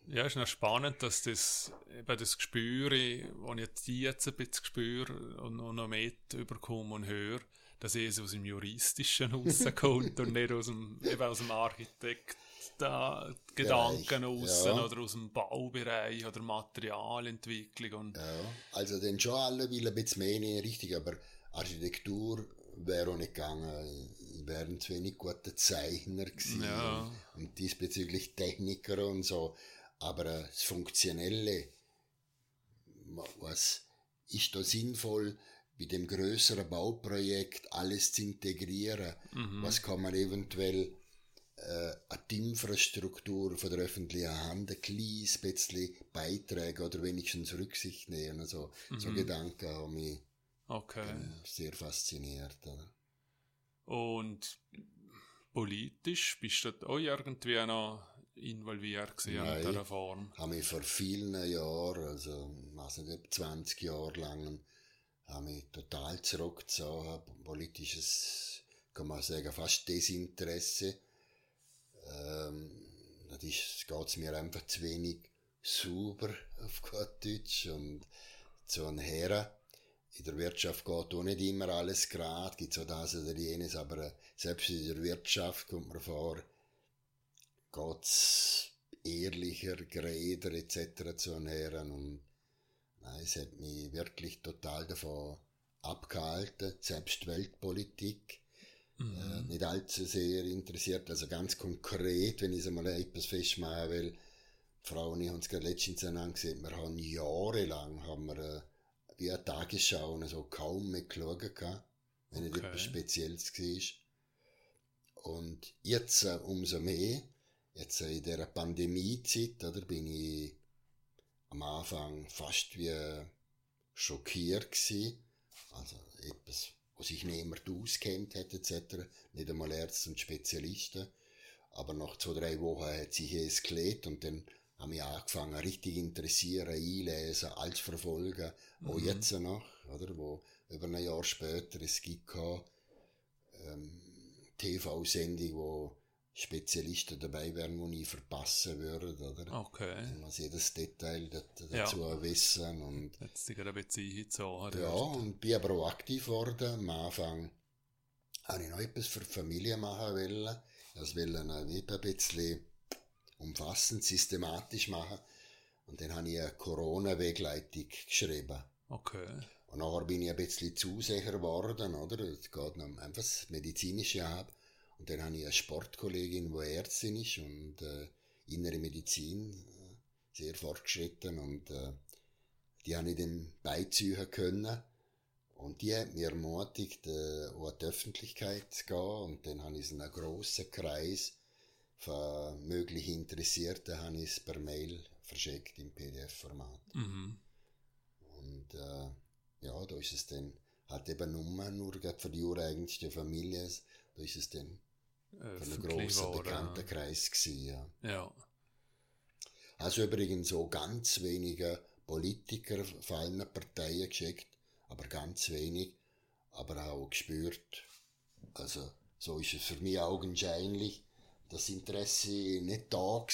Ja, ist noch spannend, dass das, eben das Gespür, das ich jetzt jetzt ein bisschen spüre und noch mit überkomme und höre, dass es aus dem Juristischen rauskommt und nicht aus dem, eben aus dem Architekt da Gedanken raus ja. oder aus dem Baubereich oder Materialentwicklung und Ja, also dann schon alle will ein bisschen mehr Richtung, aber Architektur wäre auch nicht gegangen. Ich wäre ein zu wenig guter Zeichner gewesen Ja. und diesbezüglich Techniker und so. Aber äh, das Funktionelle, was ist da sinnvoll, bei dem größeren Bauprojekt alles zu integrieren? mhm. Was kann man eventuell äh, die Infrastruktur von der öffentlichen Hand ein kleines bisschen beitragen oder wenigstens Rücksicht nehmen. Also, mhm. So Gedanken haben mich okay. sehr fasziniert. Oder? Und politisch bist du auch irgendwie noch involviert gewesen Nein, in dieser Form? habe mich vor vielen Jahren, also also nicht 20 Jahre lang, habe mich total zurückgezogen, politisches, kann man sagen, fast Desinteresse. Ähm, das geht mir einfach zu wenig sauber auf gut Deutsch und zu einem Herren. In der Wirtschaft geht auch nicht immer alles gerade, gibt es auch das oder jenes, aber selbst in der Wirtschaft kommt man vor, geht's ehrlicher, gereder etc. zu ernähren und es hat mich wirklich total davon abgehalten, selbst Weltpolitik mhm. äh, nicht allzu sehr interessiert, also ganz konkret, wenn ich es einmal etwas festmachen will, Frau und ich haben es gerade letztens angesehen, wir haben jahrelang haben wir, äh, wie eine Tagesschau so kaum mehr geschaut, wenn nicht okay. etwas Spezielles war. Und jetzt äh, umso mehr, Jetzt in dieser Pandemiezeit, oder, bin ich am Anfang fast wie schockiert gewesen. Also etwas, was sich niemand auskennt hat, etc. Nicht einmal Ärzte und Spezialisten. Aber nach zwei, drei Wochen hat sich es gelegt und dann habe ich angefangen, richtig interessieren, einlesen, alles verfolgen. Mhm. Auch jetzt noch, oder, wo über ein Jahr später es gibt ähm, TV-Sendung, wo Spezialisten dabei wären, die ich verpassen würde, oder? Okay. Man muss jedes Detail dazu ja. wissen und... Jetzt eine Beziehung zu haben. Ja, und bin aber auch aktiv geworden. Am Anfang habe ich noch etwas für die Familie machen wollen. Das wollen ein bisschen umfassend, systematisch machen. Und dann habe ich eine Corona-Wegleitung geschrieben. Okay. Und nachher bin ich ein bisschen zu sicher geworden, oder? Es geht noch einfach das Medizinische ab. Und dann habe ich eine Sportkollegin, die Ärztin ist und äh, innere Medizin, äh, sehr fortgeschritten und äh, die habe ich dann beiziehen können. Und die hat mich ermutigt, äh, auch an die Öffentlichkeit zu gehen. Und dann habe ich in einem grossen Kreis von möglichen Interessierten habe ich es per Mail verschickt im PDF-Format. Mhm. Und äh, ja, da ist es dann halt eben nur, nur für die ureigenste Familie, da ist es dann äh, von einem grossen Bekanntenkreis gewesen, ja. ja. Also übrigens so ganz wenige Politiker von allen Parteien geschickt, aber ganz wenig, aber auch gespürt. Also so ist es für mich augenscheinlich, dass das Interesse nicht da war,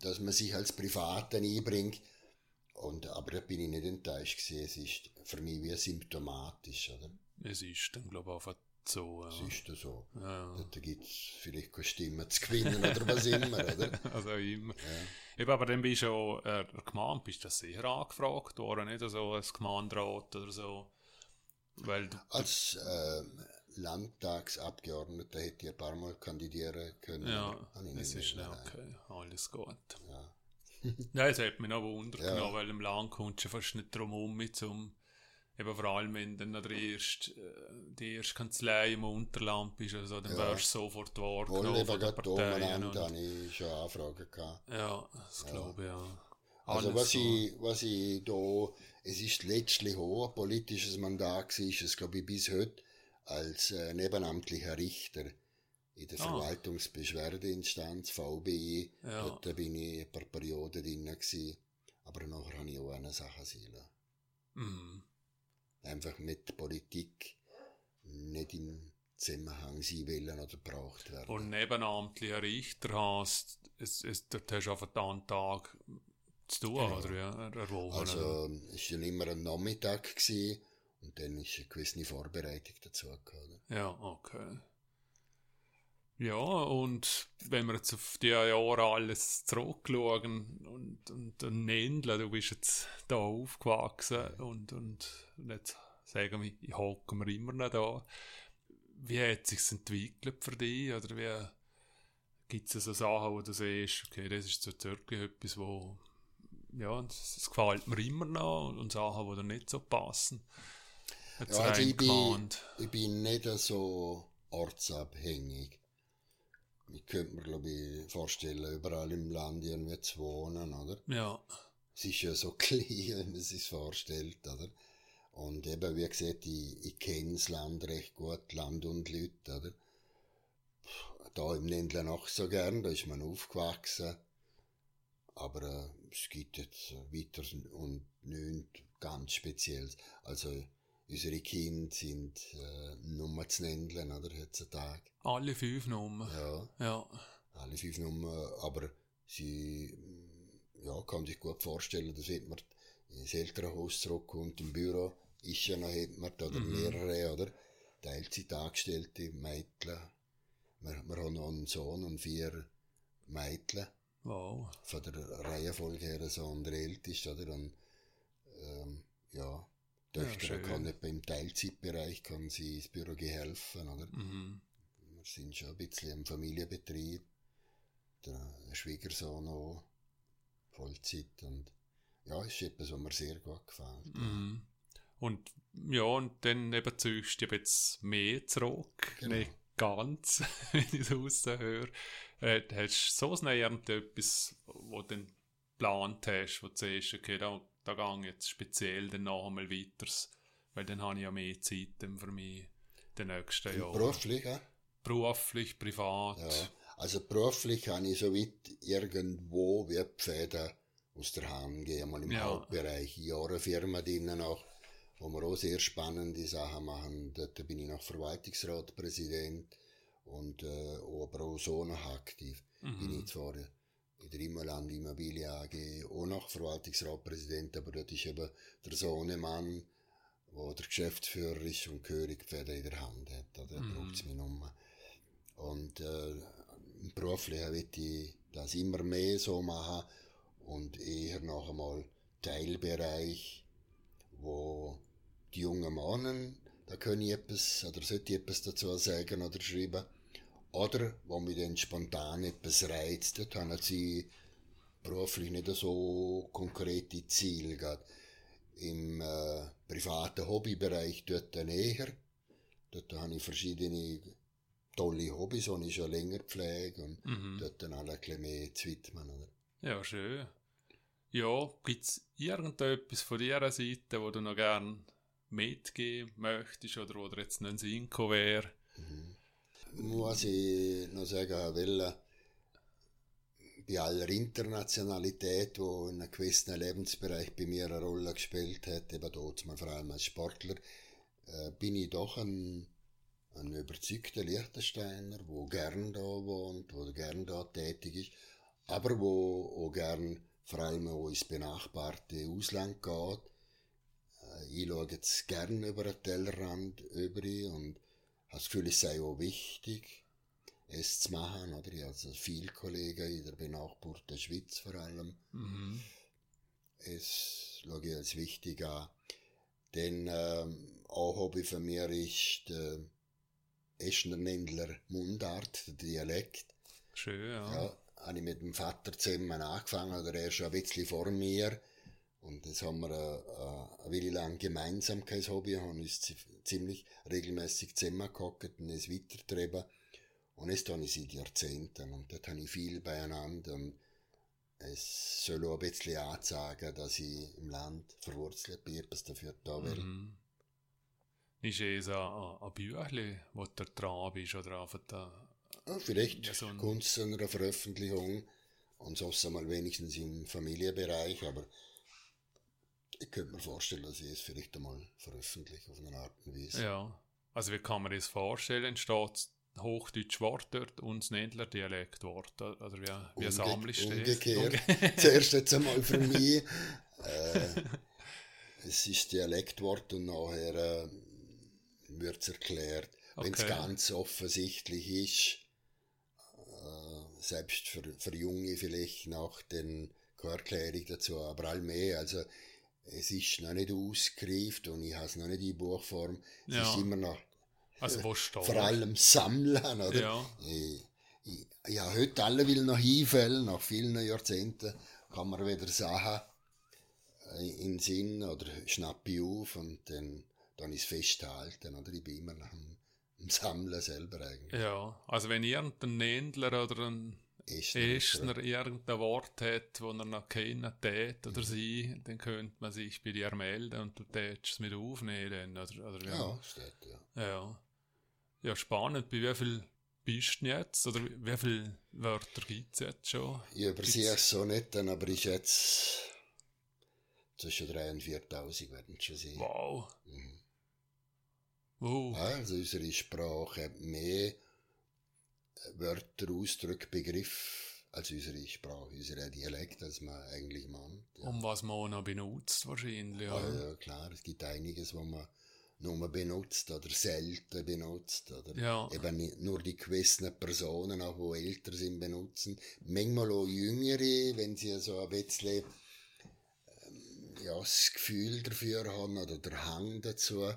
dass man sich als Privaten einbringt. Und, aber da bin ich nicht enttäuscht gewesen. Es ist für mich wie symptomatisch, oder? Es ist dann, glaube ich, auch so. Ja. Das ist so. Ja. Da gibt es vielleicht keine Stimme zu gewinnen oder was immer, oder? Also immer. Ja. Eben, aber dann bist du auch, äh, Gemeinde, bist du sicher angefragt worden, nicht? Also als Gemeinderat oder so. Weil du, als äh, Landtagsabgeordneter hätte ich ein paar Mal kandidieren können. Ja, das ist nicht okay. Alles gut. Ja. ja, es hat mich noch wundert, ja. genau, weil im Land kommst du fast nicht drum um eben vor allem wenn dann der erste, äh, die erste Kanzlei im Unterland bist, also, dann ja. wärst du sofort wahrgenommen von der Partei. habe ich schon Anfragen gehabt. Ja, das ja. glaube ich, ja. Also was so. ich, was ich da, es ist letztlich auch ein politisches Mandat gewesen, es glaube ich bis heute als äh, nebenamtlicher Richter in der ah. Verwaltungsbeschwerdeinstanz VBI. Ja. Dort bin ich ein paar Perioden drin gewesen, aber nachher habe ich auch eine Sache sehen mhm einfach mit Politik nicht im Zusammenhang sein wollen oder gebraucht werden. Und nebenamtlicher Richter hast, es, es, dort hast du einfach einen Tag zu tun, genau. oder ja, erwogen, Also, es war ja immer ein Nachmittag gewesen, und dann ist eine gewisse Vorbereitung dazu gekommen. Ja, okay. Ja, und wenn wir jetzt auf die Jahre alles zurückschauen und, und, und Nendler, du bist jetzt da aufgewachsen und, und jetzt sagen wir, ich hocke mir immer noch da. Wie hat es sich entwickelt für dich? Oder wie gibt es so Sachen, wo du siehst, okay, das ist so wirklich etwas, wo ja, das, gefällt mir immer noch und Sachen, die dir nicht so passen. Ja, also ich, bin, ich bin nicht so ortsabhängig. Ich könnte mir, glaube ich, vorstellen, überall im Land irgendwie zu wohnen, oder? Ja. Es ist ja so klein, wenn man sich vorstellt, oder? Und eben, wie gesagt, ich, ich kenne das Land recht gut, Land und Leute, oder? Da im Ländle auch so gern, da ist man aufgewachsen. Aber äh, es gibt jetzt weiter und nichts ganz Spezielles. Also, unsere Kinder sind äh, Nummer zu nennen, oder, heutzutage. Alle fünf Nummern. Ja, Ja. alle fünf Nummern, aber sie, ja, kann sich gut vorstellen, dass wenn man ins Elternhaus zurückkommt, im Büro, ist ja noch jemand oder mehrere, oder? Teilzeitangestellte Mädchen. Wir, wir haben noch einen Sohn und vier Mädchen. Wow. Von der Reihenfolge her so der älteste, oder? Und, ähm, ja, Töchter schön. kann nicht im Teilzeitbereich, kann sie ins Büro helfen, oder? Mhm. Wir sind schon ein bisschen im Familienbetrieb. Der Schwiegersohn auch. Vollzeit. Und ja, ist etwas, was mir sehr gut gefällt. Mhm. Und ja, und dann eben ziehst du jetzt mehr zurück. Genau. Nicht ganz, wenn ich es raushöre. Äh, hast du so näher etwas, wo du dann geplant hast, wo du siehst, okay, da, da gehe jetzt speziell dann noch einmal weiter, weil dann habe ich ja mehr Zeit dann für mich den nächsten Jahr. Beruflich, ja? Beruflich, privat. ja. Also beruflich habe ich so weit irgendwo Fäden aus der Hand gehen, mal im Ja. Hauptbereich. Ich habe eine Firma drinnen auch, wo wir auch sehr spannende Sachen machen. Dort bin ich noch Verwaltungsratpräsident und äh, aber auch so noch aktiv. Bin ich zwar in der Immerland Immobilie AG auch noch Verwaltungsratpräsident, aber dort ist eben der Sohnemann, wo der Geschäftsführer ist und gehörig Fäden in der Hand hat. Oder Mhm. es mich nur. Und äh, im Beruflichen will ich das immer mehr so machen und eher noch einmal Teilbereich, wo die jungen Männer, da können ich etwas oder sollte ich etwas dazu sagen oder schreiben, oder wo mich dann spontan etwas reizt, dort haben sie beruflich nicht so konkrete Ziele gehabt. Im äh, privaten Hobbybereich dort näher, dort habe ich verschiedene tolle Hobbys, die ich schon länger pflege und Mhm. dort dann alle ein bisschen mehr zu widmen. Oder? Ja, schön. Ja, gibt es irgendetwas von deiner Seite, wo du noch gern mitgeben möchtest oder wo dir jetzt nicht in Sinn wäre? Muss ich noch sagen, Welle, bei aller Internationalität, die in einem gewissen Lebensbereich bei mir eine Rolle gespielt hat, eben dort vor allem als Sportler, äh, bin ich doch ein, ein überzeugter Liechtensteiner, der gern da wohnt, der gern da tätig ist, aber wo auch gern vor allem auch ins benachbarte Ausland geht. Äh, Ich schaue jetzt gern über den Tellerrand über und habe das Gefühl, es sei auch wichtig, es zu machen. Oder? Ich habe also viele Kollegen in der benachbarten Schweiz vor allem. Mhm. Es schaue ich als wichtig an. Denn ähm, auch Hobby von mir ist der Eschner-Nendler Mundart, der Dialekt. Schön, ja. Ja, habe ich mit dem Vater zusammen angefangen, oder er schon ein bisschen vor mir. Und das haben wir äh, äh, eine Weile lang Gemeinsamkeitshobby, haben uns zi- ziemlich regelmäßig zusammengehockt und es weitergetrieben. Und jetzt tue ich seit Jahrzehnten und dort habe ich viel beieinander und es soll auch ein bisschen anzeigen, dass ich im Land verwurzelt bin, etwas dafür da will. Mhm. Ist es ein, ein, ein Büchlein, wo du dran bist oder einfach da? Ja, vielleicht Ja, so ein- zu einer Veröffentlichung und sonst einmal wenigstens im Familienbereich, aber ich könnte mir vorstellen, dass ich es vielleicht einmal veröffentliche auf eine Art und Weise. Ja. Also wie kann man das vorstellen? Entsteht Hochdeutsch Wort dort und das Nendler Dialektwort? Oder wie, wie Umge- sammelst du? Umgekehrt. Umge- Zuerst jetzt einmal für mich. Äh, es ist Dialektwort und nachher äh, wird es erklärt. Wenn es Okay. ganz offensichtlich ist, äh, selbst für, für Junge vielleicht noch den keine Erklärung dazu, aber allmählich, also es ist noch nicht ausgereift und ich habe es noch nicht in Buchform. Es Ja. ist immer noch Also wo vor allem Sammeln, oder? Ja. Ich, ich, ja, heute alle will noch einfällen, nach vielen Jahrzehnten kann man wieder Sachen in den Sinn oder schnappe ich auf und dann, dann ist festhalten, oder? Ich bin immer noch am, Sammeln selber eigentlich. Ja, also wenn irgendein Nändler oder Estner irgendein Wort hat, wo er noch kennen tät oder mhm. sie, dann könnte man sich bei dir melden und du tätst es mit aufnehmen. Oder, oder, ja. ja, steht, ja. Ja. Ja, spannend. Bei wie viel bist du jetzt? Oder wie viele Wörter gibt es jetzt schon? Ich übersehe es so nicht, aber ich schätze zwischen 3.000 und 4.000 werden es schon sein. Wow. Mhm. Wow. Also unsere Sprache hat mehr Wörter, Ausdrücke, Begriff als unsere Sprache, unser Dialekt, als man eigentlich meint. Ja. Und was man auch noch benutzt wahrscheinlich. Ja, ja, klar. Es gibt einiges, was man nur benutzt oder selten benutzt oder ja. eben nur die gewissenen Personen, auch die älter sind, benutzen. Manchmal auch Jüngere, wenn sie so ein bisschen ähm, ja, das Gefühl dafür haben oder der Hang dazu,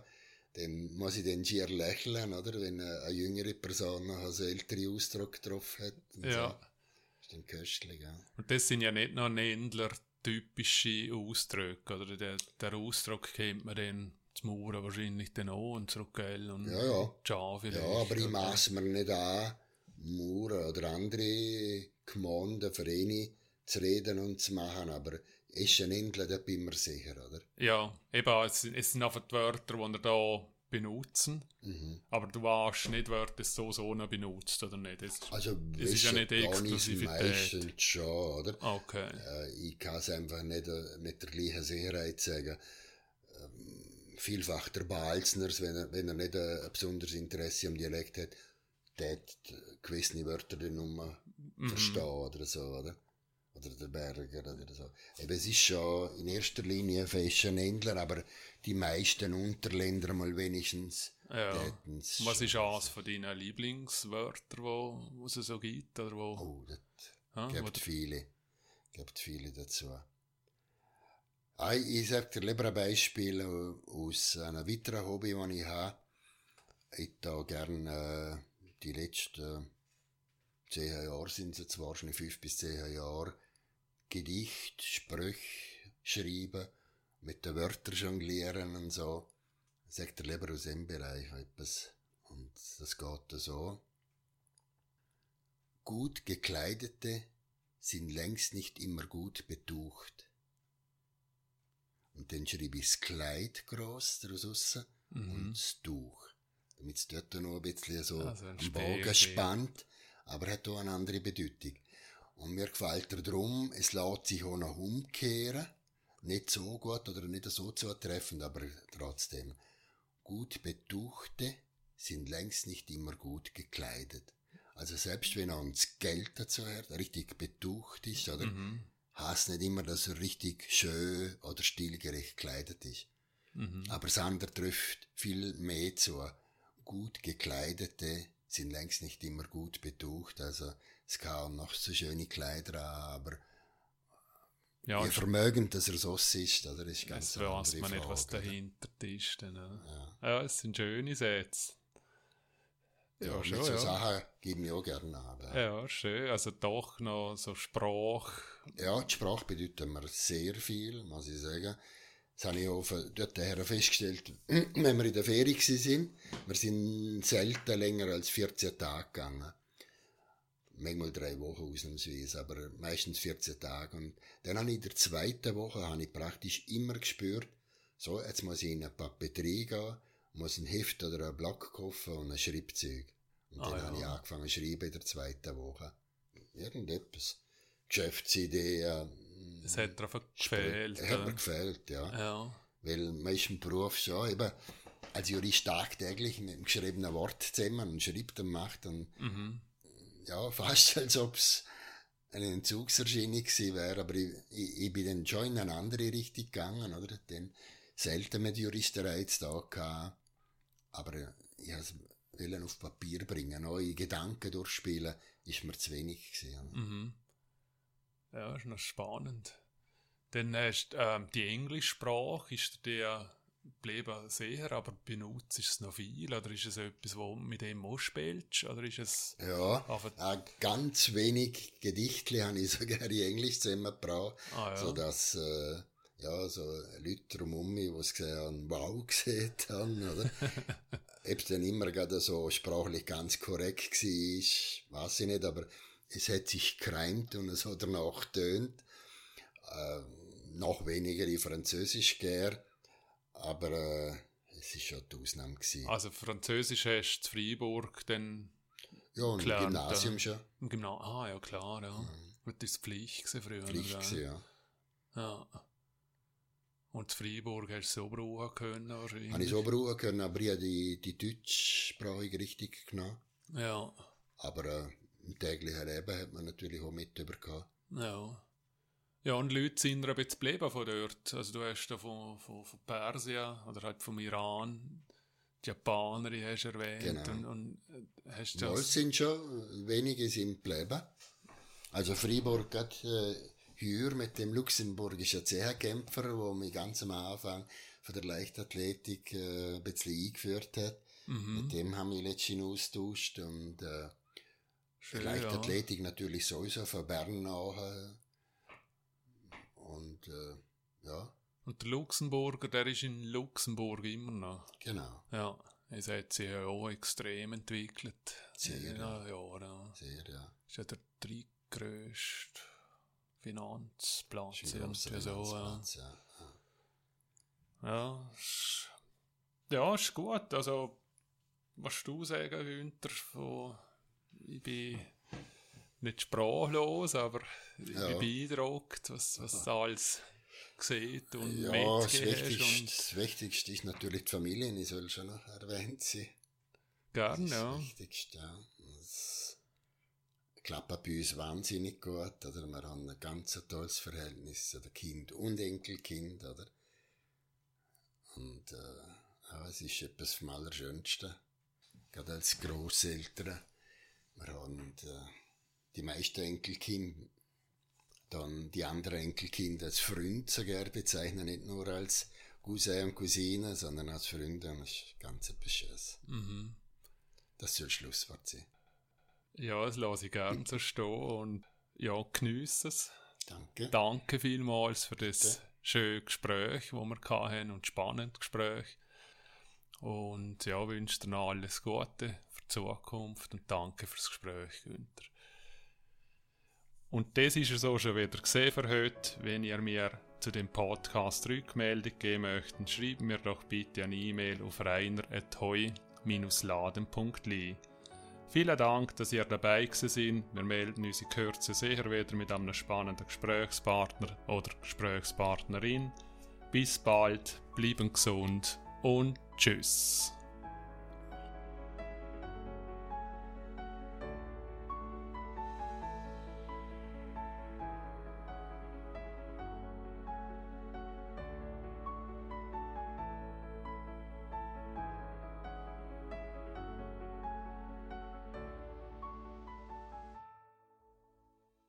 dann muss ich dann schier lächeln, oder? Wenn eine, eine jüngere Person noch so ältere Ausdruck drauf hat. ja. So. Das ist dann köstlich, ja. Und das sind ja nicht nur Händler typische Ausdrücke, oder? Der, der Ausdruck kennt man dann zum Mauern wahrscheinlich dann auch und zurückgehen und ja, ja. Vielleicht. Ja, aber ich maß mir nicht an, Mauern oder andere Gemeinden, Vereine zu reden und zu machen, aber ist ein Händler, da bin ich mir sicher, oder? Ja, eben, es, es sind einfach die Wörter, die er da benutzen, mhm. aber du weißt nicht, wer das so so noch benutzt oder nicht. Das, also, das ist ja nicht Exklusivität. meistens schon, oder? Okay. Äh, ich kann es einfach nicht äh, mit der gleichen Sicherheit sagen. Ähm, vielfach der Balzners, wenn er, wenn er nicht äh, ein besonderes Interesse am Dialekt hat, der gewisse Wörter die Nummer mhm. verstehen oder so, oder? Oder der Berger oder so. Eben, es ist schon in erster Linie fest ein Händler, aber die meisten Unterländer mal wenigstens. Ja. Was ist eines von deinen Lieblingswörtern, wo, wo es so gibt? Oder wo? Oh, das ah, gibt viele. Gibt viele dazu. Ich sage dir lieber ein Beispiel aus einem weiteren Hobby, das ich habe. Ich da gerne äh, die letzten zehn Jahre sind es jetzt wahrscheinlich fünf bis zehn Jahre Gedicht, Sprüche schreiben, mit den Wörtern jonglieren und so. Sagt er lieber aus dem Bereich etwas. Und das geht so. Gut gekleidete sind längst nicht immer gut betucht. Und dann schreibe ich das Kleid gross daraus mhm. und das Tuch. Damit es dort noch ein bisschen so also am Bogen spannt, aber hat auch eine andere Bedeutung. Und mir gefällt er drum, es lässt sich auch noch umkehren. Nicht so gut oder nicht so zutreffend, aber trotzdem. Gut betuchte sind längst nicht immer gut gekleidet. Also selbst wenn er uns Geld dazu hat, richtig betucht ist, oder mhm. heißt nicht immer, dass er richtig schön oder stilgerecht gekleidet ist. Mhm. Aber das andere trifft viel mehr zu. Gut gekleidete sind längst nicht immer gut betucht. Also es kann noch so schöne Kleider an, aber ja, je vermögend, dass er so ist, oder ist ganz Es weiß man nicht, was dahinter ist. Dann, ja. ja, es sind schöne Sätze. Ja, ja schon, so ja. Sachen geben wir auch gerne an. Ja. ja, schön. Also doch noch so Sprache. Ja, die Sprache bedeutet mir sehr viel, muss ich sagen. Das habe ich auch dort festgestellt, wenn wir in der Ferie sind. Wir sind selten länger als 14 Tage gegangen manchmal drei Wochen ausnahmsweise, aber meistens 14 Tage. Und dann habe ich in der zweiten Woche habe ich praktisch immer gespürt, so, jetzt muss ich in eine Papeterie gehen, muss ein Heft oder ein Block kaufen und ein Schreibzeug. Und ah, dann ja. habe ich angefangen zu schreiben in der zweiten Woche. Irgendetwas. Geschäftsidee. Es hat einfach gefehlt. Es hat mir gefehlt, ja. ja. Weil man ist im Beruf schon eben als Jurist tagtäglich mit dem geschriebenen Wort zusammen und schreibt und macht und mhm ja, fast als ob es eine Entzugserscheinung gewesen wäre, aber ich, ich, ich, bin dann schon in eine andere Richtung gegangen, oder? Dann selten mit Juristerei zu da gehabt, aber ich wollte auf Papier bringen, neue Gedanken durchspielen, ist mir zu wenig gewesen. Mhm. Ja, ist noch spannend. Dann hast ähm, die Englischsprache, ist dir geblieben sehr, aber benutzt es noch viel? Oder ist es etwas, wo mit dem auch spielst? Oder ist es ja, äh, ganz wenig Gedichte habe ich sogar in Englisch zusammengebracht, ah, ja. sodass äh, ja, so Leute drumherum, die es gesehen haben, wow gesehen haben, oder? ob es dann immer gerade so sprachlich ganz korrekt war, weiß ich nicht, aber es hat sich gekreimt und es hat danach tönt. Äh, noch weniger in Französisch gern, aber äh, es ist schon die Ausnahme gewesen. Also Französisch hast du in Freiburg dann ja, und gelernt, im Gymnasium äh, schon. Im Gymnasium, ah ja klar, ja. Mhm. Das war Pflicht gewesen früher. Pflicht gewesen, ja. Ja. Und in Freiburg hast du so brauchen können? wahrscheinlich? Habe ich so brauchen können, aber ich habe die, die deutschsprachige richtig genommen. Ja, Aber äh, im täglichen Leben hat man natürlich auch mit übergehabt. ja. Ja, und Leute sind ein bisschen geblieben von dort. Also du hast da von, von, von Persien oder halt vom Iran, die Japaner die hast du erwähnt. Genau. Und, und äh, hast Wohl das, sind schon, wenige sind geblieben. Also Freiburg hat äh, hier mit dem luxemburgischen CH-Kämpfer, wo mich ganz am Anfang von der Leichtathletik äh, ein bisschen eingeführt hat. mhm, Mit dem haben wir letztens austauscht und äh, schön, Leichtathletik natürlich sowieso von Bern nachher. Und äh, ja, Und der Luxemburger, der ist in Luxemburg immer noch. genau, Ja, es hat sich ja auch extrem entwickelt. Sehr, ja. Ja, ja. sehr, ja. ist ja der drittgrößte Finanzplatz. Irgendwie so, ja. Finanzplatz, ja. Ja, ist, ja, ist gut. Also, was du sagen, Günther, von, ich bin nicht sprachlos, aber Ja. beeindruckt, was, was du alles sieht und Ja, das Wichtigste, und das Wichtigste ist natürlich die Familie, die soll schon noch erwähnt sein. gern, Das ist ja. das Wichtigste, ja. Das klappt bei uns wahnsinnig gut, oder? Wir haben ein ganz tolles Verhältnis den Kind und Enkelkind, oder? Und, äh, ja, es ist etwas vom Allerschönsten. Gerade als Grosseltern. Wir haben äh, die meisten Enkelkinder, dann die anderen Enkelkinder als Freund sogar bezeichnen, nicht nur als Cousin und Cousine, sondern als Freunde. Und das ist ganz etwas Schönes. Mhm. Das soll Schlusswort sein. Ja, das lasse ich gern so stehen und ja, geniesse es. Danke. Danke vielmals für das Bitte. schöne Gespräch, wo wir hatten und spannendes Gespräch. Und ja, wünsche dir noch alles Gute für die Zukunft und danke fürs Gespräch, Günther. Und das ist es auch schon wieder gesehen für heute. Wenn ihr mir zu dem Podcast Rückmeldung geben möchtet, schreibt mir doch bitte eine E-Mail auf reiner.heu-laden.li. Vielen Dank, dass ihr dabei seid. Wir melden uns in Kürze sicher wieder mit einem spannenden Gesprächspartner oder Gesprächspartnerin. Bis bald, bleiben gesund und tschüss.